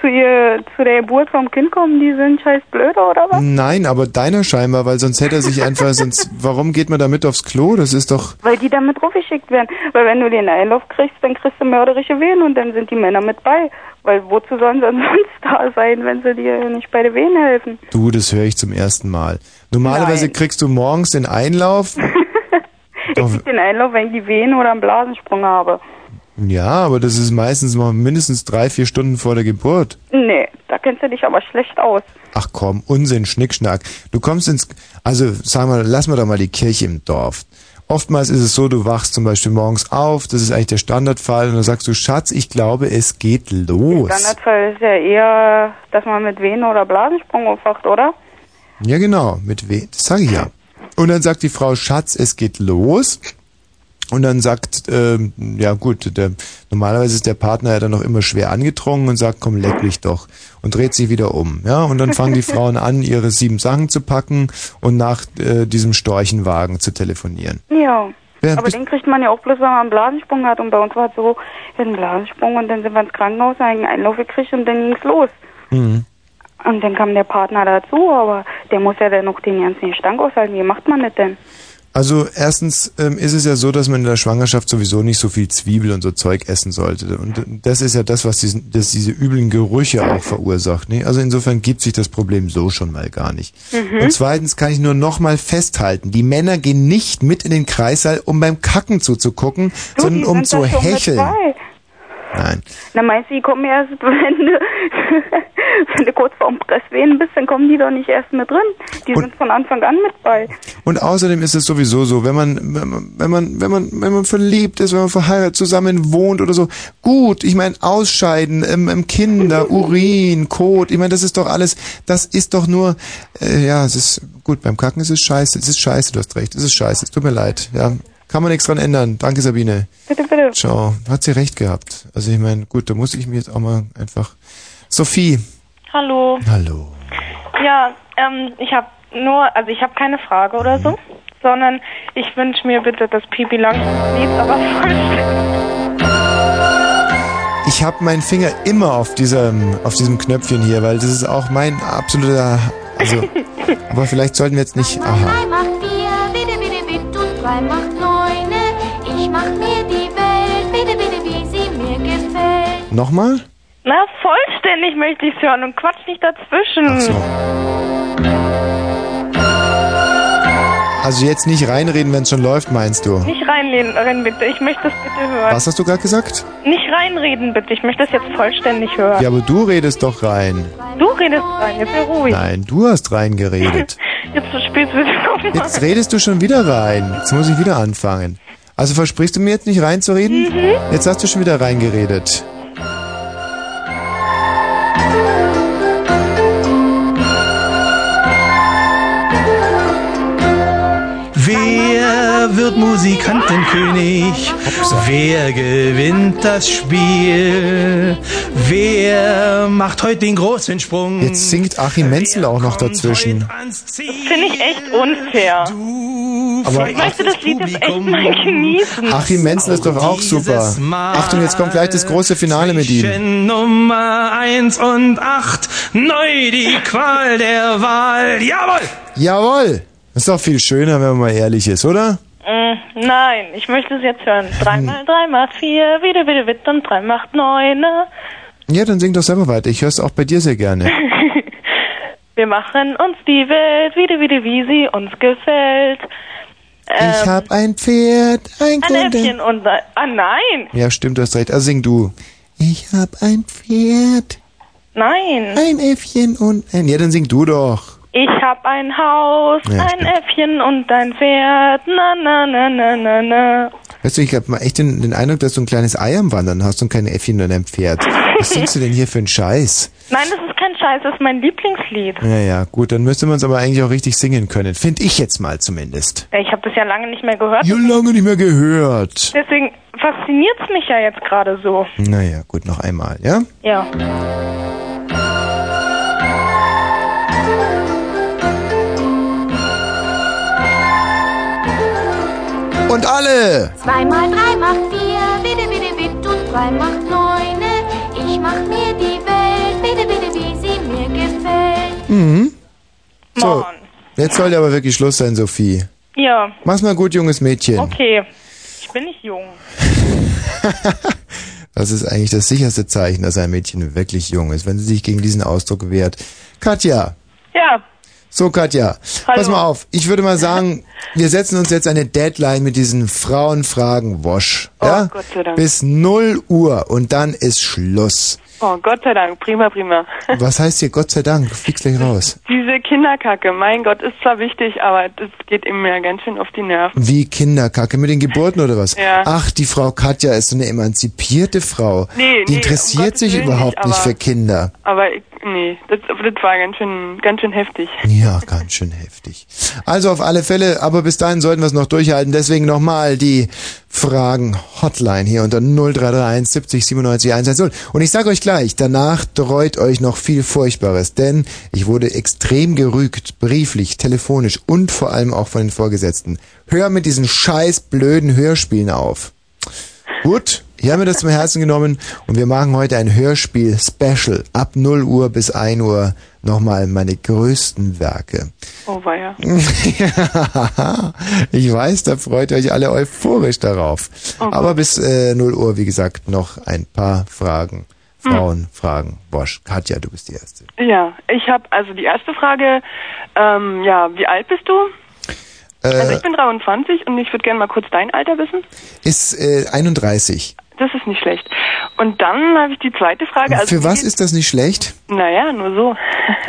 zu ihr, zu der Geburt vom Kind kommen, die sind scheiß blöde oder was? Nein, aber deiner scheinbar, weil sonst hätte er sich einfach, sonst, warum geht man da mit aufs Klo? Das ist doch, Weil die damit draufgeschickt werden. Weil wenn du den Einlauf kriegst, dann kriegst du mörderische Wehen und dann sind die Männer mit bei. Weil wozu sollen sie (laughs) sonst da sein, wenn sie dir nicht bei den Wehen helfen? du, das höre ich zum ersten Mal. Normalerweise Nein. kriegst du morgens den Einlauf. (laughs) Ich krieg den Einlauf, wenn ich die Wehen oder einen Blasensprung habe. Ja, aber das ist meistens mal mindestens drei, vier Stunden vor der Geburt. Nee, da kennst du dich aber schlecht aus. Ach komm, Unsinn, Schnickschnack. Du kommst ins, also sag mal, lass mal doch mal die Kirche im Dorf. Oftmals ist es so, du wachst zum Beispiel morgens auf, das ist eigentlich der Standardfall, und dann sagst du, Schatz, ich glaube, es geht los. Standardfall ist ja eher, dass man mit Venen oder Blasensprung aufwacht, oder? Ja, genau, mit weh, das sage ich ja. Und dann sagt die Frau, Schatz, es geht los. Und dann sagt, ähm, ja gut, der, normalerweise ist der Partner ja dann noch immer schwer angetrunken und sagt, komm, leck mich doch. Und dreht sich wieder um. Ja, und dann fangen die (laughs) Frauen an, ihre sieben Sachen zu packen und nach äh, diesem Storchenwagen zu telefonieren. Ja. Wer aber bist- den kriegt man ja auch bloß, wenn man einen Blasensprung hat. Und bei uns war es so, wir hatten einen Blasensprung und dann sind wir ins Krankenhaus, haben einen Einlauf gekriegt und dann ging's los. Mhm. Und dann kam der Partner dazu, aber der muss ja dann noch den ganzen Gestank aushalten. Wie macht man das denn? Also erstens ähm, ist es ja so, dass man in der Schwangerschaft sowieso nicht so viel Zwiebel und so Zeug essen sollte. Und das ist ja das, was diesen, das diese üblen Gerüche auch verursacht. Ne? Also insofern gibt sich das Problem so schon mal gar nicht. Mhm. Und zweitens kann ich nur noch mal festhalten, die Männer gehen nicht mit in den Kreissaal, um beim Kacken zuzugucken, Du, sondern um zu hecheln. bei. Nein. Na meinst du, die kommen erst, (laughs) wenn du, wenn du kurz vorm Presswehen bist, dann kommen die doch nicht erst mit drin. Die sind von Anfang an mit bei. Und außerdem ist es sowieso so, wenn man, wenn man, wenn man, wenn man, wenn man verliebt ist, wenn man verheiratet zusammen wohnt oder so, gut, ich meine, Ausscheiden, ähm, ähm, Kinder, Urin, Kot, ich meine, das ist doch alles, das ist doch nur, äh, ja, es ist, gut, beim Kacken ist es scheiße, es ist scheiße, du hast recht, es ist scheiße, es tut mir leid, ja. Kann man nichts dran ändern. Danke, Sabine. Bitte, bitte. Ciao. Hat sie recht gehabt. Also ich meine, gut, da muss ich mir jetzt auch mal einfach. Sophie. Hallo. Hallo. Ja, ähm, ich habe nur, also ich habe keine Frage oder so, sondern ich wünsche mir bitte das Pipi langsam Lied, aber Ich habe meinen Finger immer auf diesem, auf diesem Knöpfchen hier, weil das ist auch mein absoluter, also, (laughs) aber vielleicht sollten wir jetzt nicht, aha. Drei macht vier, bitte, bitte, bitte, und drei macht Nochmal? Na, vollständig möchte ich hören und quatsch nicht dazwischen. Also jetzt nicht reinreden, wenn es schon läuft, meinst du? Nicht reinreden, bitte. Ich möchte es bitte hören. Was hast du gerade gesagt? Nicht reinreden, bitte. Ich möchte es jetzt vollständig hören. Ja, aber du redest doch rein. Du redest rein, jetzt sei ruhig. Nein, du hast reingeredet. (laughs) Jetzt spielst du nochmal. Jetzt redest du schon wieder rein. Jetzt muss ich wieder anfangen. Also versprichst du mir jetzt nicht reinzureden? Mhm. Jetzt hast du schon wieder reingeredet. Wer wird Musikantenkönig? Wer gewinnt das Spiel? Wer macht heute den großen Sprung? Jetzt singt Achim Menzel auch noch dazwischen. Das finde ich echt unfair. Aber ich möchte das Lied jetzt echt mal genießen. Achim Menzel ist doch auch super. Achtung, jetzt kommt gleich das große Finale mit ihm. Nummer 1 und 8, neu die Qual der Wahl. Jawohl! Jawohl! Das ist doch viel schöner, wenn man mal ehrlich ist, oder? Mm, nein, ich möchte es jetzt hören. Drei mal drei macht vier, wieder, wieder, wieder und drei macht neun. ne? Ja, dann sing doch selber weiter. Ich höre es auch bei dir sehr gerne. (laughs) Wir machen uns die Welt wieder, wieder, wie sie uns gefällt. Ähm, ich hab ein Pferd, ein. Äffchen und ein... Ah, nein! Ja, stimmt, du hast recht. Also sing du. Ich hab ein Pferd, Nein! ein Äffchen und ein... Ja, dann sing du doch. Ich hab ein Haus, Ja, ein Äffchen und ein Pferd. Na, na, na, na, na, na. Weißt du, ich hab mal echt den, den Eindruck, dass du ein kleines Ei am Wandern hast und kein Äffchen und ein Pferd. Was singst du denn hier für einen Scheiß? Nein, das ist kein Scheiß, das ist mein Lieblingslied. Ja, ja, gut, dann müsste man es aber eigentlich auch richtig singen können. Find ich jetzt mal zumindest. Ich habe das ja lange nicht mehr gehört. Ja, lange nicht mehr gehört. Deswegen fasziniert's mich ja jetzt gerade so. Naja, gut, noch einmal, ja? Ja. Und alle! Zwei mal drei macht vier, bitte, bitte, bitte, und drei macht neune. Ich mach mir die Welt, bitte, bitte, wie sie mir gefällt. Mhm. So, jetzt sollte aber wirklich Schluss sein, Sophie. Ja, Mach's mal gut, junges Mädchen. okay. Ich bin nicht jung. (laughs) Das ist eigentlich das sicherste Zeichen, dass ein Mädchen wirklich jung ist, wenn sie sich gegen diesen Ausdruck wehrt. Katja, Ja, so Katja, Hallo. pass mal auf. Ich würde mal sagen, wir setzen uns jetzt eine Deadline mit diesen Frauenfragen-Wosch. Ja? Gott sei Dank. Bis 0 Uhr und dann ist Schluss. Oh, Gott sei Dank, prima, prima. (laughs) Was heißt hier Gott sei Dank? Du fliegst gleich raus. Diese Kinderkacke, mein Gott, ist zwar wichtig, aber das geht ihm ja ganz schön auf die Nerven. Wie Kinderkacke mit den Geburten oder was? Ja. Ach, die Frau Katja ist so eine emanzipierte Frau. Nee, die nee, interessiert um sich Willen überhaupt nicht, nicht aber- für Kinder. Aber ich, nee, das, das war ganz schön, ganz schön heftig. Ja, ganz schön heftig. Also auf alle Fälle, aber bis dahin sollten wir es noch durchhalten. Deswegen nochmal die Fragen-Hotline hier unter 0331 70 97 110. Und ich sage euch gleich, danach dreut euch noch viel Furchtbares, denn ich wurde extrem gerügt, brieflich, telefonisch und vor allem auch von den Vorgesetzten. Hör mit diesen scheiß blöden Hörspielen auf. Gut, ich habe mir das zum Herzen genommen und wir machen heute ein Hörspiel-Special. Ab 0 Uhr bis 1 Uhr nochmal meine größten Werke. Oh, weia. (laughs) ich weiß, da freut ihr euch alle euphorisch darauf. Oh. Aber bis äh, 0 Uhr, wie gesagt, noch ein paar Fragen. Hm. Frauenfragen. Bosch, Katja, du bist die Erste. Ja, ich habe also die erste Frage, ähm, ja, wie alt bist du? Also Äh, ich bin 23 und ich würde gerne mal kurz dein Alter wissen. ist äh, 31. Das ist nicht schlecht. Und dann habe ich die zweite Frage. Also Für was ist das nicht schlecht? Naja, nur so.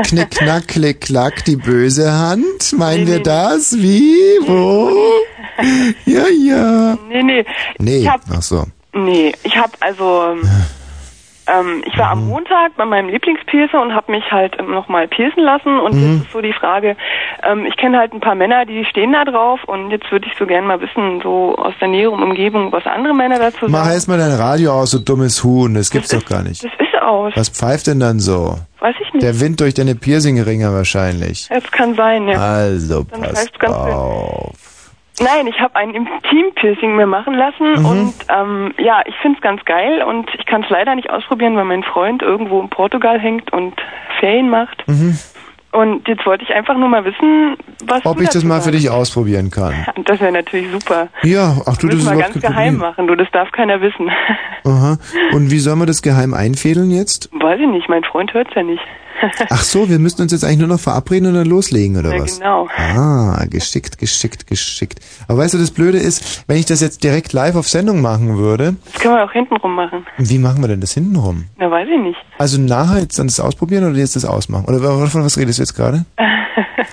Knick, knack, klick, klack, die böse Hand. Meinen wir das? Wie? Wo? (laughs) Ja, ja. Nee, nee. Nee, Ich hab, ach so. nee, ich habe also, ähm, ich war am Montag bei meinem Lieblingspiercer und habe mich halt ähm, nochmal piercen lassen. Und Mhm. jetzt ist so die Frage, ähm, ich kenne halt ein paar Männer, die stehen da drauf. Und jetzt würde ich so gerne mal wissen, so aus der näheren Umgebung, was andere Männer dazu Mach sagen. erst mal dein Radio aus, du dummes Huhn. Das gibt's doch gar nicht. Das ist aus. Was pfeift denn dann so? Weiß ich nicht. Der Wind durch deine Piercingringe wahrscheinlich. Das kann sein, ja. Also, Dann pass pfeift's ganz schön. Nein, ich habe ein Intim-Piercing mir machen lassen Mhm. und ähm, ja, ich find's ganz geil und ich kann es leider nicht ausprobieren, weil mein Freund irgendwo in Portugal hängt und Ferien macht. Mhm. Und jetzt wollte ich einfach nur mal wissen, was ob ich das mal für dich ausprobieren kann. (laughs) Das wäre natürlich super. Ja, ach du, das müssen ist überhaupt ganz geheim Problem. machen, du, das darf keiner wissen. (laughs) Aha. Und wie sollen wir das geheim einfädeln jetzt? Weiß ich nicht, mein Freund hört's ja nicht. (laughs) Ach so, wir müssen uns jetzt eigentlich nur noch verabreden und dann loslegen, oder Ja, was? genau. Ah, geschickt, geschickt, geschickt. Aber weißt du, das Blöde ist, wenn ich das jetzt direkt live auf Sendung machen würde, Das können wir auch hintenrum machen. wie machen wir denn das hintenrum? Na, weiß ich nicht. Also nachher jetzt dann das ausprobieren oder jetzt das ausmachen? Oder von was redest du jetzt gerade? (laughs)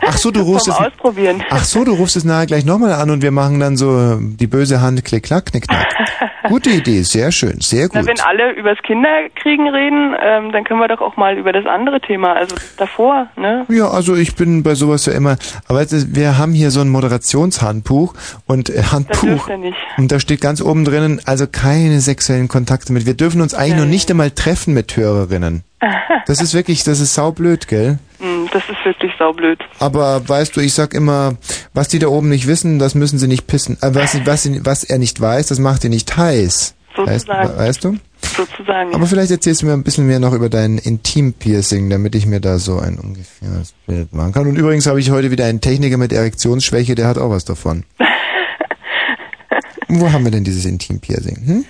Ach so, du rufst es. Ausprobieren. Ach so, du rufst es nachher gleich nochmal an und wir machen dann so die böse Hand klick klack knick knack. (laughs) Gute Idee, sehr schön, sehr Na, gut. wenn alle übers Kinderkriegen reden, ähm, dann können wir doch auch mal über das andere Thema, also davor, ne? Ja, also ich bin bei sowas ja immer, aber wir haben hier so ein Moderationshandbuch und äh, Das Handbuch ihr nicht. und da steht ganz oben drinnen, also keine sexuellen Kontakte mit. Wir dürfen uns eigentlich noch nicht einmal treffen mit Hörerinnen. (laughs) Das ist wirklich, das ist saublöd, gell? Hm, das ist wirklich saublöd. Aber weißt du, ich sag immer, was die da oben nicht wissen, das müssen sie nicht pissen. Äh, was, was, was er nicht weiß, das macht ihn nicht heiß. Weißt, Sozusagen. weißt du? Sozusagen. Aber vielleicht erzählst du mir ein bisschen mehr noch über dein Intim-Piercing, damit ich mir da so ein ungefähres Bild machen kann. Und übrigens habe ich heute wieder einen Techniker mit Erektionsschwäche, der hat auch was davon. (laughs) Wo haben wir denn dieses Intim-Piercing? Hm?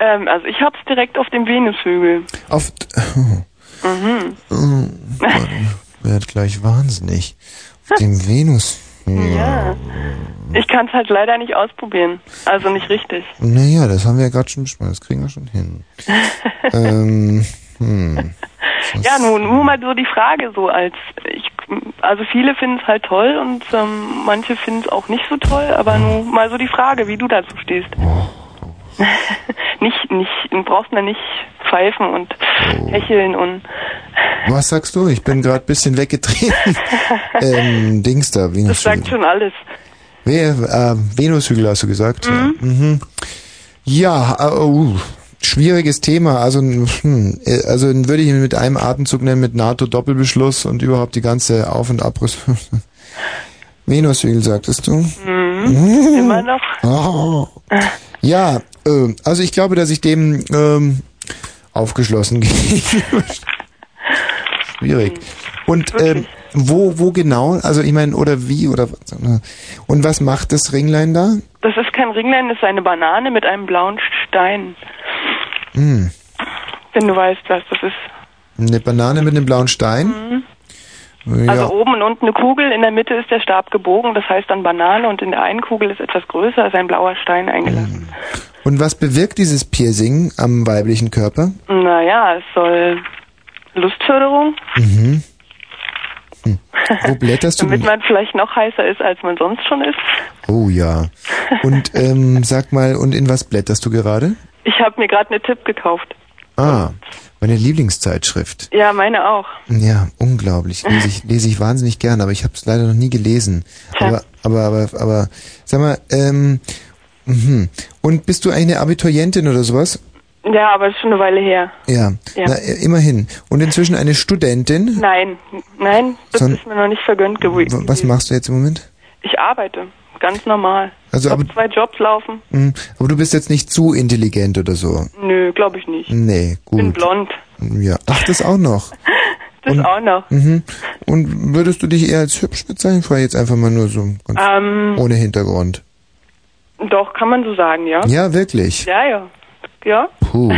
Ähm, also ich hab's direkt auf dem Venushügel. Auf... (laughs) Mhm. Oh, werd gleich wahnsinnig. Auf dem (laughs) Venus. Ja. Ich kann's halt leider nicht ausprobieren. Also nicht richtig. Naja, das haben wir ja gerade schon besprochen. Das kriegen wir schon hin. (laughs) ähm, hm. Ja, nun, nur mal so die Frage so als ich also viele finden es halt toll und ähm, manche finden es auch nicht so toll, aber nur mal so die Frage, wie du dazu stehst. (laughs) nicht, nicht, du brauchst mir nicht pfeifen und hecheln und Was sagst du? Ich bin gerade ein bisschen weggetreten. (laughs) ähm, Dings da, das Venushügel. sagt schon alles. Wer, äh, Venushügel hast du gesagt? Ja. Mhm. Ja, äh, uh, schwieriges Thema. Also, hm, äh, also würde ich ihn mit einem Atemzug nennen, mit NATO-Doppelbeschluss und überhaupt die ganze Auf- und Abrüstung. (laughs) Venushügel, sagtest du? Mhm. Immer noch. Oh. Ja, äh, also ich glaube, dass ich dem ähm, aufgeschlossen (laughs) gegenüber Schwierig. Und ähm, wo, wo genau? Also ich meine, oder wie oder was? Und was macht das Ringlein da? Das ist kein Ringlein, das ist eine Banane mit einem blauen Stein. Hm. Wenn du weißt, was das ist. Eine Banane mit einem blauen Stein? Mhm. Ja. Also oben und unten eine Kugel, in der Mitte ist der Stab gebogen, das heißt dann Banane und in der einen Kugel ist etwas größer, ist ein blauer Stein eingelassen. Und was bewirkt dieses Piercing am weiblichen Körper? Naja, es soll Lustförderung, Mhm. Hm. (laughs) Wo blätterst du? damit man vielleicht noch heißer ist, als man sonst schon ist. Oh ja. (laughs) Und ähm, sag mal, und in was blätterst du gerade? Ich habe mir gerade eine Tipp gekauft. Ah, meine Lieblingszeitschrift. Ja, meine auch. Ja, unglaublich. Lese ich, lese ich wahnsinnig gern, aber ich habe es leider noch nie gelesen. Aber, aber, aber, aber, sag mal, ähm, mhm. und bist du eigentlich eine Abiturientin oder sowas? Ja, aber das ist schon eine Weile her. Ja. Ja. Na, immerhin. Und inzwischen eine Studentin. Nein, nein, das Son- ist mir noch nicht vergönnt gewesen. Was machst du jetzt im Moment? Ich arbeite, ganz normal. Also, ich aber, zwei Jobs laufen. Mhm. aber du bist jetzt nicht zu intelligent oder so. Nö, glaube ich nicht. Nee, Bin gut. blond. Ja. Ach, das auch noch. (laughs) Das auch noch. Mhm. Und würdest du dich eher als hübsch bezeichnen? Frage jetzt einfach mal nur so Ähm, ohne Hintergrund. doch, kann man so sagen, ja? Ja, wirklich. Ja, ja. Ja? Puh.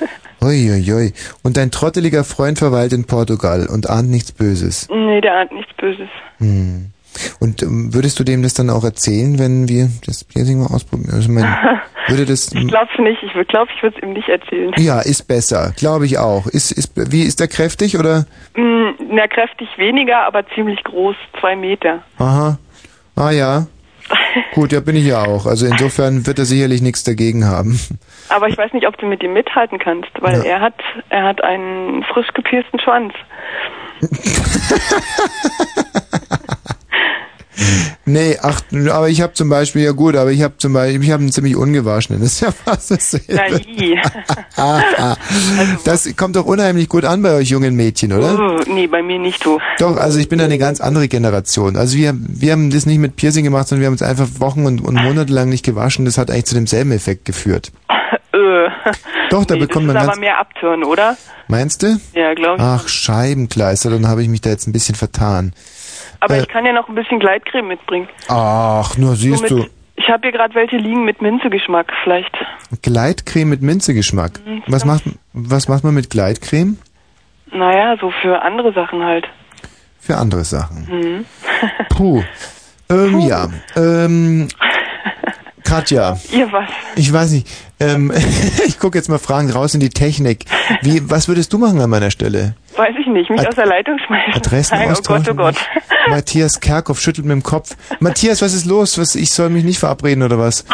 (laughs) Uiuiui. Und dein trotteliger Freund verweilt in Portugal und ahnt nichts Böses. Nee, der ahnt nichts Böses. Hm. Und ähm, würdest du dem das dann auch erzählen, wenn wir das Piercing mal ausprobieren? Also, ich mein, (laughs) würde das... Ich glaub's nicht. Ich glaube, ich würde es ihm nicht erzählen. Ja, ist besser, glaube ich auch. Ist, ist, wie ist der kräftig oder? Mm, Na, kräftig weniger, aber ziemlich groß. Zwei Meter. Aha. Ah ja. (laughs) Gut, ja bin ich ja auch. Also insofern wird er sicherlich nichts dagegen haben. Aber ich weiß nicht, ob du mit ihm mithalten kannst, weil Ja. er hat er hat einen frisch gepiersten Schwanz. (laughs) Nee, ach, aber ich habe zum Beispiel, ja gut, aber ich habe zum Beispiel, ich habe einen ziemlich ungewaschenen. (laughs) Das ist ja fast dasselbe. Das kommt doch unheimlich gut an bei euch jungen Mädchen, oder? Oh, nee, bei mir nicht du. Doch, also ich bin eine ganz andere Generation. Also wir, wir haben das nicht mit Piercing gemacht, sondern wir haben uns einfach Wochen und, und Monate lang nicht gewaschen. Das hat eigentlich zu demselben Effekt geführt. (laughs) Äh. Doch, da nee, bekommt das man ist ganz... aber mehr Abtören, oder? Meinst du? Ja, glaube ich. Ach, Scheibenkleister, dann habe ich mich da jetzt ein bisschen vertan. Aber Äh. ich kann ja noch ein bisschen Gleitcreme mitbringen. Ach, nur siehst So du. mit- Ich habe hier gerade welche liegen mit Minzegeschmack, vielleicht. Gleitcreme mit Minzegeschmack. Mhm, Was macht, was macht man mit Gleitcreme? Naja, so für andere Sachen halt. Für andere Sachen. Mhm. Puh. Ähm, ja. Ähm, Katja. Ihr was? Ich weiß nicht. Ähm, (laughs) ich gucke jetzt mal Fragen raus in die Technik. Wie, was würdest du machen an meiner Stelle? Weiß ich nicht, mich Ad- aus der Leitung schmeißen. Adressen Nein, oh Gott, oh? Gott. (laughs) Matthias Kerkhoff schüttelt mit dem Kopf. Matthias, was ist los? Was, ich soll mich nicht verabreden oder was?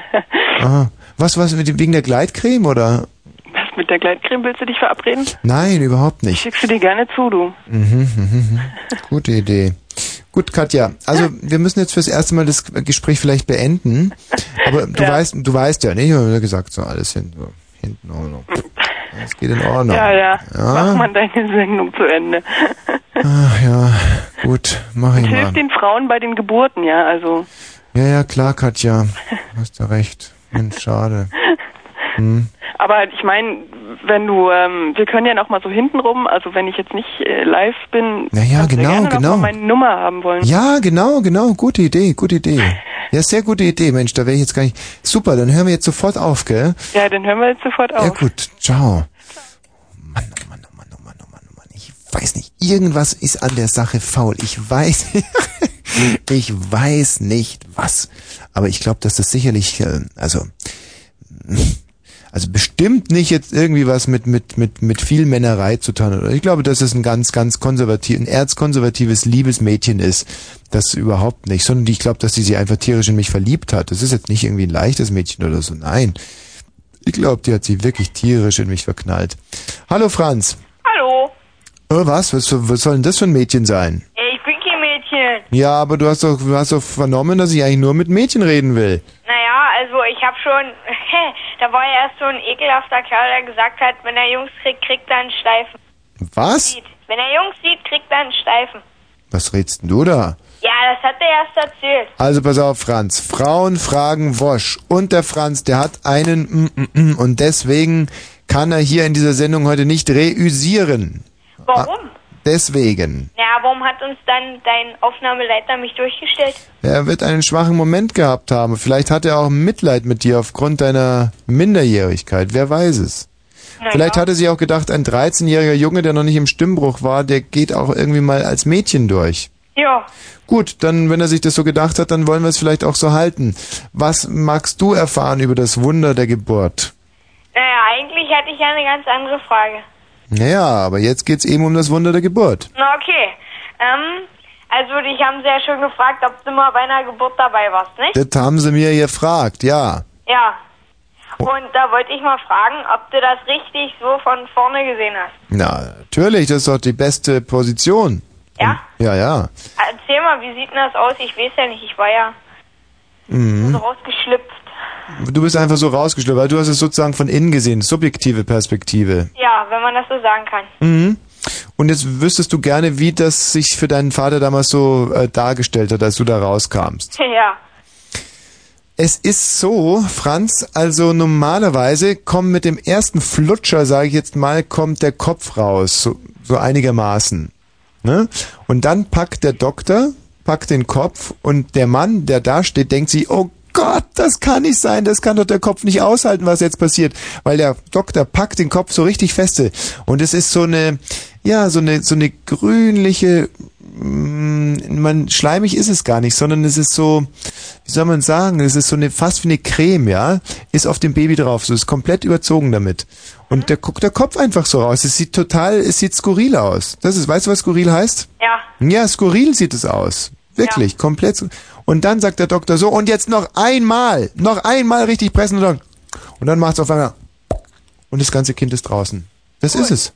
(laughs) Aha. Was, was, wegen der Gleitcreme oder? Was, mit der Gleitcreme willst du dich verabreden? Nein, überhaupt nicht. Schickst du dir gerne zu, du. Mhm, mhm, mhm. Gute Idee. Gut, Katja. Also (laughs) wir müssen jetzt fürs erste Mal das Gespräch vielleicht beenden. Aber du Ja. weißt, du weißt ja, ne? Ich habe gesagt, so alles hin, so, hinten Ordnung. Es geht in Ordnung. Ja, ja, Ja? Mach mal deine Sendung zu Ende. Ach ja, gut, mach ich mal. hilf den Frauen bei den Geburten, ja, also. Ja, ja, klar, Katja. Hast du recht. Mensch, schade. (laughs) Hm. Aber ich meine, wenn du, ähm, wir können ja noch mal so hintenrum, also wenn ich jetzt nicht äh, live bin, ja, du genau, gerne noch genau. mal meine Nummer haben wollen. Ja, genau, genau. Gute Idee, gute Idee. Ja, sehr gute Idee, Mensch, da wäre ich jetzt gar nicht. Super, dann hören wir jetzt sofort auf, gell? Ja, dann hören wir jetzt sofort auf. Ja gut, ciao. Mann, oh Mann, oh Mann, oh Mann, oh Mann, oh Mann. Ich weiß nicht, irgendwas ist an der Sache faul. Ich weiß, (laughs) ich weiß nicht was. Aber ich glaube, dass das sicherlich, äh, also, also bestimmt nicht jetzt irgendwie was mit, mit, mit, mit viel Männerei zu tun. Ich glaube, dass es ein ganz, ganz konservativ, ein erzkonservatives Liebesmädchen ist. Das überhaupt nicht. Sondern ich glaube, dass sie sich einfach tierisch in mich verliebt hat. Das ist jetzt nicht irgendwie ein leichtes Mädchen oder so. Nein. Ich glaube, die hat sich wirklich tierisch in mich verknallt. Hallo Franz. Hallo, Oh, was? was? Was soll denn das für ein Mädchen sein? ich bin kein Mädchen. Ja, aber du hast doch, du hast doch vernommen, dass ich eigentlich nur mit Mädchen reden will. Naja, also ich hab schon, (laughs) da war ja erst so ein ekelhafter Kerl, der gesagt hat, wenn er Jungs kriegt, kriegt er einen Steifen. Was? Wenn er Jungs sieht, kriegt er einen Steifen. Was redst denn du da? Ja, das hat er erst erzählt. Also pass auf, Franz. Frauen fragen Wosch. Und der Franz, der hat einen mm, mm, mm, und deswegen kann er hier in dieser Sendung heute nicht reüsieren. Warum? Deswegen. Ja, warum hat uns dann dein Aufnahmeleiter mich durchgestellt? Er wird einen schwachen Moment gehabt haben. Vielleicht hat er auch Mitleid mit dir aufgrund deiner Minderjährigkeit. Wer weiß es. Na Vielleicht ja. hat er sich auch gedacht, ein 13-jähriger Junge, der noch nicht im Stimmbruch war, der geht auch irgendwie mal als Mädchen durch. Ja, Gut, dann, wenn er sich das so gedacht hat, dann wollen wir es vielleicht auch so halten. Was magst du erfahren über das Wunder der Geburt? naja, eigentlich hatte ich ja eine ganz andere Frage. Naja, aber jetzt geht's eben um das Wunder der Geburt. Na, okay. Ähm, also dich haben sie ja schon gefragt, ob du mal bei einer Geburt dabei warst, nicht? Das haben sie mir gefragt, ja. Ja. Und da wollte ich mal fragen, ob du das richtig so von vorne gesehen hast. Na, natürlich, das ist doch die beste Position. Ja? Ja, ja. Erzähl mal, wie sieht denn das aus? Ich weiß ja nicht, ich war ja so Mhm. rausgeschlüpft. Du bist einfach so rausgeschlüpft, weil du hast es sozusagen von innen gesehen, subjektive Perspektive. Ja, wenn man das so sagen kann. Mhm. Und jetzt wüsstest du gerne, wie das sich für deinen Vater damals so äh, dargestellt hat, als du da rauskamst. (laughs) Ja. Es ist so, Franz, also normalerweise kommt mit dem ersten Flutscher, sage ich jetzt mal, kommt der Kopf raus, so, so einigermaßen. Ne? Und dann packt der Doktor, packt den Kopf und der Mann, der da steht, denkt sich, oh Gott, das kann nicht sein, das kann doch der Kopf nicht aushalten, was jetzt passiert. Weil der Doktor packt den Kopf so richtig feste. Und es ist so eine, ja, so eine, so eine grünliche, mm, man, schleimig ist es gar nicht, sondern es ist so, wie soll man sagen, es ist so eine, fast wie eine Creme, ja, ist auf dem Baby drauf, so ist komplett überzogen damit. Und der guckt der Kopf einfach so raus. Es sieht total, es sieht skurril aus. Das ist, weißt du, was skurril heißt? Ja. Ja, skurril sieht es aus. Wirklich, komplett. so- Und dann sagt der Doktor so, und jetzt noch einmal, noch einmal richtig pressen und dann, und dann macht's auf einmal, und das ganze Kind ist draußen. Das ist es.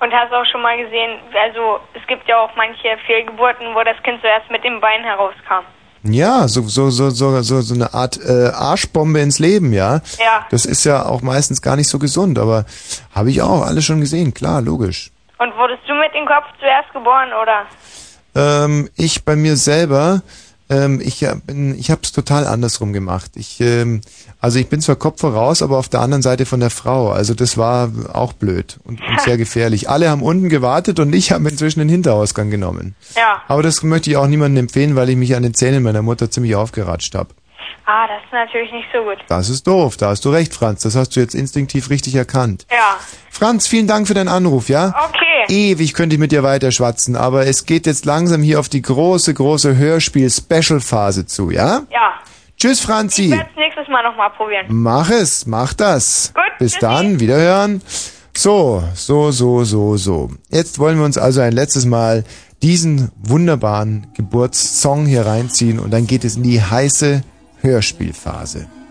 Und hast auch schon mal gesehen, also es gibt ja auch manche Fehlgeburten, wo das Kind zuerst mit dem Bein herauskam. Ja, so, so, so, so, so, so eine Art äh, Arschbombe ins Leben, ja. Ja. Das ist ja auch meistens gar nicht so gesund, aber habe ich auch alles schon gesehen, klar, logisch. Und wurdest du mit dem Kopf zuerst geboren, oder? Ähm, ich bei mir selber, Ähm, ich bin, ich habe es total andersrum gemacht. Ich, ähm, also ich bin zwar Kopf voraus, aber auf der anderen Seite von der Frau. Also das war auch blöd und, und (laughs) sehr gefährlich. Alle haben unten gewartet und ich habe inzwischen den Hinterausgang genommen. Ja. Aber das möchte ich auch niemandem empfehlen, weil ich mich an den Zähnen meiner Mutter ziemlich aufgeratscht habe. Ah, das ist natürlich nicht so gut. Das ist doof. Da hast du recht, Franz. Das hast du jetzt instinktiv richtig erkannt. Ja. Franz, vielen Dank für deinen Anruf, ja? Okay. Ewig könnte ich mit dir weiter schwatzen, aber es geht jetzt langsam hier auf die große, große Hörspiel-Special-Phase zu, ja? Ja. Tschüss, Ich Franzi. werde es nächstes Mal nochmal probieren. Mach es, mach das. Gut, Bis dann, wiederhören. So, so, so, so, so. Jetzt wollen wir uns also ein letztes Mal diesen wunderbaren Geburtssong hier reinziehen und dann geht es in die heiße Hörspielphase.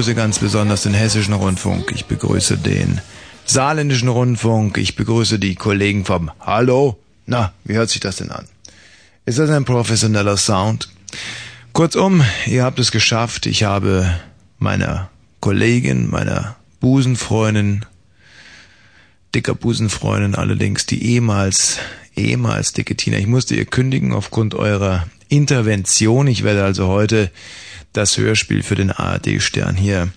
Begrüße ganz besonders den Hessischen Rundfunk, ich begrüße den Saarländischen Rundfunk, ich begrüße die Kollegen vom Hallo. Na, wie hört sich das denn an? Ist das ein professioneller Sound? Kurzum, ihr habt es geschafft. Ich habe meiner Kollegin, meiner Busenfreundin, dicker Busenfreundin allerdings, die ehemals, ehemals dicke Tina. Ich musste ihr kündigen aufgrund eurer Intervention. Ich werde also heute das Hörspiel für den ARD-Stern hier.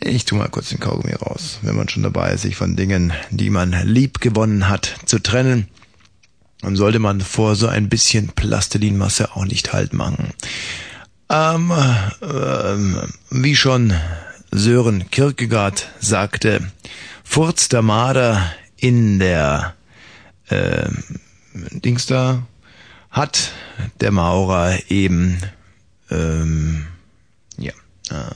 Ich tu mal kurz den Kaugummi raus, wenn man schon dabei ist, sich von Dingen, die man lieb gewonnen hat, zu trennen. Dann sollte man vor so ein bisschen Plastilinmasse auch nicht halt machen. Ähm, ähm, wie schon Sören Kierkegaard sagte, furzt der Marder in der äh, Dings da, hat der Maurer eben ähm, ja, äh,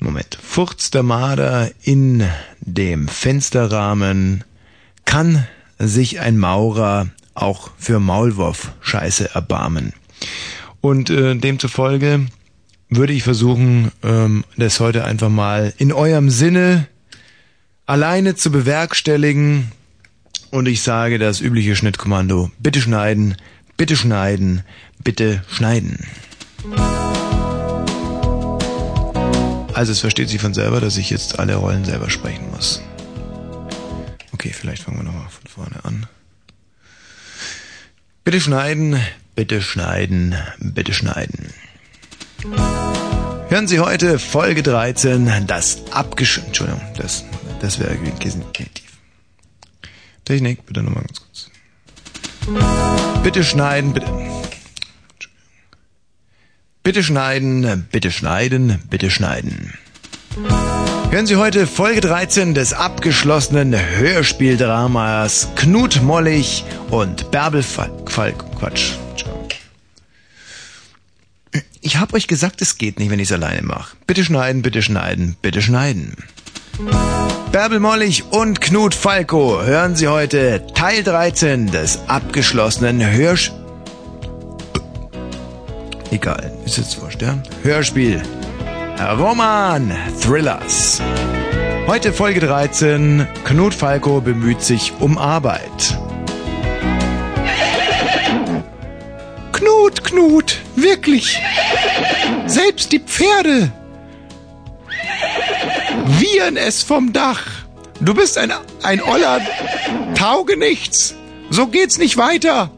Moment. Furzt der Marder in dem Fensterrahmen, kann sich ein Maurer auch für Maulwurf-Scheiße erbarmen. Und äh, demzufolge würde ich versuchen, ähm, das heute einfach mal in eurem Sinne alleine zu bewerkstelligen. Und ich sage das übliche Schnittkommando. Bitte schneiden, bitte schneiden, bitte schneiden. Also es versteht sich von selber, dass ich jetzt alle Rollen selber sprechen muss. Okay, vielleicht fangen wir nochmal von vorne an. Bitte schneiden, bitte schneiden, bitte schneiden. Hören Sie heute Folge 13, das abgesch... Entschuldigung, das, das wäre genitiv. Technik, bitte nochmal ganz kurz. Bitte schneiden, bitte... Bitte schneiden, bitte schneiden, bitte schneiden. Hören Sie heute Folge 13 des abgeschlossenen Hörspieldramas Knut Mollig und Bärbel Falk. Falk Quatsch. Ich hab euch gesagt, es geht nicht, wenn ich es alleine mache. Bitte schneiden, bitte schneiden, bitte schneiden. Bärbel Mollig und Knut Falco hören Sie heute Teil 13 des abgeschlossenen Hörspiels. Egal, ist jetzt wurscht, ja? Hörspiel. Roman Thrillers. Heute Folge 13. Knut Falco bemüht sich um Arbeit. Knut, Knut, wirklich. Selbst die Pferde wiehern es vom Dach. Du bist ein, ein oller Taugenichts. So geht's nicht weiter.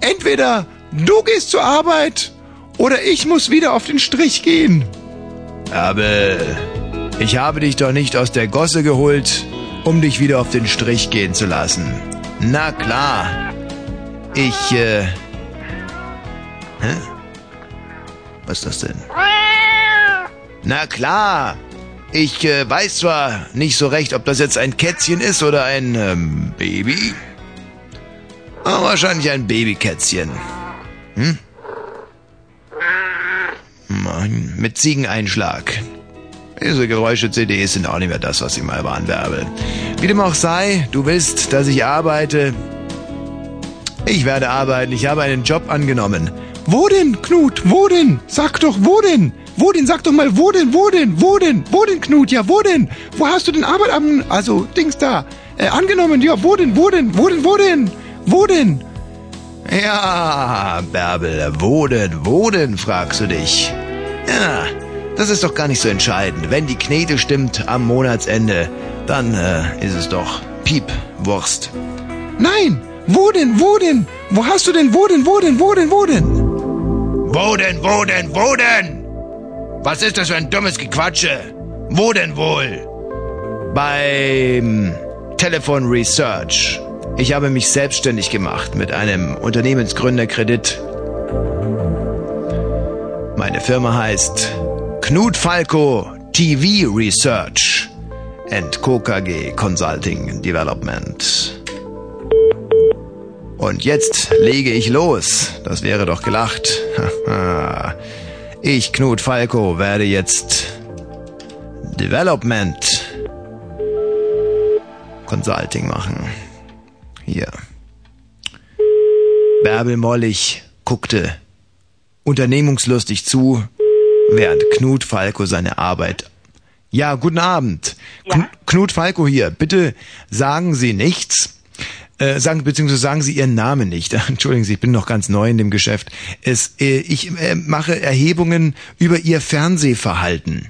Entweder du gehst zur Arbeit oder ich muss wieder auf den Strich gehen. Aber ich habe dich doch nicht aus der Gosse geholt, um dich wieder auf den Strich gehen zu lassen. Na klar. Ich, äh... Hä? Was ist das denn? Na klar. Ich äh, weiß zwar nicht so recht, ob das jetzt ein Kätzchen ist oder ein ähm, Baby. Aber wahrscheinlich ein Babykätzchen. Hm? Mann, Mit Ziegeneinschlag. Diese Geräusche-CDs sind auch nicht mehr das, was sie mal waren, Bärbel. Wie dem auch sei, du willst, dass ich arbeite. Ich werde arbeiten, ich habe einen Job angenommen. Wo denn, Knut? Wo denn? Sag doch, wo denn? Wo denn? Sag doch mal, wo denn? Wo denn? Wo denn? Wo denn, Knut? Ja, wo denn? Wo hast du denn Arbeit an, also, Dings da, äh, angenommen? Ja, wo denn? Wo denn? Wo denn? Wo denn? Wo denn? Ja, Bärbel, wo denn, wo denn, fragst du dich. Ja, das ist doch gar nicht so entscheidend. Wenn die Knete stimmt am Monatsende, dann äh, ist es doch Piepwurst. Nein! Wo denn? Wo denn? Wo hast du denn? Wo denn? Wo denn? Wo denn? Wo denn? Wo denn, wo denn, wo denn? Was ist das für ein dummes Gequatsche? Wo denn wohl? Beim Telefon Research. Ich habe mich selbstständig gemacht mit einem Unternehmensgründerkredit. Meine Firma heißt Knut Falco TV Research and KKG Consulting Development. Und jetzt lege ich los. Das wäre doch gelacht. (laughs) ich, Knut Falco, werde jetzt Development Consulting machen. Hier. Bärbel Mollig guckte unternehmungslustig zu, während Knut Falco seine Arbeit. Ja, guten Abend. Kn Knut Falco hier. Bitte sagen Sie nichts. Äh, sagen, beziehungsweise sagen Sie Ihren Namen nicht. (laughs) Entschuldigen Sie, ich bin noch ganz neu in dem Geschäft. Es, äh, ich äh, mache Erhebungen über Ihr Fernsehverhalten.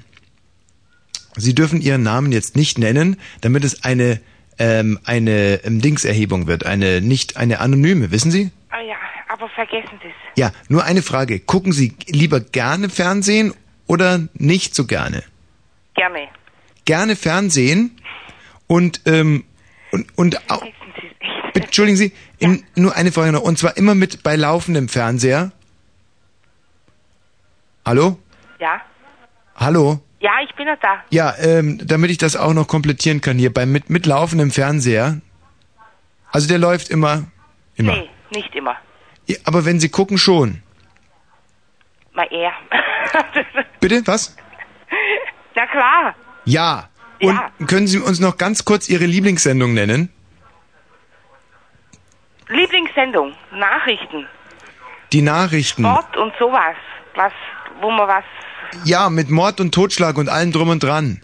Sie dürfen Ihren Namen jetzt nicht nennen, damit es eine ähm, eine ähm, Dingserhebung wird, eine nicht eine anonyme, wissen Sie? Ah ja, aber vergessen Sie es. Ja, nur eine Frage. Gucken Sie lieber gerne Fernsehen oder nicht so gerne? Gerne. Gerne Fernsehen und ähm, und und au- (laughs) Bitte, entschuldigen Sie, in, nur eine Frage noch und zwar immer mit bei laufendem Fernseher. Hallo? Ja? Hallo? Ja, ich bin noch da. Ja, ähm, damit ich das auch noch komplettieren kann hier, beim mit, mit laufendem Fernseher. Also der läuft immer. Immer. Nee, nicht immer. Ja, aber wenn Sie gucken, schon. Mal eher. (laughs) Bitte, was? Na klar. Ja. Und können Sie uns noch ganz kurz Ihre Lieblingssendung nennen? Lieblingssendung, Nachrichten, Die Nachrichten. Sport und sowas. Was, wo man was. Ja, mit Mord und Totschlag und allem drum und dran.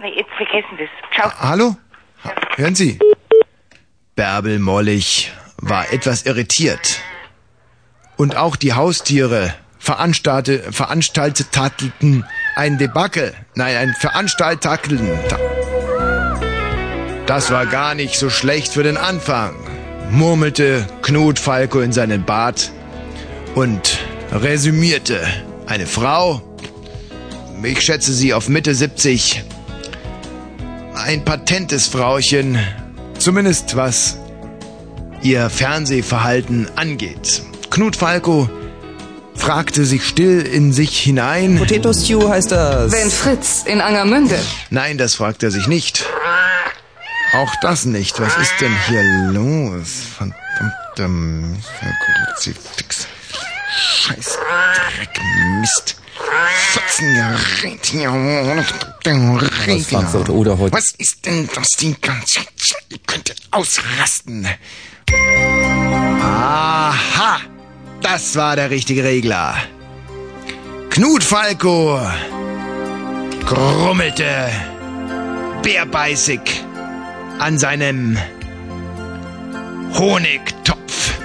Nee, jetzt vergessen das. Ciao. Hallo? Ha- Hören Sie? Bärbel Mollig war etwas irritiert. Und auch die Haustiere veranstalte, veranstalteten ein Debakel. Nein, ein Veranstaltakeln. Das war gar nicht so schlecht für den Anfang, murmelte Knut Falco in seinen Bart und resümierte. Eine Frau, ich schätze sie auf Mitte 70, ein patentes Frauchen, zumindest was ihr Fernsehverhalten angeht. Knut Falco fragte sich still in sich hinein. Potato Stew heißt das. Wenn Fritz in Angermünde. Nein, das fragt er sich nicht. Auch das nicht. Was ist denn hier los? Verdammter Kruzifix. Scheiß Dreck, Mist. Frankfurt oder heute. Was ist denn das die ganze Zeit? Ihr könnt ausrasten. Aha! Das war der richtige Regler. Knut Falco grummelte bärbeißig an seinem Honigtopf.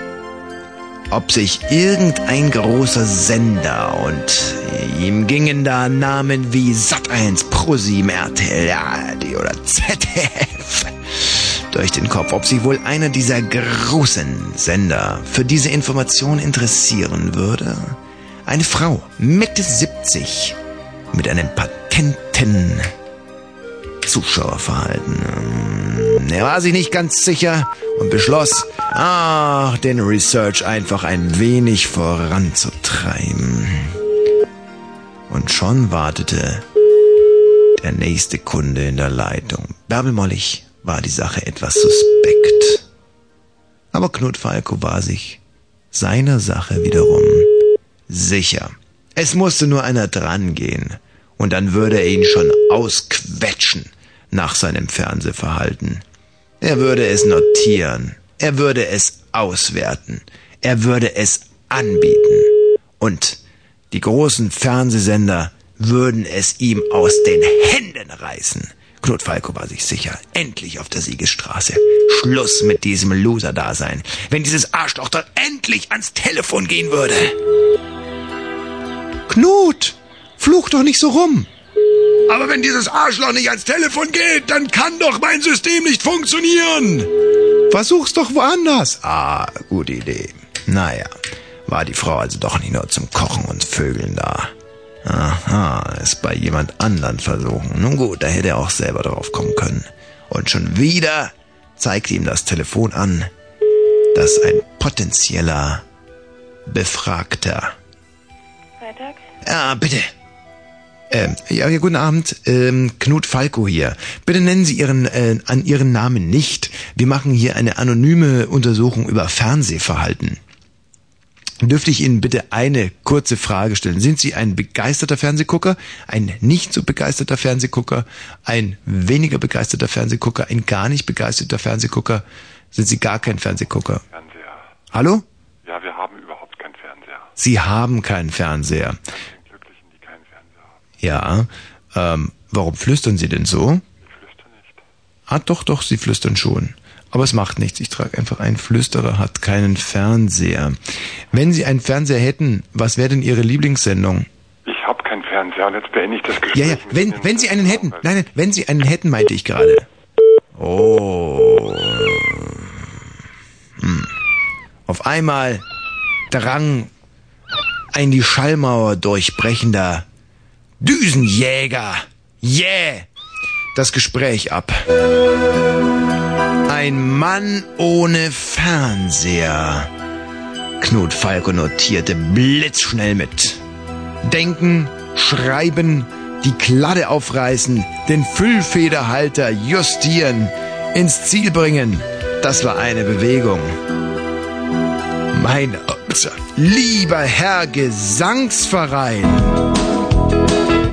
Ob sich irgendein großer Sender und ihm gingen da Namen wie Sat1, ProSieben, RTL, ARD oder ZDF durch den Kopf, ob sich wohl einer dieser großen Sender für diese Information interessieren würde. Eine Frau, Mitte 70, mit einem patenten Zuschauerverhalten. Er war sich nicht ganz sicher und beschloss, ach, den Research einfach ein wenig voranzutreiben. Und schon wartete der nächste Kunde in der Leitung. Bärbel Mollig war die Sache etwas suspekt. Aber Knut Falco war sich seiner Sache wiederum sicher. Es musste nur einer drangehen und dann würde er ihn schon ausquetschen nach seinem Fernsehverhalten. Er würde es notieren, er würde es auswerten, er würde es anbieten und die großen Fernsehsender würden es ihm aus den Händen reißen. Knut Falco war sich sicher, endlich auf der Siegesstraße. Schluss mit diesem Loser-Dasein. Wenn dieses Arschloch dort endlich ans Telefon gehen würde. Knut, fluch doch nicht so rum. Aber wenn dieses Arschloch nicht ans Telefon geht, dann kann doch mein System nicht funktionieren. Versuch's doch woanders. Ah, gute Idee. Naja, war die Frau also doch nicht nur zum Kochen und Vögeln da. Aha, es bei jemand anderen versuchen. Nun gut, da hätte er auch selber drauf kommen können. Und schon wieder zeigte ihm das Telefon an, dass ein potenzieller Befragter. Freitag? Ja, bitte. Ähm, ja, ja, guten Abend. Ähm, Knut Falco hier. Bitte nennen Sie Ihren, äh, an Ihren Namen nicht. Wir machen hier eine anonyme Untersuchung über Fernsehverhalten. Dürfte ich Ihnen bitte eine kurze Frage stellen? Sind Sie ein begeisterter Fernsehgucker, ein nicht so begeisterter Fernsehgucker, ein weniger begeisterter Fernsehgucker, ein gar nicht begeisterter Fernsehgucker? Sind Sie gar kein Fernsehgucker? Fernseher. Hallo? Ja, wir haben überhaupt keinen Fernseher. Sie haben keinen Fernseher. Ja, ähm, warum flüstern Sie denn so? Ich flüstere nicht. Ah, doch, doch, Sie flüstern schon. Aber es macht nichts. Ich trage einfach ein Flüsterer hat keinen Fernseher. Wenn Sie einen Fernseher hätten, was wäre denn Ihre Lieblingssendung? Ich habe keinen Fernseher und jetzt beende ich das Gespräch. Ja, ja, wenn, wenn Sie einen hätten. Nein, nein, wenn Sie einen hätten, meinte ich gerade. Oh. Hm. Auf einmal drang ein die Schallmauer durchbrechender Düsenjäger. Yeah! Das Gespräch ab. Ein Mann ohne Fernseher. Knut Falco notierte blitzschnell mit. Denken, schreiben, die Kladde aufreißen, den Füllfederhalter justieren, ins Ziel bringen. Das war eine Bewegung. Mein lieber Herr Gesangsverein.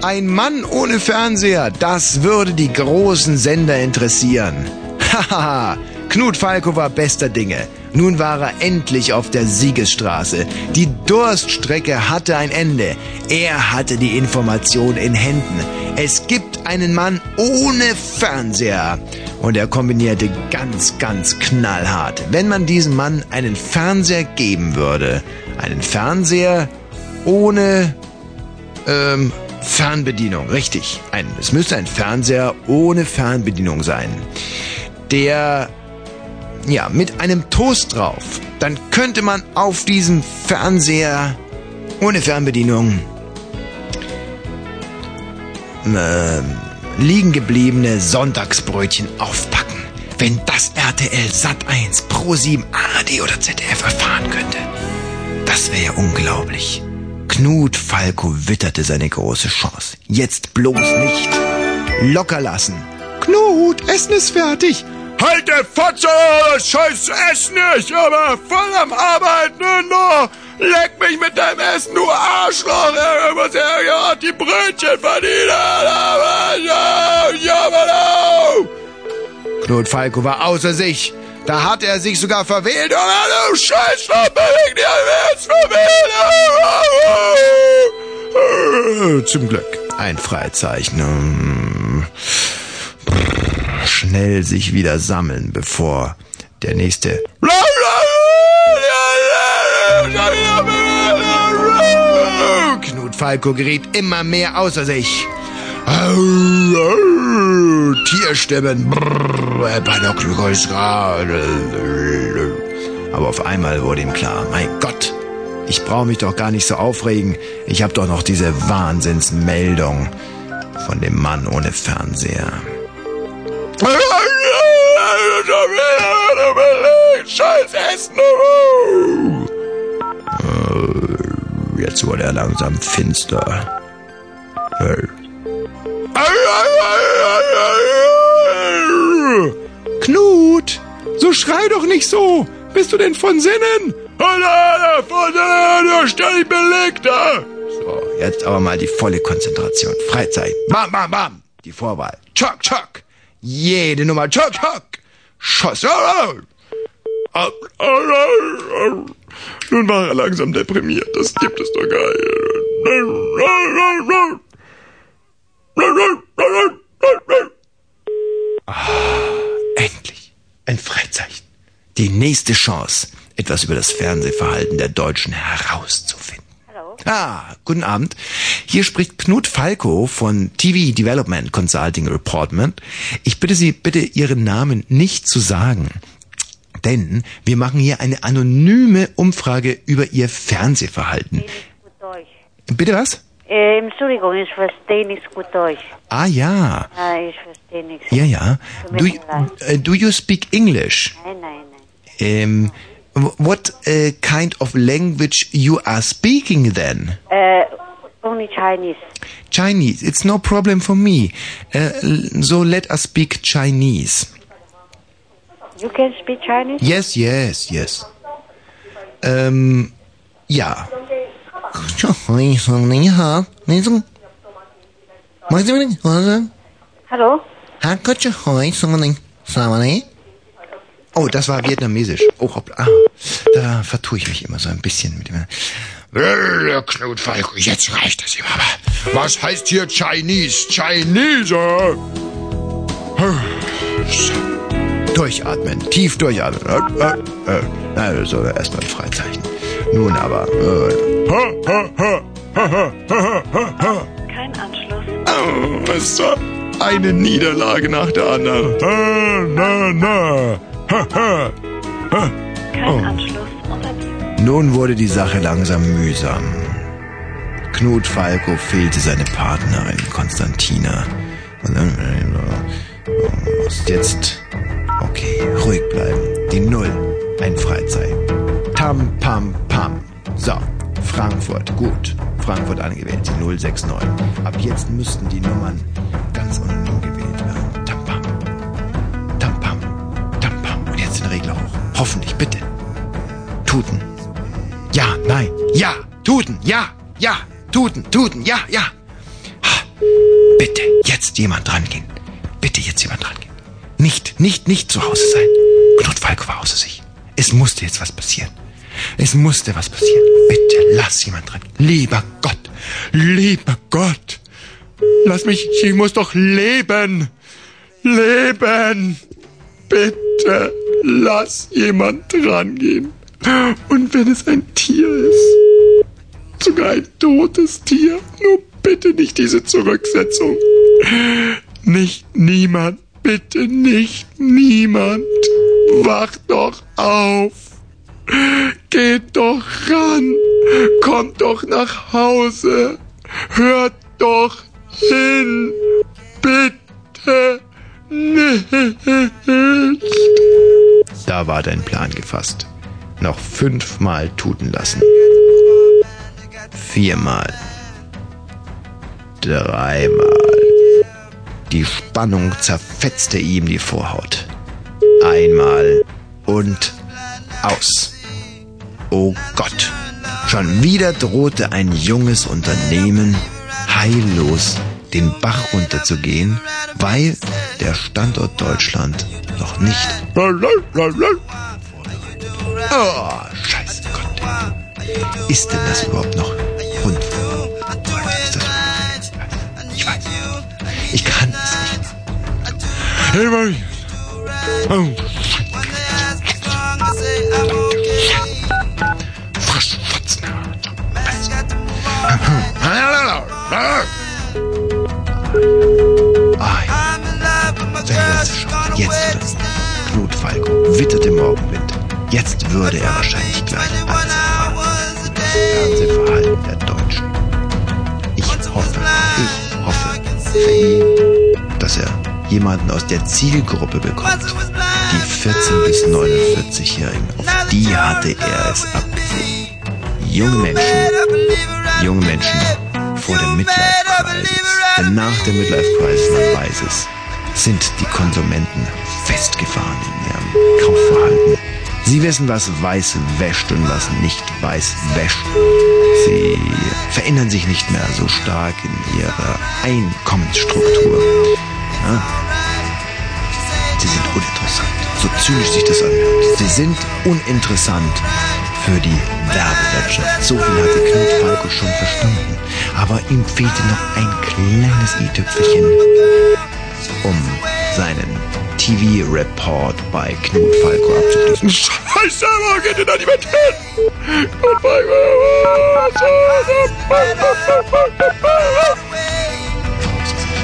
Ein Mann ohne Fernseher, das würde die großen Sender interessieren. Haha, Knut Falco war bester Dinge. Nun war er endlich auf der Siegesstraße. Die Durststrecke hatte ein Ende. Er hatte die Information in Händen. Es gibt einen Mann ohne Fernseher. Und er kombinierte ganz, ganz knallhart. Wenn man diesem Mann einen Fernseher geben würde, einen Fernseher ohne ähm, Fernbedienung, richtig. Ein, es müsste ein Fernseher ohne Fernbedienung sein. Der, ja, mit einem Toast drauf. Dann könnte man auf diesem Fernseher ohne Fernbedienung ähm, liegen gebliebene Sonntagsbrötchen aufpacken. Wenn das RTL Sat1, Pro7, ARD oder ZDF erfahren könnte. Das wäre ja unglaublich. Knut Falco witterte seine große Chance. Jetzt bloß nicht. Locker lassen. Knut, Essen ist fertig. Halt der Fotze, scheiß Essen nicht, aber voll am Arbeiten und. Leck mich mit deinem Essen, du Arschloch. Ich muss ja die Brötchen verdienen. Knut Falco war außer sich. Da hatte er sich sogar verwählt. Oh, du Scheiß, beweg dich jetzt verwählt. Zum Glück ein Freizeichen. Hm. Schnell sich wieder sammeln, bevor der nächste Knut Falco geriet immer mehr außer sich. Tierstimmen. Aber auf einmal wurde ihm klar, mein Gott, ich brauche mich doch gar nicht so aufregen. Ich habe doch noch diese Wahnsinnsmeldung von dem Mann ohne Fernseher. Scheiß Essen. Äh, Jetzt wurde er langsam finster. Äh, Knut, so schrei doch nicht so. Bist du denn von Sinnen? Alter, von der stell ich Beleg da. So, jetzt aber mal die volle Konzentration. Freizeit. Bam, bam, bam. Die Vorwahl. Chock, chock. Jede Nummer. Chock, chock. Schuss. Nun war er langsam deprimiert. Das gibt es doch gar Endlich. Ein Freizeichen. Die nächste Chance, etwas über das Fernsehverhalten der Deutschen herauszufinden. Hallo. Ah, guten Abend. Hier spricht Knut Falco von TV Development Consulting Reportment. Ich bitte Sie, bitte Ihren Namen nicht zu sagen. Denn wir machen hier eine anonyme Umfrage über Ihr Fernsehverhalten. Gut Deutsch. Bitte was? Äh, Entschuldigung, ich verstehe nicht gut Deutsch. Ah ja. Ah, ich verstehe nichts. Ja, ja. Tut mir Do, leid. uh, do you speak English? Nein, nein, nein. Wh- what uh, kind of language you are speaking then? Äh, only Chinese. Chinese. It's no problem for me. Uh, so let us speak Chinese. You can speak Chinese? Yes, yes, yes. Ähm, ja. 你 Oh, das war vietnamesisch. Oh, hoppla. Ah, da vertue ich mich immer so ein bisschen mit dem. Äh, Knut Falco, jetzt reicht es ihm aber. Was heißt hier Chinese? Chinese? Durchatmen, tief durchatmen. Äh, äh, äh. Also erstmal ein Freizeichen. Nun aber. Äh. Kein Anschluss. Oh, es war eine Niederlage nach der anderen. Ha, na, na. Kein Oh. Nun wurde die Sache langsam mühsam. Knut Falco fehlte seine Partnerin Konstantina. Und äh, muss jetzt okay ruhig bleiben. Die Null, ein Freizeit. Tam pam pam. So, Frankfurt. Gut. Frankfurt angewählt, die 069. Ab jetzt müssten die Nummern ganz anonym Regler hoch. Hoffentlich, bitte. Tuten. Ja, nein, ja. Tuten, ja, ja. Tuten, tuten, ja, ja. Bitte, jetzt jemand dran gehen. Bitte jetzt jemand dran gehen. Nicht, nicht, nicht zu Hause sein. Knut Falk war außer sich. Es musste jetzt was passieren. Es musste was passieren. Bitte, lass jemand dran. Lieber Gott, lieber Gott. Lass mich, ich muss doch leben. Leben. Bitte, lass jemand rangehen. Und wenn es ein Tier ist, sogar ein totes Tier, nur bitte nicht diese Zurücksetzung. Nicht niemand, bitte nicht niemand. Wach doch auf. Geht doch ran. Kommt doch nach Hause. Hört doch hin. Bitte. Da war dein Plan gefasst. Noch fünfmal tuten lassen. Viermal. Dreimal. Die Spannung zerfetzte ihm die Vorhaut. Einmal und aus. Oh Gott. Schon wieder drohte ein junges Unternehmen heillos den Bach runterzugehen, weil der Standort Deutschland noch nicht. Oh, scheiße Gott. Ist denn das überhaupt noch Rundfunk? Ist ich weiß. Ich kann es nicht. Hey, Mann. Oh. Ah, ja. Er es schafft, jetzt oder nie. Knut Falco witterte Morgenwind. Jetzt würde er wahrscheinlich gleich alles erfahren. Fernsehverhalten der Deutschen. Ich hoffe, ich hoffe für ihn, dass er jemanden aus der Zielgruppe bekommt. Die 14- bis 49-Jährigen, auf die hatte er es abgesehen. Junge Menschen, junge Menschen der Midlife Crisis, man weiß es, sind die Konsumenten festgefahren in ihrem Kaufverhalten. Sie wissen, was weiß wäscht und was nicht weiß wäscht. Sie verändern sich nicht mehr so stark in ihrer Einkommensstruktur. Ja? Sie sind uninteressant. So zynisch sich das anhört. Sie sind uninteressant für die Werbewirtschaft. So viel hatte Knut Falco schon verstanden. Aber ihm fehlte noch ein kleines i-Tüpfelchen, um seinen TV-Report bei Knut Falco abzuschließen. Scheiße, wo geht denn da niemand hin? Knut Falco.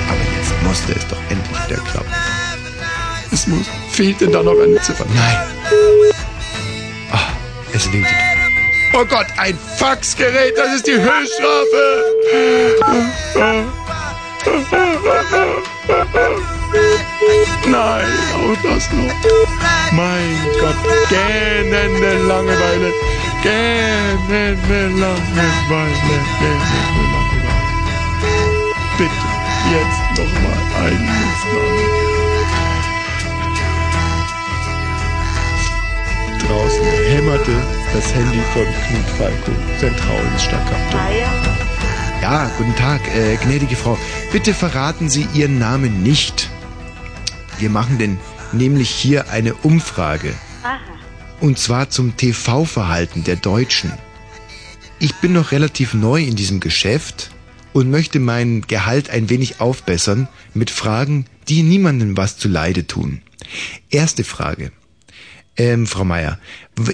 Aber jetzt musste es doch endlich wieder klappen. Es muss. Fehlt denn da noch eine Ziffer? Nein. Es wählte. Oh Gott, ein Faxgerät, das ist die Höchststrafe. Nein, auch das noch. Mein Gott, gähnende Langeweile. Gähnende Langeweile. Gähnende Langeweile. Bitte, jetzt nochmal ein Nussname. Draußen hämmerte das Handy von Knut Falco, zentral ins Stadtkapitol. Ja, guten Tag, äh, gnädige Frau. Bitte verraten Sie Ihren Namen nicht. Wir machen denn nämlich hier eine Umfrage. Aha. Und zwar zum TV-Verhalten der Deutschen. Ich bin noch relativ neu in diesem Geschäft und möchte mein Gehalt ein wenig aufbessern mit Fragen, die niemandem was zu Leide tun. Erste Frage. Ähm, Frau Meier,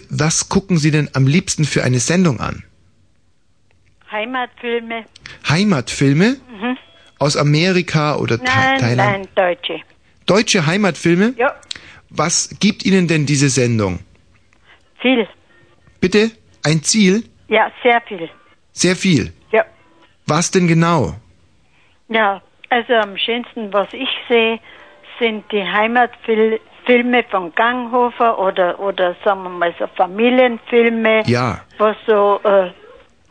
was gucken Sie denn am liebsten für eine Sendung an? Heimatfilme. Heimatfilme Mhm. aus Amerika oder Tha Nein, Thailand? nein, Deutsche. Deutsche Heimatfilme? Ja, Was gibt Ihnen denn diese Sendung? viel. Bitte? Ein Ziel? Ja, sehr viel. Sehr viel. Ja. Was denn genau? Ja, also am schönsten, was ich sehe, sind die Heimatfilme von Ganghofer oder, oder sagen wir mal so Familienfilme, Ja. was so äh,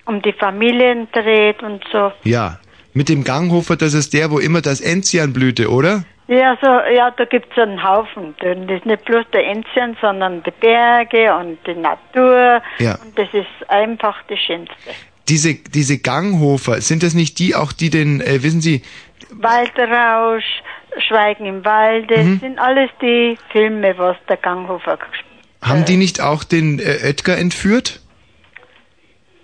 um die Familien dreht und so. Ja. Mit dem Ganghofer, das ist der, wo immer das Enzian blühte, oder? Ja, so, ja, da gibt's einen Haufen. Das ist nicht bloß der Enzian, sondern die Berge und die Natur. Ja. Und das ist einfach das Schönste. Diese, diese Ganghofer, sind das nicht die auch, die den, äh, wissen Sie, Waldrausch, Schweigen im Walde, Mhm. sind alles die Filme, was der Ganghofer gespielt haben die nicht auch den äh, Oetker entführt?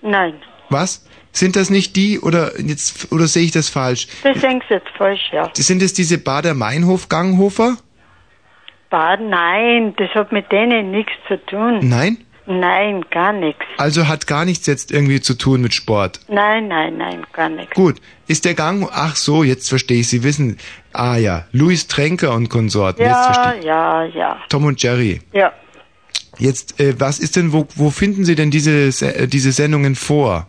Nein, Was? Sind das nicht die, oder jetzt, oder sehe ich das falsch? das denkst du jetzt falsch, ja. Sind es diese Bader-Meinhof-Ganghofer? Bad, nein, das hat mit denen nichts zu tun. Nein? Nein, gar nichts. Also hat gar nichts jetzt irgendwie zu tun mit Sport. Nein, nein, nein, gar nichts. Gut, ist der Gang, ach so, jetzt verstehe ich, Sie wissen, ah ja, Louis Tränker und Konsorten, jetzt verstehe Ja, ja, ja. Tom und Jerry. Ja. Jetzt, äh, was ist denn, wo, wo finden Sie denn diese, Se- äh, diese Sendungen vor?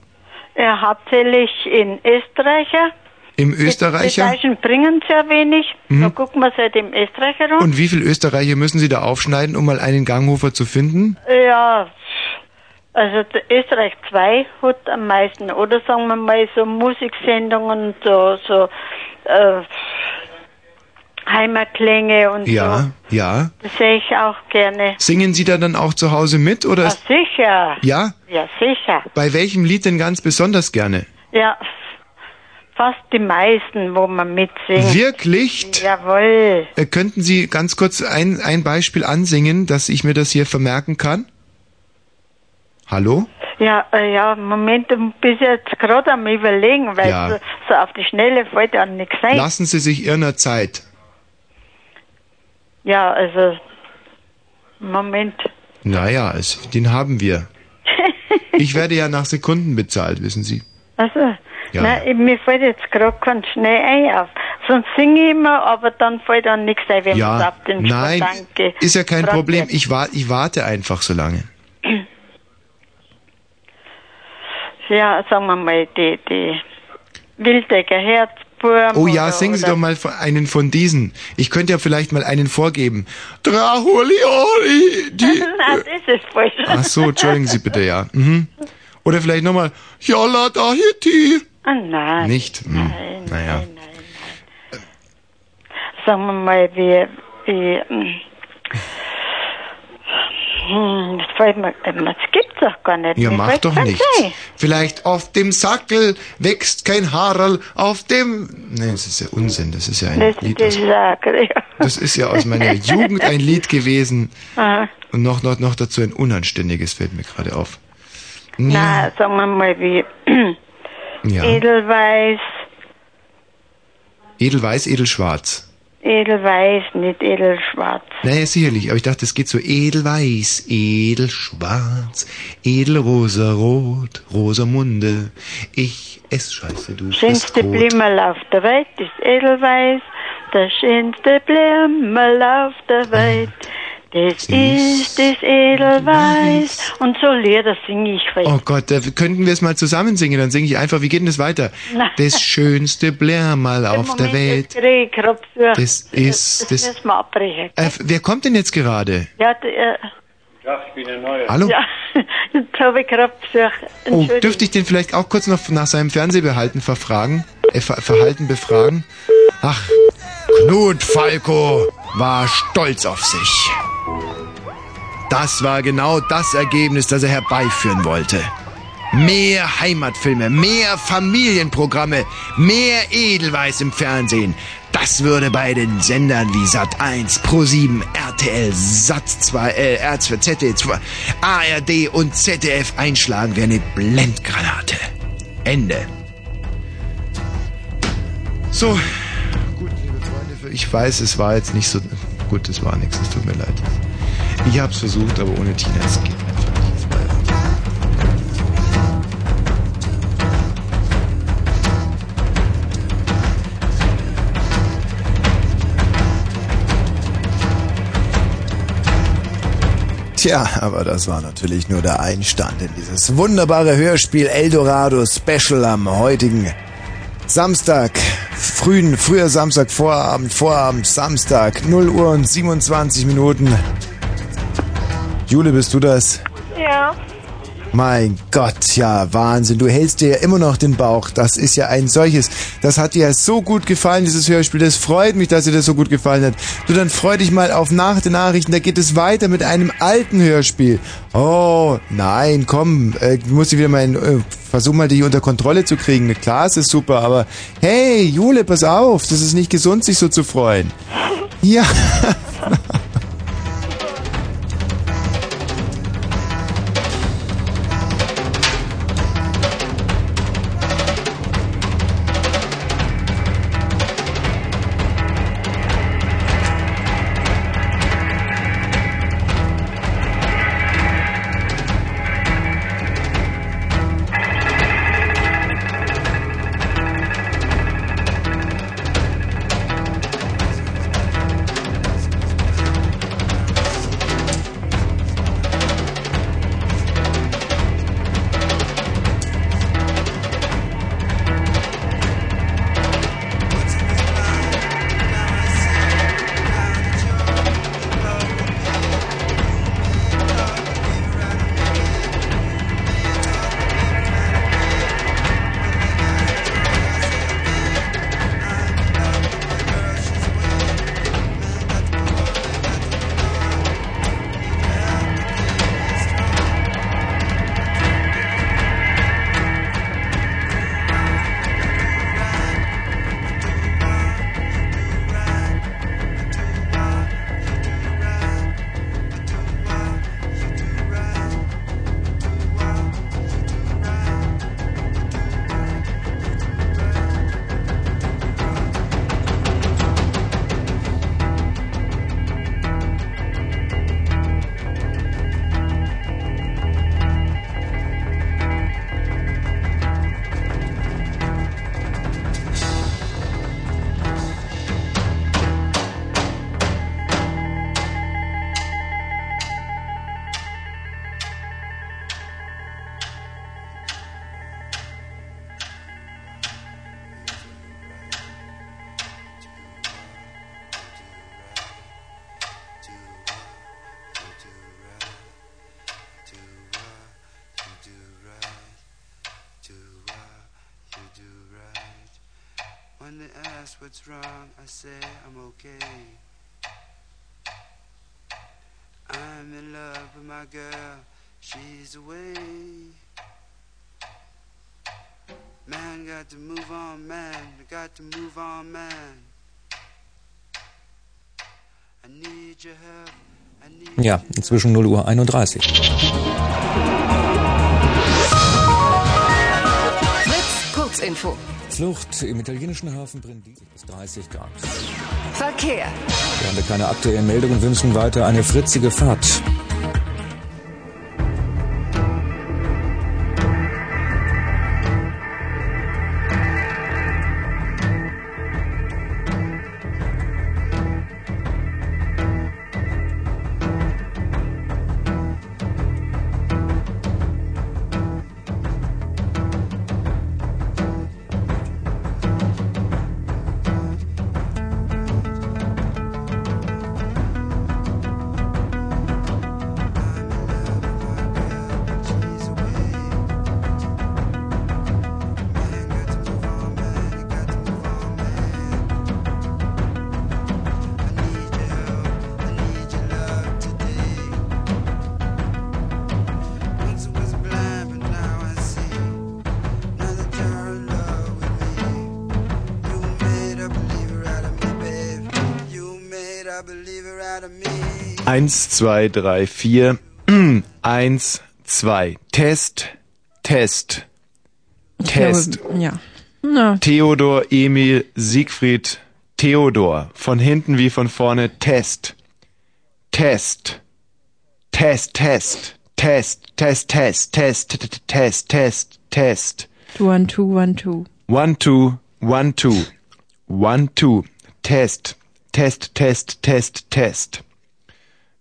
Ja, hauptsächlich in Österreicher. Im Die Österreicher? Deutschen bringen sehr wenig. Mhm. Da gucken wir halt im Österreicher rum. Und wie viel Österreicher müssen Sie da aufschneiden, um mal einen Ganghofer zu finden? Ja, also Österreich 2 hat am meisten. Oder sagen wir mal so Musiksendungen, so, so äh, Heimatklänge und Ja, ja. so. Das sehe ich auch gerne. Singen Sie da dann auch zu Hause mit, oder Ja, ist, sicher. ja? Ja, sicher. Bei welchem Lied denn ganz besonders gerne? Ja, fast die meisten, wo man mitsingt. Wirklich? Jawohl. Äh, könnten Sie ganz kurz ein, ein Beispiel ansingen, dass ich mir das hier vermerken kann? Hallo? Ja, äh, ja, Moment, du bist jetzt gerade am überlegen, weil Ja. so, so auf die Schnelle fällt ja nichts ein. Lassen Sie sich Ihrer Zeit. Ja, also, Moment. Naja, es, den haben wir. (laughs) Ich werde ja nach Sekunden bezahlt, wissen Sie. Also, Ja. nein, mir fällt jetzt gerade kein Schnee ein auf. Sonst singe ich immer, aber dann fällt dann nichts ein, wenn man Ja, auf den nein, Gedanke ist ja kein dran Problem. Ich, wa ich warte einfach so lange. (clears throat) Ja, sagen wir mal, die, die Wildecker Herzburm. Oh ja, oder, singen Sie oder doch mal einen von diesen. Ich könnte ja vielleicht mal einen vorgeben. Traholioli, die... Nein, (laughs) das ist falsch. Ach so, entschuldigen Sie bitte, ja. Mhm. Oder vielleicht nochmal. Jolla Dahiti. Ah, nein. Nicht? Hm. Naja. Sagen wir mal, wie, wie, hm, hm, das mir, das gibt's doch gar nicht. Ja, mach doch nichts. ein. Vielleicht auf dem Sackel wächst kein Haarl, auf dem... Nee, das ist ja Unsinn, das ist ja ein Das, Lied das aus... ist auch, ja. Das ist ja aus meiner Jugend ein Lied gewesen. Aha. Und noch, noch, noch dazu ein unanständiges fällt mir gerade auf. Na, sagen wir mal, wie Ja. Edelweiß, Edelweiß, Edelschwarz. Edelweiß, nicht Edelschwarz. Naja, sicherlich, aber ich dachte, es geht so edelweiß, edelschwarz, edelrosarot, Rosamunde. Ich ess Scheiße, du Schönste Brot. Blimmerl auf der Welt ist Edelweiß, der schönste Blimmerl auf der Welt. Das ist das Edelweiß. Und so Lieder singe ich für Oh Gott, da könnten wir es mal zusammen singen, dann singe ich einfach, wie geht denn das weiter? Das schönste Blärmal auf der Welt. Jetzt für- Das ist- Das, das- müssen wir abbrechen. Äh, wer kommt denn jetzt gerade? Ja, d- äh, Ja, ich bin der Neue. Hallo? Ja, (laughs) jetzt habe ich gerade. Oh, dürfte ich den vielleicht auch kurz noch nach seinem Fernsehbehalten verfragen? Äh, Ver Verhalten befragen? Ach, Knut Falco war stolz auf sich. Das war genau das Ergebnis, das er herbeiführen wollte. Mehr Heimatfilme, mehr Familienprogramme, mehr Edelweiß im Fernsehen. Das würde bei den Sendern wie Sat1, Pro7, RTL, Sat2, äh, R2, ZDF, ARD und ZDF einschlagen wie eine Blendgranate. Ende. So, gut, liebe Freunde, ich weiß, es war jetzt nicht so gut, es war nichts, es tut mir leid. Ich hab's versucht, aber ohne Tina, es geht einfach nicht. Tja, aber das war natürlich nur der Einstand in dieses wunderbare Hörspiel Eldorado Special am heutigen Samstag, frühen, früher Samstag, Vorabend, Vorabend, Samstag, 0 Uhr und 27 Minuten. Jule, bist du das? Ja. Mein Gott, ja, Wahnsinn. Du hältst dir ja immer noch den Bauch. Das ist ja ein solches. Das hat dir ja so gut gefallen, dieses Hörspiel. Das freut mich, dass dir das so gut gefallen hat. Du, dann freu dich mal auf nach den Nachrichten. Da geht es weiter mit einem alten Hörspiel. Oh, nein, komm. Äh, du musst dich wieder mal, in, äh, versuch mal, dich unter Kontrolle zu kriegen. Klar, es ist super, aber hey, Jule, pass auf. Das ist nicht gesund, sich so zu freuen. Ja. (laughs) need Ja, inzwischen 0 Uhr 31. Fritz, Kurzinfo. Flucht im italienischen Hafen Brindisi bis 30 Grad. Verkehr. Wir haben keine aktuellen Meldungen, wünschen weiter eine fritzige Fahrt. Eins, zwei, drei, vier. (clears throat) Eins, zwei. Test, Test, Test. glaube, ja. Na, Theodor, Emil, Siegfried, Theodor. Von hinten wie von vorne. Test. Test. Test, Test. Test, Test, Test, Test, Test, Test, Test, Test. one, two, one, two. One, two, one, two. One, two. Test. Test, Test, Test, Test.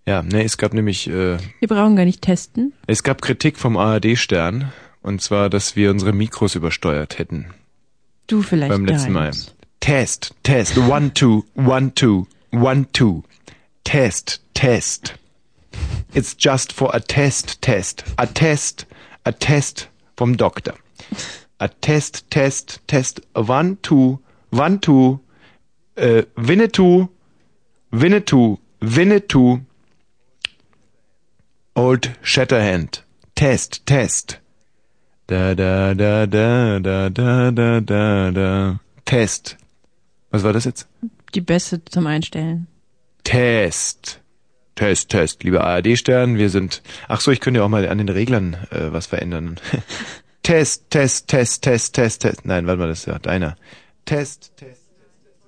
Ja, ne, es gab nämlich, äh, Wir brauchen gar nicht testen. es gab Kritik vom ARD-Stern. Und zwar, dass wir unsere Mikros übersteuert hätten. Du vielleicht Beim letzten Mal. Test, Test, one, two, one, two, one, two. Test, Test. It's just for a test, test. A test, A Test vom Doktor. A Test, Test, Test. One, two, one, two. Äh, Winnetou, Winnetou, Winnetou. Old Shatterhand. Test, Test. Da, da, da, da, da, da, da, da, da. Test. Was war das jetzt? Die beste zum Einstellen. Test. Test, Test. Lieber ARD-Stern, wir sind... Ach so, ich könnte ja auch mal an den Reglern äh, was verändern. (laughs) Test, Test, Test, Test, Test, Test. Nein, warte mal, das ist ja deiner. Test, Test.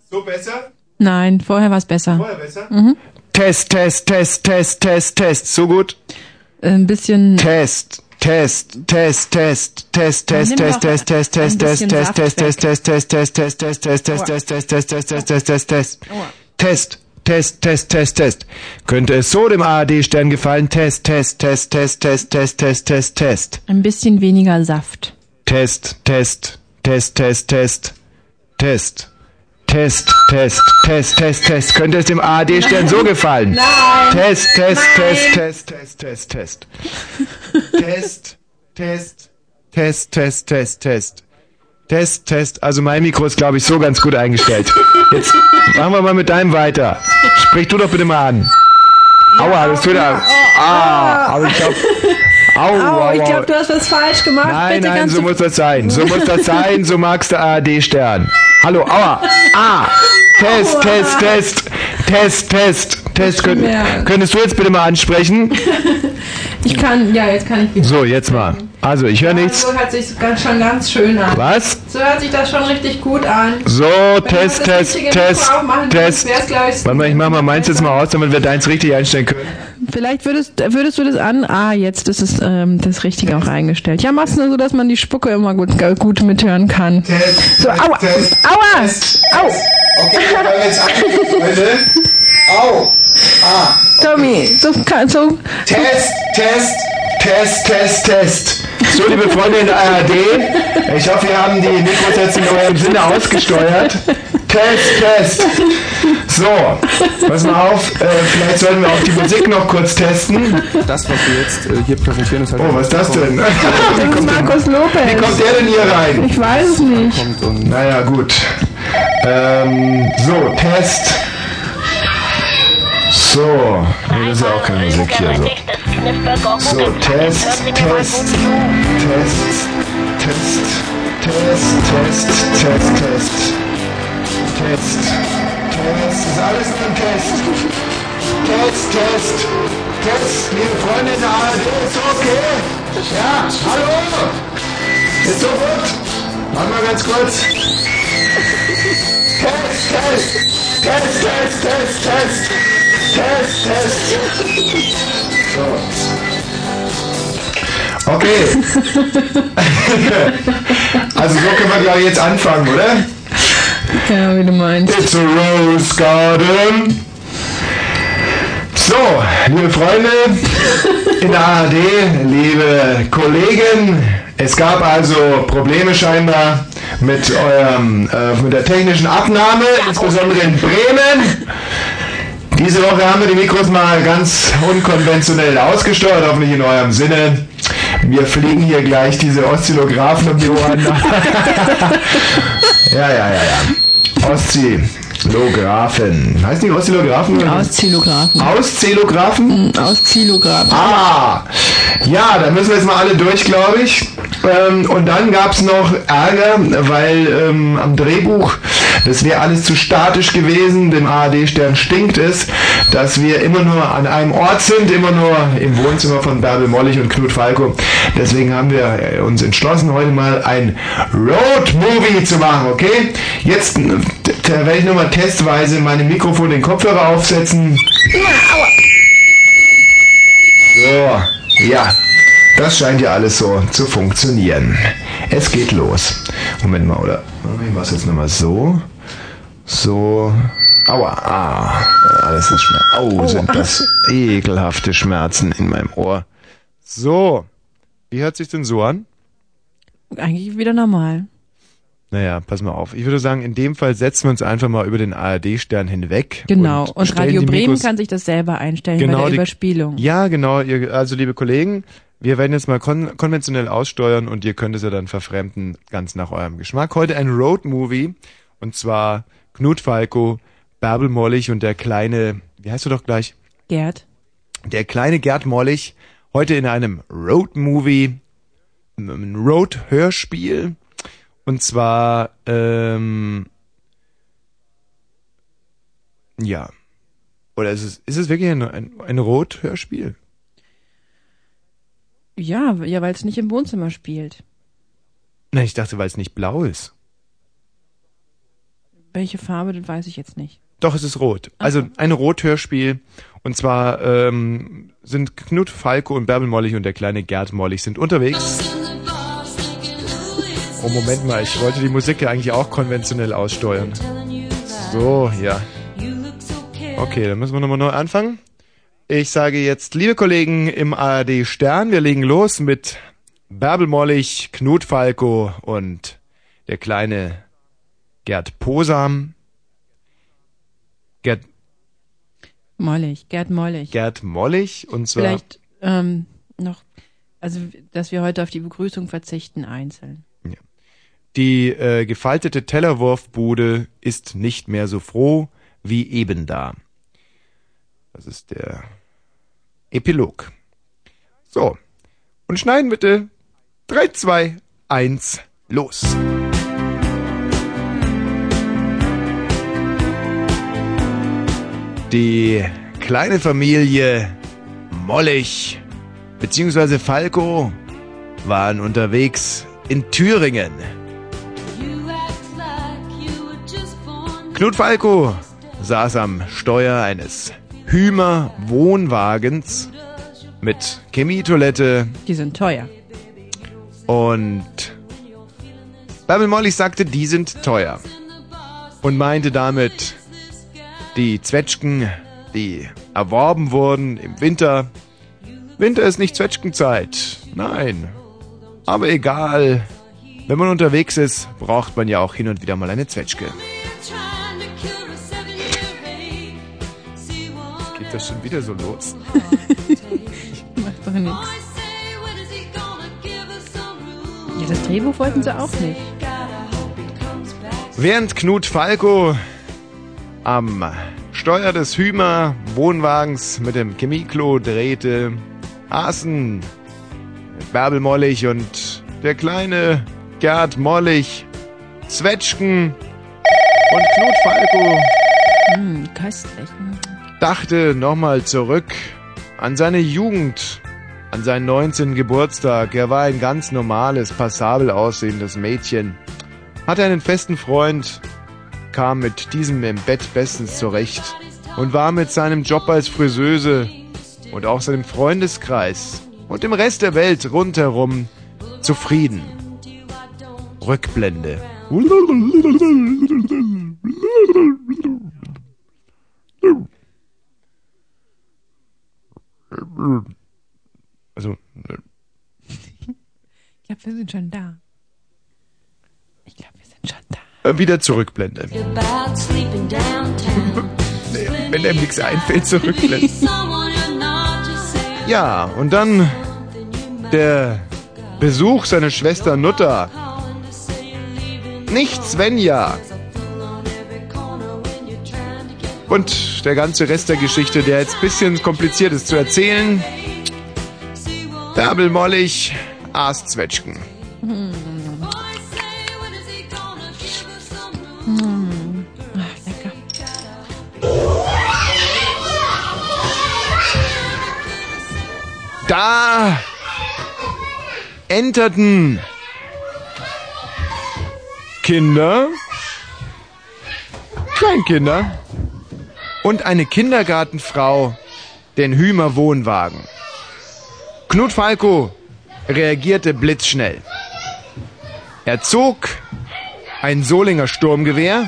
So besser? Nein, vorher war es besser. Vorher besser? Mhm. Test, Test, Test, Test, Test, Test. So gut? Ein bisschen. Test, Test, Test, Test, Test, Test, Test, Test, Test, Test, Test, Test, Test. Test, Test, Test, Test, Test, Test, Test, Test, Test, Test, Test, Test, Test, Test, Test, Test. Test, Test, Test, Test. Könnte es so dem ARD-Stern gefallen? Test, Test, Test, Test, Test, Test, Test, Test, Test. Ein bisschen weniger Saft. Test, Test, Test, Test, Test, Test. Test, Test, Test, Test, Test. Könnte es dem ARD-Stern so gefallen? Nein. Test, Test, Nein. Test, Test, Test, Test, Test. Test, Test, Test, Test, Test, Test. Test, Test. Also mein Mikro ist, glaube ich, so ganz gut eingestellt. Jetzt machen wir mal mit deinem weiter. Sprich du doch bitte mal an. Aua, das tut er. Ah, aber ich glaube... Au, Au, au, ich au. glaube, du hast was falsch gemacht. Nein, Bitte nein, so muss das sein. So muss das sein, so magst du ARD-Stern. Hallo, aua, ah, Test, Aua. Test, Test, Test, Test, Test. Könnt, könntest du jetzt bitte mal ansprechen? (laughs) Ich kann, ja, jetzt kann ich wieder. So, jetzt mal. Also, ich höre nichts. So hört sich ganz, schon ganz schön an. Was? So hört sich das schon richtig gut an. So, Wenn Test, Test, Test, Test. Warte mal, ich mach mal meins jetzt mal aus, damit wir deins richtig einstellen können. Vielleicht würdest, würdest du das an. Ah, jetzt ist es ähm, das Richtige auch eingestellt. Ja, mach's nur so, dass man die Spucke immer gut, gut mithören kann. so, aua! Aua! Au! Okay, wir jetzt an, Leute. Au! Ah! Tommy, so, kann- so. Test, Test, Test, Test, Test. So, liebe Freunde in der ARD, ich hoffe, ihr haben die Mikros jetzt in eurem Sinne ausgesteuert. Test, Test. So, pass mal auf, äh, vielleicht sollten wir auch die Musik noch kurz testen. Das, was wir jetzt äh, hier präsentieren, ist halt. Oh, was ist das denn? (laughs) Das ist Markus Lopez. Wie kommt der denn hier rein? Ich weiß es nicht. Naja, gut. Ähm, so, Test. So, nee, das ist ja auch keine Musik hier. So, so Test, Test, Test, Test, Test, Test, Test, Test, Test, Test, ist alles nur ein Test. Test, Test, Test, liebe Freunde der ARD, ist okay? Ja, hallo? Ist so gut? Warte mal ganz kurz. Test, Test, Test, Test, Test, Test, Test, Test. So. Okay. (laughs) also so können wir glaube ich jetzt anfangen, oder? Ja, wie du meinst. It's a rose garden. So, liebe Freunde in der ARD, liebe Kollegen, es gab also Probleme scheinbar mit eurem, äh, mit der technischen Abnahme, insbesondere in Bremen. Diese Woche haben wir die Mikros mal ganz unkonventionell ausgesteuert, hoffentlich in eurem Sinne. Wir fliegen hier gleich diese Oszillographen um die Ohren. (laughs) ja, ja, ja, ja. Oszillographen. Heißt die Oszillographen? oder? Auszählographen. Auszählographen? Auszählographen. Ah! Ja, da müssen wir jetzt mal alle durch, glaube ich. Ähm, und dann gab es noch Ärger, weil ähm, am Drehbuch, das wäre alles zu statisch gewesen, dem ARD-Stern stinkt es, dass wir immer nur an einem Ort sind, immer nur im Wohnzimmer von Bärbel Mollig und Knut Falco. Deswegen haben wir äh, uns entschlossen, heute mal ein Road-Movie zu machen, okay? Jetzt äh, werde ich nochmal testweise meine Mikrofon, den Kopfhörer aufsetzen. So, ja, das scheint ja alles so zu funktionieren. Es geht los. Moment mal, oder? Ich mach's jetzt nochmal so. So. Aua, ah. Alles ist Schmerz. Oh, sind das ekelhafte Schmerzen in meinem Ohr. So. Wie hört sich denn so an? Eigentlich wieder normal. Naja, pass mal auf. Ich würde sagen, in dem Fall setzen wir uns einfach mal über den ARD-Stern hinweg. Genau. Und, stellen Radio Bremen Mikros- kann sich das selber einstellen Genau, bei der die- Überspielung. Ja, genau. Ihr, also liebe Kollegen, Wir werden jetzt mal kon konventionell aussteuern und ihr könnt es ja dann verfremden, ganz nach eurem Geschmack. Heute ein Road-Movie und zwar Knut Falco, Bärbel Mollig und der kleine, wie heißt du doch gleich? Gerd. Der kleine Gerd Mollig, heute in einem Road-Movie, ein Road-Hörspiel und zwar, ähm, ja, oder ist es, ist es wirklich ein, ein, ein Rot-Hörspiel? Ja, ja, weil es nicht im Wohnzimmer spielt. Nein, ich dachte, weil es nicht blau ist. Welche Farbe, das weiß ich jetzt nicht. Doch, es ist rot. Also ein Rothörspiel. Und zwar ähm, sind Knut Falco und Bärbel Mollig und der kleine Gerd Mollig sind unterwegs. Oh, Moment mal, ich wollte die Musik ja eigentlich auch konventionell aussteuern. So, ja. Okay, dann müssen wir nochmal neu anfangen. Ich sage jetzt, liebe Kollegen im ARD Stern, wir legen los mit Bärbel Mollig, Knut Falco und der kleine Gerd Posam. Gerd, Mollig, Gerd Mollig. Gerd Mollig und zwar Vielleicht ähm, noch, also dass wir heute auf die Begrüßung verzichten einzeln. die äh, gefaltete Tellerwurfbude ist nicht mehr so froh wie eben da. Das ist der Epilog. So. Und schneiden bitte. 3, 2, 1, los. Die kleine Familie Mollig bzw. Falco waren unterwegs in Thüringen. Knut Falco saß am Steuer eines Hümer Wohnwagens mit Chemietoilette Die sind teuer. und Bärbel Mollig sagte, die sind teuer. Und meinte damit die Zwetschgen, die erworben wurden im Winter. Winter ist nicht Zwetschgenzeit. Nein. Aber egal. Wenn man unterwegs ist, braucht man ja auch hin und wieder mal eine Zwetschge. Geht das schon wieder so los? (laughs) Macht doch nichts. Ja, das Drehbuch wollten sie auch nicht. Während Knut Falco am Steuer des Hümer Wohnwagens mit dem Chemieklo drehte, aßen Bärbel Mollig und der kleine Gerd Mollig Zwetschgen und Knut Falco Hm, köstlich. Dachte nochmal zurück an seine Jugend, an seinen 19. Geburtstag. Er war ein ganz normales, passabel aussehendes Mädchen, hatte einen festen Freund, kam mit diesem im Bett bestens zurecht und war mit seinem Job als Friseuse und auch seinem Freundeskreis und dem Rest der Welt rundherum zufrieden. Rückblende. Also, Ich glaube, wir sind schon da. Ich glaube, wir sind schon da. äh, wieder Zurückblende. (laughs) Wenn einem nichts einfällt, zurückblenden. Ja, und dann der Besuch seiner Schwester Nutta. Nicht Svenja. Und der ganze Rest der Geschichte, der jetzt ein bisschen kompliziert ist zu erzählen. Bärbel Mollig, aß Zwetschgen. Hm. Hm. Ach, lecker. Da enterten Kinder, Kleinkinder und eine Kindergartenfrau den Hümer Wohnwagen. Knut Falco reagierte blitzschnell. Er zog ein Solinger Sturmgewehr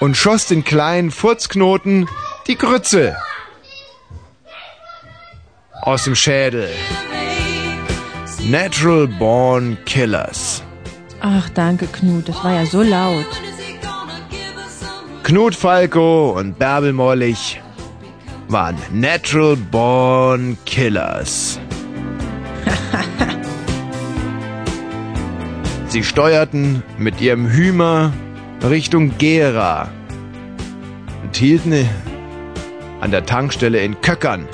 und schoss den kleinen Furzknoten die Grütze aus dem Schädel. Natural Born Killers. Ach, danke, Knut. Das war ja so laut. Knut Falco und Bärbel Mollig waren Natural Born Killers. (laughs) Sie steuerten mit ihrem Hümer Richtung Gera und hielten an der Tankstelle in Köckern.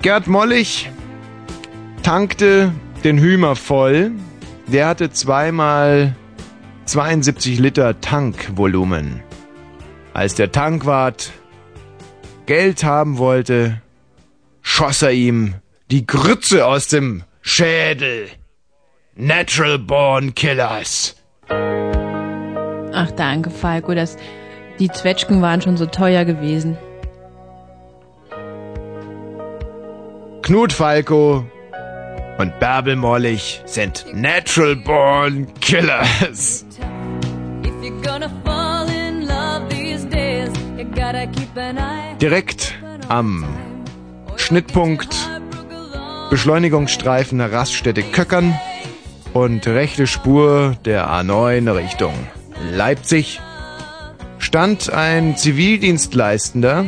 Gerd Mollig tankte den Hümer voll. Der hatte zweimal 72 Liter Tankvolumen. Als der Tankwart Geld haben wollte, schoss er ihm die Grütze aus dem Schädel. Natural Born Killers. Ach, danke, Falco. Das, die Zwetschgen waren schon so teuer gewesen. Knut Falco und Bärbel Mollig sind Natural Born Killers. Direkt am Schnittpunkt Beschleunigungsstreifen der Raststätte Köckern und rechte Spur der A9 Richtung Leipzig stand ein Zivildienstleistender.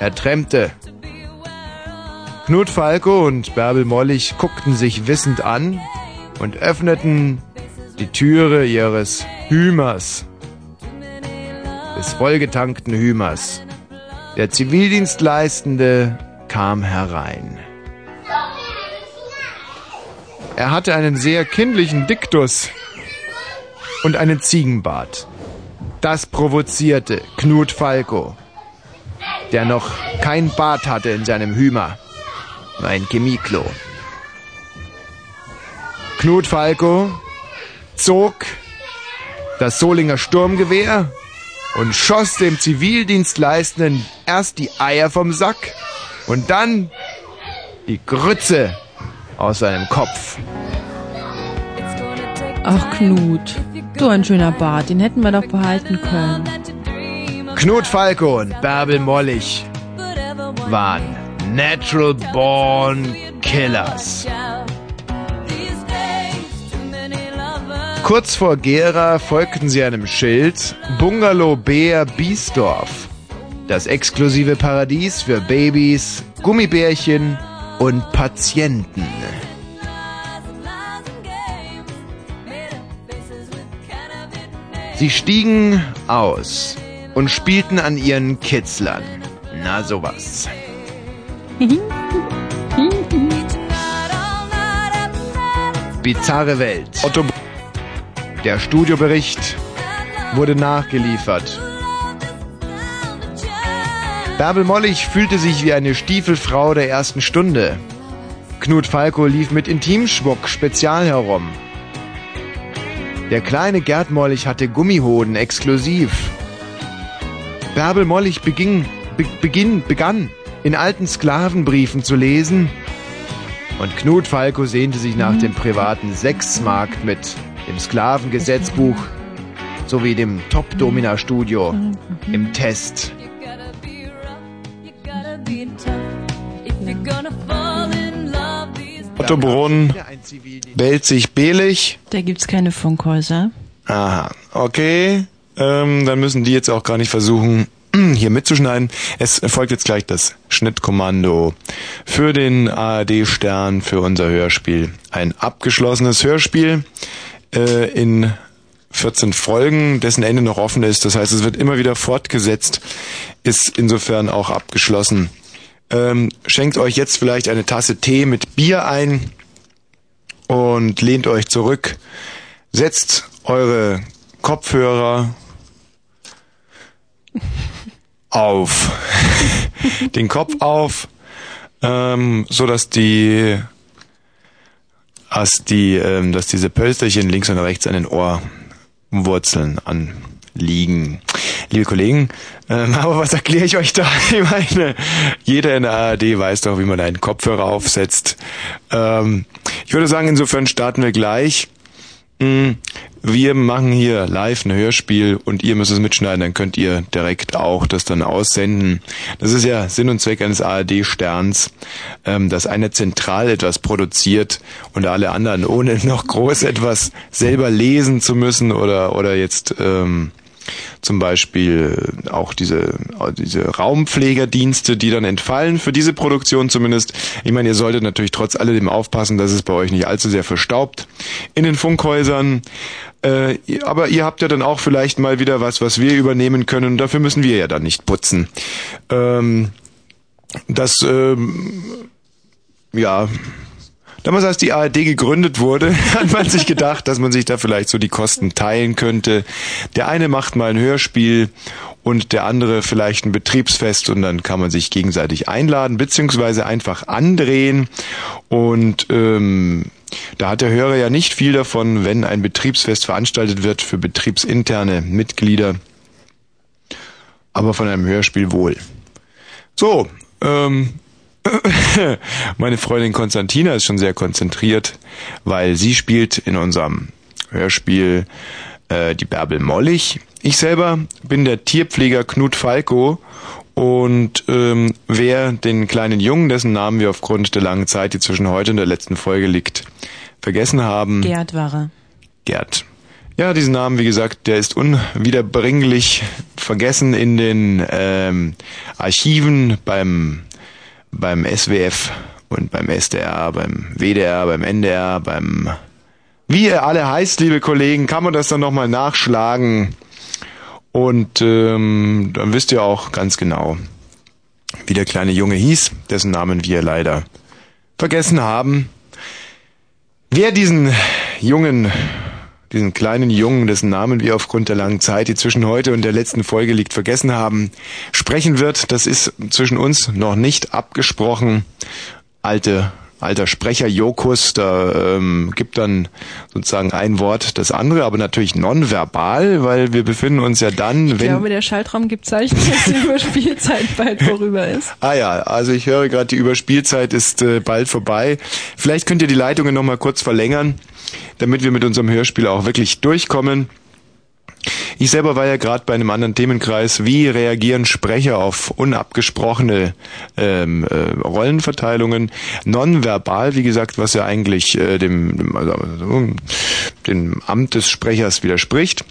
Er trennte. Knut Falco und Bärbel Mollig guckten sich wissend an und öffneten die Türe ihres Hümers. Des vollgetankten Hümers. Der Zivildienstleistende kam herein. Er hatte einen sehr kindlichen Diktus und einen Ziegenbart. Das provozierte Knut Falco, der noch kein Bart hatte in seinem Hümer. Ein Chemieklo. Knut Falco zog das Solinger Sturmgewehr und schoss dem Zivildienstleistenden erst die Eier vom Sack und dann die Grütze aus seinem Kopf. Ach, Knut. So ein schöner Bart. Den hätten wir doch behalten können. Knut Falco und Bärbel Mollig waren Natural Born Killers. Kurz vor Gera folgten sie einem Schild Bungalow Bär Biesdorf. Das exklusive Paradies für Babys, Gummibärchen und Patienten. Sie stiegen aus und spielten an ihren Kitzlern. Na sowas. (laughs) Bizarre Welt. Otto Der Studiobericht wurde nachgeliefert. Bärbel Mollig fühlte sich wie eine Stiefelfrau der ersten Stunde. Knut Falco lief mit Intimschmuck spezial herum. Der kleine Gerd Mollig hatte Gummihoden exklusiv. Bärbel Mollig beging, be, beginn, begann, in alten Sklavenbriefen zu lesen. Und Knut Falco sehnte sich nach dem privaten Sexmarkt mit dem Sklavengesetzbuch sowie dem Top-Domina-Studio im Test. Otto Brunn bellt sich belig. Da gibt's keine Funkhäuser. Aha, okay. Ähm, dann müssen die jetzt auch gar nicht versuchen, (clears throat) hier mitzuschneiden. Es folgt jetzt gleich das Schnittkommando für den ARD-Stern für unser Hörspiel. Ein abgeschlossenes Hörspiel äh, in 14 Folgen, dessen Ende noch offen ist. Das heißt, es wird immer wieder fortgesetzt, ist insofern auch abgeschlossen. Ähm, schenkt euch jetzt vielleicht eine Tasse Tee mit Bier ein und lehnt euch zurück. Setzt eure Kopfhörer auf (laughs) den Kopf auf, ähm, so dass die, dass die, ähm, dass diese Pölsterchen links und rechts an den Ohrwurzeln anliegen. Liebe Kollegen, ähm, (laughs) aber was erkläre ich euch da? (laughs) Ich meine, jeder in der ARD weiß doch, wie man einen Kopfhörer aufsetzt. Ähm, ich würde sagen, insofern starten wir gleich. Mm, Wir machen hier live ein Hörspiel und ihr müsst es mitschneiden, dann könnt ihr direkt auch das dann aussenden. Das ist ja Sinn und Zweck eines ARD-Sterns, ähm, dass einer zentral etwas produziert und alle anderen, ohne (laughs) noch groß etwas selber lesen zu müssen oder, oder jetzt ähm, zum Beispiel auch diese, diese Raumpflegerdienste, die dann entfallen, für diese Produktion zumindest. Ich meine, ihr solltet natürlich trotz alledem aufpassen, dass es bei euch nicht allzu sehr verstaubt in den Funkhäusern. Äh, aber ihr habt ja dann auch vielleicht mal wieder was, was wir übernehmen können. Dafür müssen wir ja dann nicht putzen. Ähm, das, ähm, ja, Damals, als die ARD gegründet wurde, (laughs) hat man sich gedacht, dass man sich da vielleicht so die Kosten teilen könnte. Der eine macht mal ein Hörspiel und der andere vielleicht ein Betriebsfest und dann kann man sich gegenseitig einladen, beziehungsweise einfach andrehen. Und ähm, da hat der Hörer ja nicht viel davon, wenn ein Betriebsfest veranstaltet wird für betriebsinterne Mitglieder. Aber von einem Hörspiel wohl. So, ähm, (laughs) meine Freundin Konstantina ist schon sehr konzentriert, weil sie spielt in unserem Hörspiel äh, die Bärbel Mollig. Ich selber bin der Tierpfleger Knut Falco und ähm, wer den kleinen Jungen, dessen Namen wir aufgrund der langen Zeit, die zwischen heute und der letzten Folge liegt, vergessen haben. Gerd war er. Gerd. Ja, diesen Namen, wie gesagt, der ist unwiederbringlich vergessen in den ähm, Archiven beim beim SWF und beim SDR, beim WDR, beim NDR, beim wie ihr alle heißt, liebe Kollegen, kann man das dann nochmal nachschlagen. Und ähm, dann wisst ihr auch ganz genau, wie der kleine Junge hieß, dessen Namen wir leider vergessen haben. Wer diesen Jungen, diesen kleinen Jungen, dessen Namen wir aufgrund der langen Zeit, die zwischen heute und der letzten Folge liegt, vergessen haben, sprechen wird, das ist zwischen uns noch nicht abgesprochen. Alte alter Sprecher Jokus, da ähm, gibt dann sozusagen ein Wort das andere, aber natürlich nonverbal, weil wir befinden uns ja dann, Ich wenn glaube, der Schaltraum gibt Zeichen, dass die (laughs) Überspielzeit bald vorüber ist. Ah ja, also ich höre gerade, die Überspielzeit ist äh, bald vorbei. Vielleicht könnt ihr die Leitungen noch mal kurz verlängern, damit wir mit unserem Hörspiel auch wirklich durchkommen. Ich selber war ja gerade bei einem anderen Themenkreis. Wie reagieren Sprecher auf unabgesprochene ähm, äh, Rollenverteilungen? Nonverbal, wie gesagt, was ja eigentlich äh, dem, dem, also, dem Amt des Sprechers widerspricht.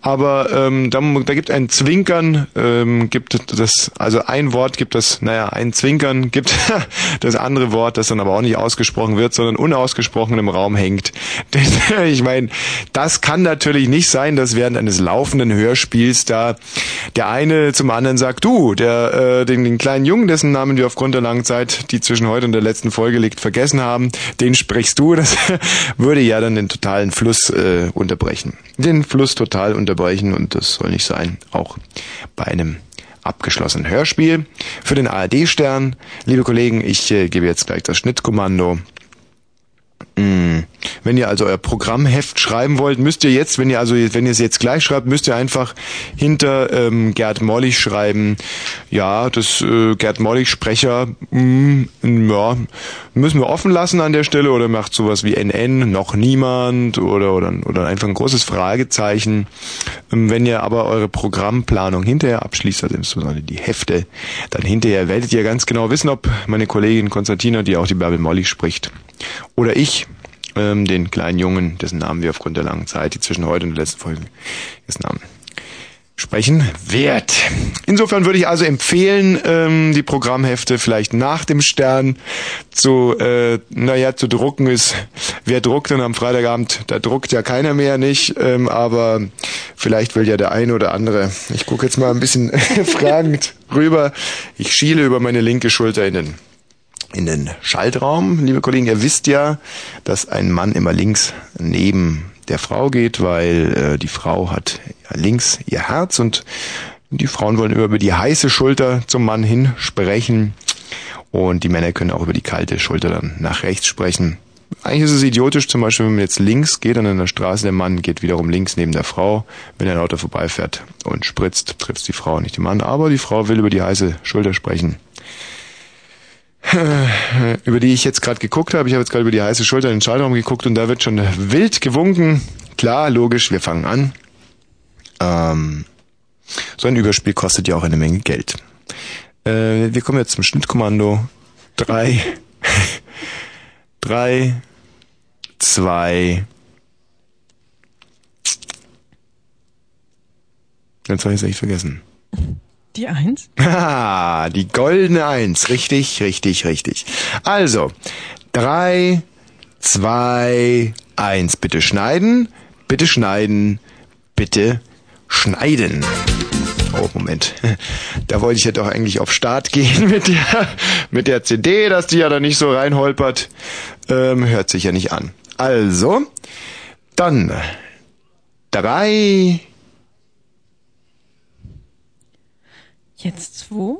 Aber ähm, da, da gibt ein Zwinkern, ähm, gibt das, also ein Wort gibt das, naja, ein Zwinkern gibt (laughs) das andere Wort, das dann aber auch nicht ausgesprochen wird, sondern unausgesprochen im Raum hängt. (laughs) ich meine, das kann natürlich nicht sein, dass während eines laufenden Hörspiels da der eine zum anderen sagt, du, der äh, den, den kleinen Jungen, dessen Namen wir aufgrund der langen Zeit, die zwischen heute und der letzten Folge liegt, vergessen haben, den sprichst du. Das (laughs) würde ja dann den totalen Fluss äh, unterbrechen. Den Fluss total unterbrechen und das soll nicht sein. Auch bei einem abgeschlossenen Hörspiel. Für den ARD-Stern, liebe Kollegen, ich äh, gebe jetzt gleich das Schnittkommando. Mm. Wenn ihr also euer Programmheft schreiben wollt, müsst ihr jetzt, wenn ihr also, wenn ihr es jetzt gleich schreibt, müsst ihr einfach hinter ähm, Gerd Mollig schreiben. Ja, das äh, Gerd Mollig Sprecher, mm, ja, müssen wir offen lassen an der Stelle oder macht sowas wie NN noch niemand oder oder oder einfach ein großes Fragezeichen. Ähm, wenn ihr aber eure Programmplanung hinterher abschließt, also insbesondere die Hefte, dann hinterher werdet ihr ganz genau wissen, ob meine Kollegin Konstantina, die auch die Bärbel Mollig spricht, oder ich, ähm, den kleinen Jungen, dessen Namen wir aufgrund der langen Zeit, die zwischen heute und der letzten Folge des Namen sprechen wird. Insofern würde ich also empfehlen, ähm, die Programmhefte vielleicht nach dem Stern zu, äh, naja, zu drucken ist. Wer druckt denn am Freitagabend? Da druckt ja keiner mehr nicht, ähm, aber vielleicht will ja der eine oder andere. Ich gucke jetzt mal ein bisschen (laughs) fragend rüber. Ich schiele über meine linke Schulter in den in den Schaltraum. Liebe Kollegen, ihr wisst ja, dass ein Mann immer links neben der Frau geht, weil äh, die Frau hat links ihr Herz und die Frauen wollen immer über die heiße Schulter zum Mann hin sprechen und die Männer können auch über die kalte Schulter dann nach rechts sprechen. Eigentlich ist es idiotisch, zum Beispiel, wenn man jetzt links geht an einer Straße, der Mann geht wiederum links neben der Frau. Wenn ein Auto vorbeifährt und spritzt, trifft die Frau nicht den Mann, aber die Frau will über die heiße Schulter sprechen über die ich jetzt gerade geguckt habe. Ich habe jetzt gerade über die heiße Schulter in den Schaltraum geguckt und da wird schon wild gewunken. Klar, logisch, wir fangen an. Ähm, so ein Überspiel kostet ja auch eine Menge Geld. Äh, wir kommen jetzt zum Schnittkommando. Drei, (laughs) drei, zwei, Jetzt habe ich es echt vergessen. Die Eins? (laughs) Ah, die goldene Eins. Richtig, richtig, richtig. Also, drei, zwei, eins. Bitte schneiden, bitte schneiden, bitte schneiden. Oh, Moment. (laughs) Da wollte ich ja doch eigentlich auf Start gehen (laughs) mit der, mit der CD, dass die ja da nicht so reinholpert. Ähm, hört sich ja nicht an. Also, dann drei, Jetzt zwei?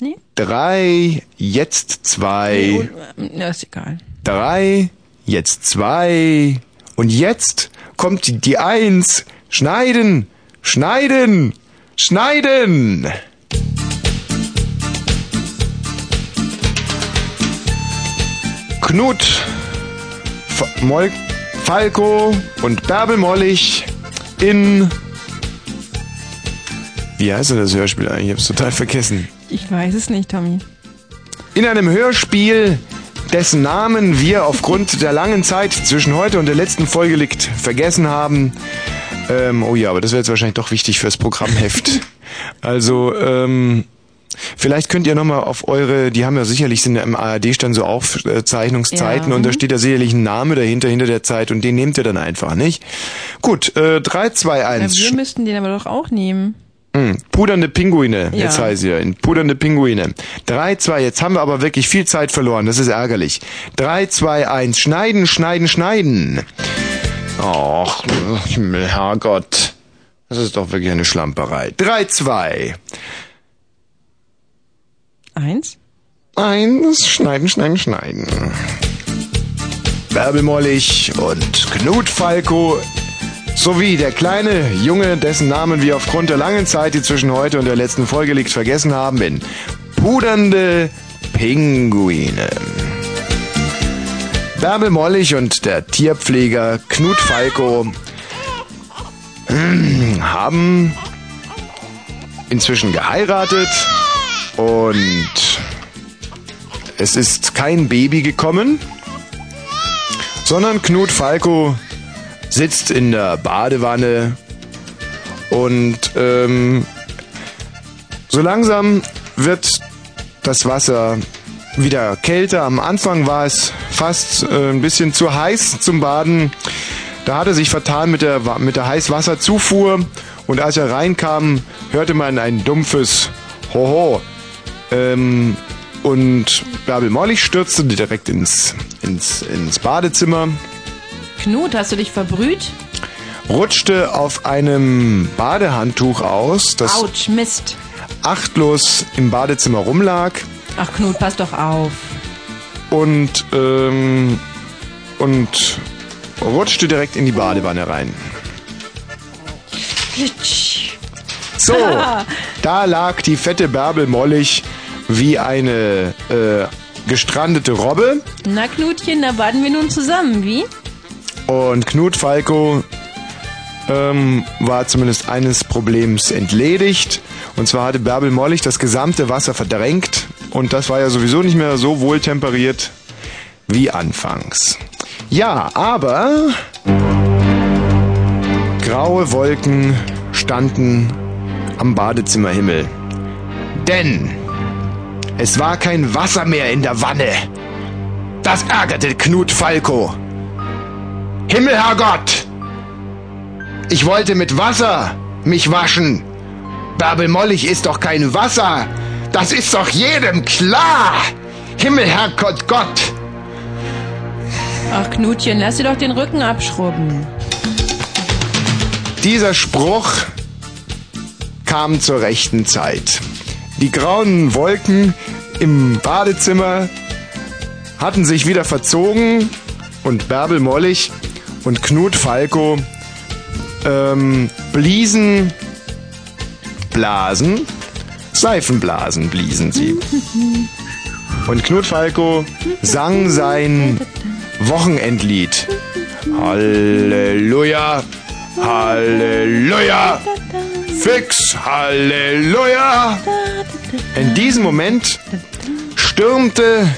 Nee? drei, jetzt zwei. Nee, ja, ist egal. Drei, jetzt zwei. Und jetzt kommt die, die Eins. Schneiden, schneiden, schneiden. Knut, F Mol Falco und Bärbel Mollig in... Wie heißt denn das Hörspiel eigentlich? Ich hab's total vergessen. Ich weiß es nicht, Tommy. In einem Hörspiel, dessen Namen wir aufgrund der langen Zeit zwischen heute und der letzten Folge liegt vergessen haben. Ähm, oh ja, aber das wäre jetzt wahrscheinlich doch wichtig fürs Programmheft. (laughs) also, ähm, vielleicht könnt ihr nochmal auf eure, die haben ja sicherlich sind ja im ARD-Stand so Aufzeichnungszeiten Ja. und da steht da sicherlich ein Name dahinter, hinter der Zeit und den nehmt ihr dann einfach, nicht? Gut, äh, 3, 2, Ja, 1. wir müssten den aber doch auch nehmen. Hm, pudernde Pinguine, Ja. jetzt heißt sie ja, in pudernde Pinguine. 3, 2, jetzt haben wir aber wirklich viel Zeit verloren, das ist ärgerlich. 3, 2, 1, schneiden, schneiden, schneiden. Och, Herrgott. Das ist doch wirklich eine Schlamperei. 3, 2, Eins? 1, schneiden, schneiden, schneiden. Bärbelmollig und Knut Falco sowie der kleine Junge, dessen Namen wir aufgrund der langen Zeit, die zwischen heute und der letzten Folge liegt, vergessen haben, in pudernde Pinguine. Bärbel Mollig und der Tierpfleger Knut Falco hm, haben inzwischen geheiratet und es ist kein Baby gekommen, sondern Knut Falco sitzt in der Badewanne und ähm, so langsam wird das Wasser wieder kälter. Am Anfang war es fast äh, ein bisschen zu heiß zum Baden. Da hat er sich vertan mit der, mit der Heißwasserzufuhr und als er reinkam, hörte man ein dumpfes Hoho. Ähm, und Bärbel Mollig stürzte direkt ins, ins, ins Badezimmer, Knut, hast du dich verbrüht? rutschte auf einem Badehandtuch aus, das Autsch, Mist. achtlos im Badezimmer rumlag Ach, Knut, pass doch auf. und, ähm, und rutschte direkt in die Badewanne rein. So, (laughs) da lag die fette Bärbel mollig wie eine äh, gestrandete Robbe Na, Knutchen, da baden wir nun zusammen, wie? Und Knut Falco ähm, war zumindest eines Problems entledigt. Und zwar hatte Bärbel Mollig das gesamte Wasser verdrängt und das war ja sowieso nicht mehr so wohltemperiert wie anfangs. Ja, aber graue Wolken standen am Badezimmerhimmel. Denn es war kein Wasser mehr in der Wanne. Das ärgerte Knut Falco. Himmelherrgott! Ich wollte mit Wasser mich waschen. Bärbel Mollig ist doch kein Wasser. Das ist doch jedem klar. Himmelherrgott Gott! Ach, Knutchen, lass dir doch den Rücken abschrubben. Dieser Spruch kam zur rechten Zeit. Die grauen Wolken im Badezimmer hatten sich wieder verzogen und Bärbel Mollig und Knut Falco ähm, bliesen Blasen, Seifenblasen bliesen sie. Und Knut Falco sang sein Wochenendlied. Halleluja, Halleluja, fix, Halleluja. In diesem Moment stürmte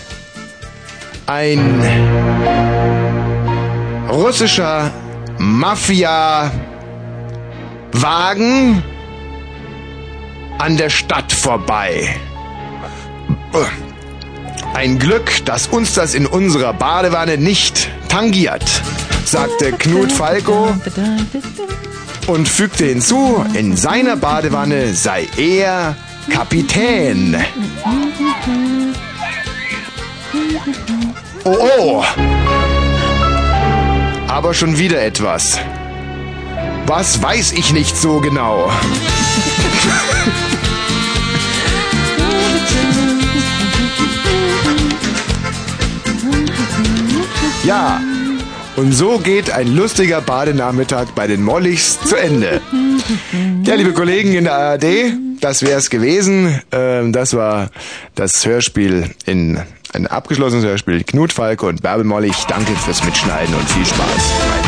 ein russischer Mafia Wagen an der Stadt vorbei. Ein Glück, dass uns das in unserer Badewanne nicht tangiert, sagte Knut Falco und fügte hinzu, in seiner Badewanne sei er Kapitän. Oh oh! Aber schon wieder etwas. Was weiß ich nicht so genau. Ja, und so geht ein lustiger Badenachmittag bei den Mollichs zu Ende. Ja, liebe Kollegen in der ARD, das wär's gewesen. Ähm, das war das Hörspiel in ein abgeschlossenes Hörspiel. Knut Falke und Bärbel Mollich, danke fürs Mitschneiden und viel Spaß.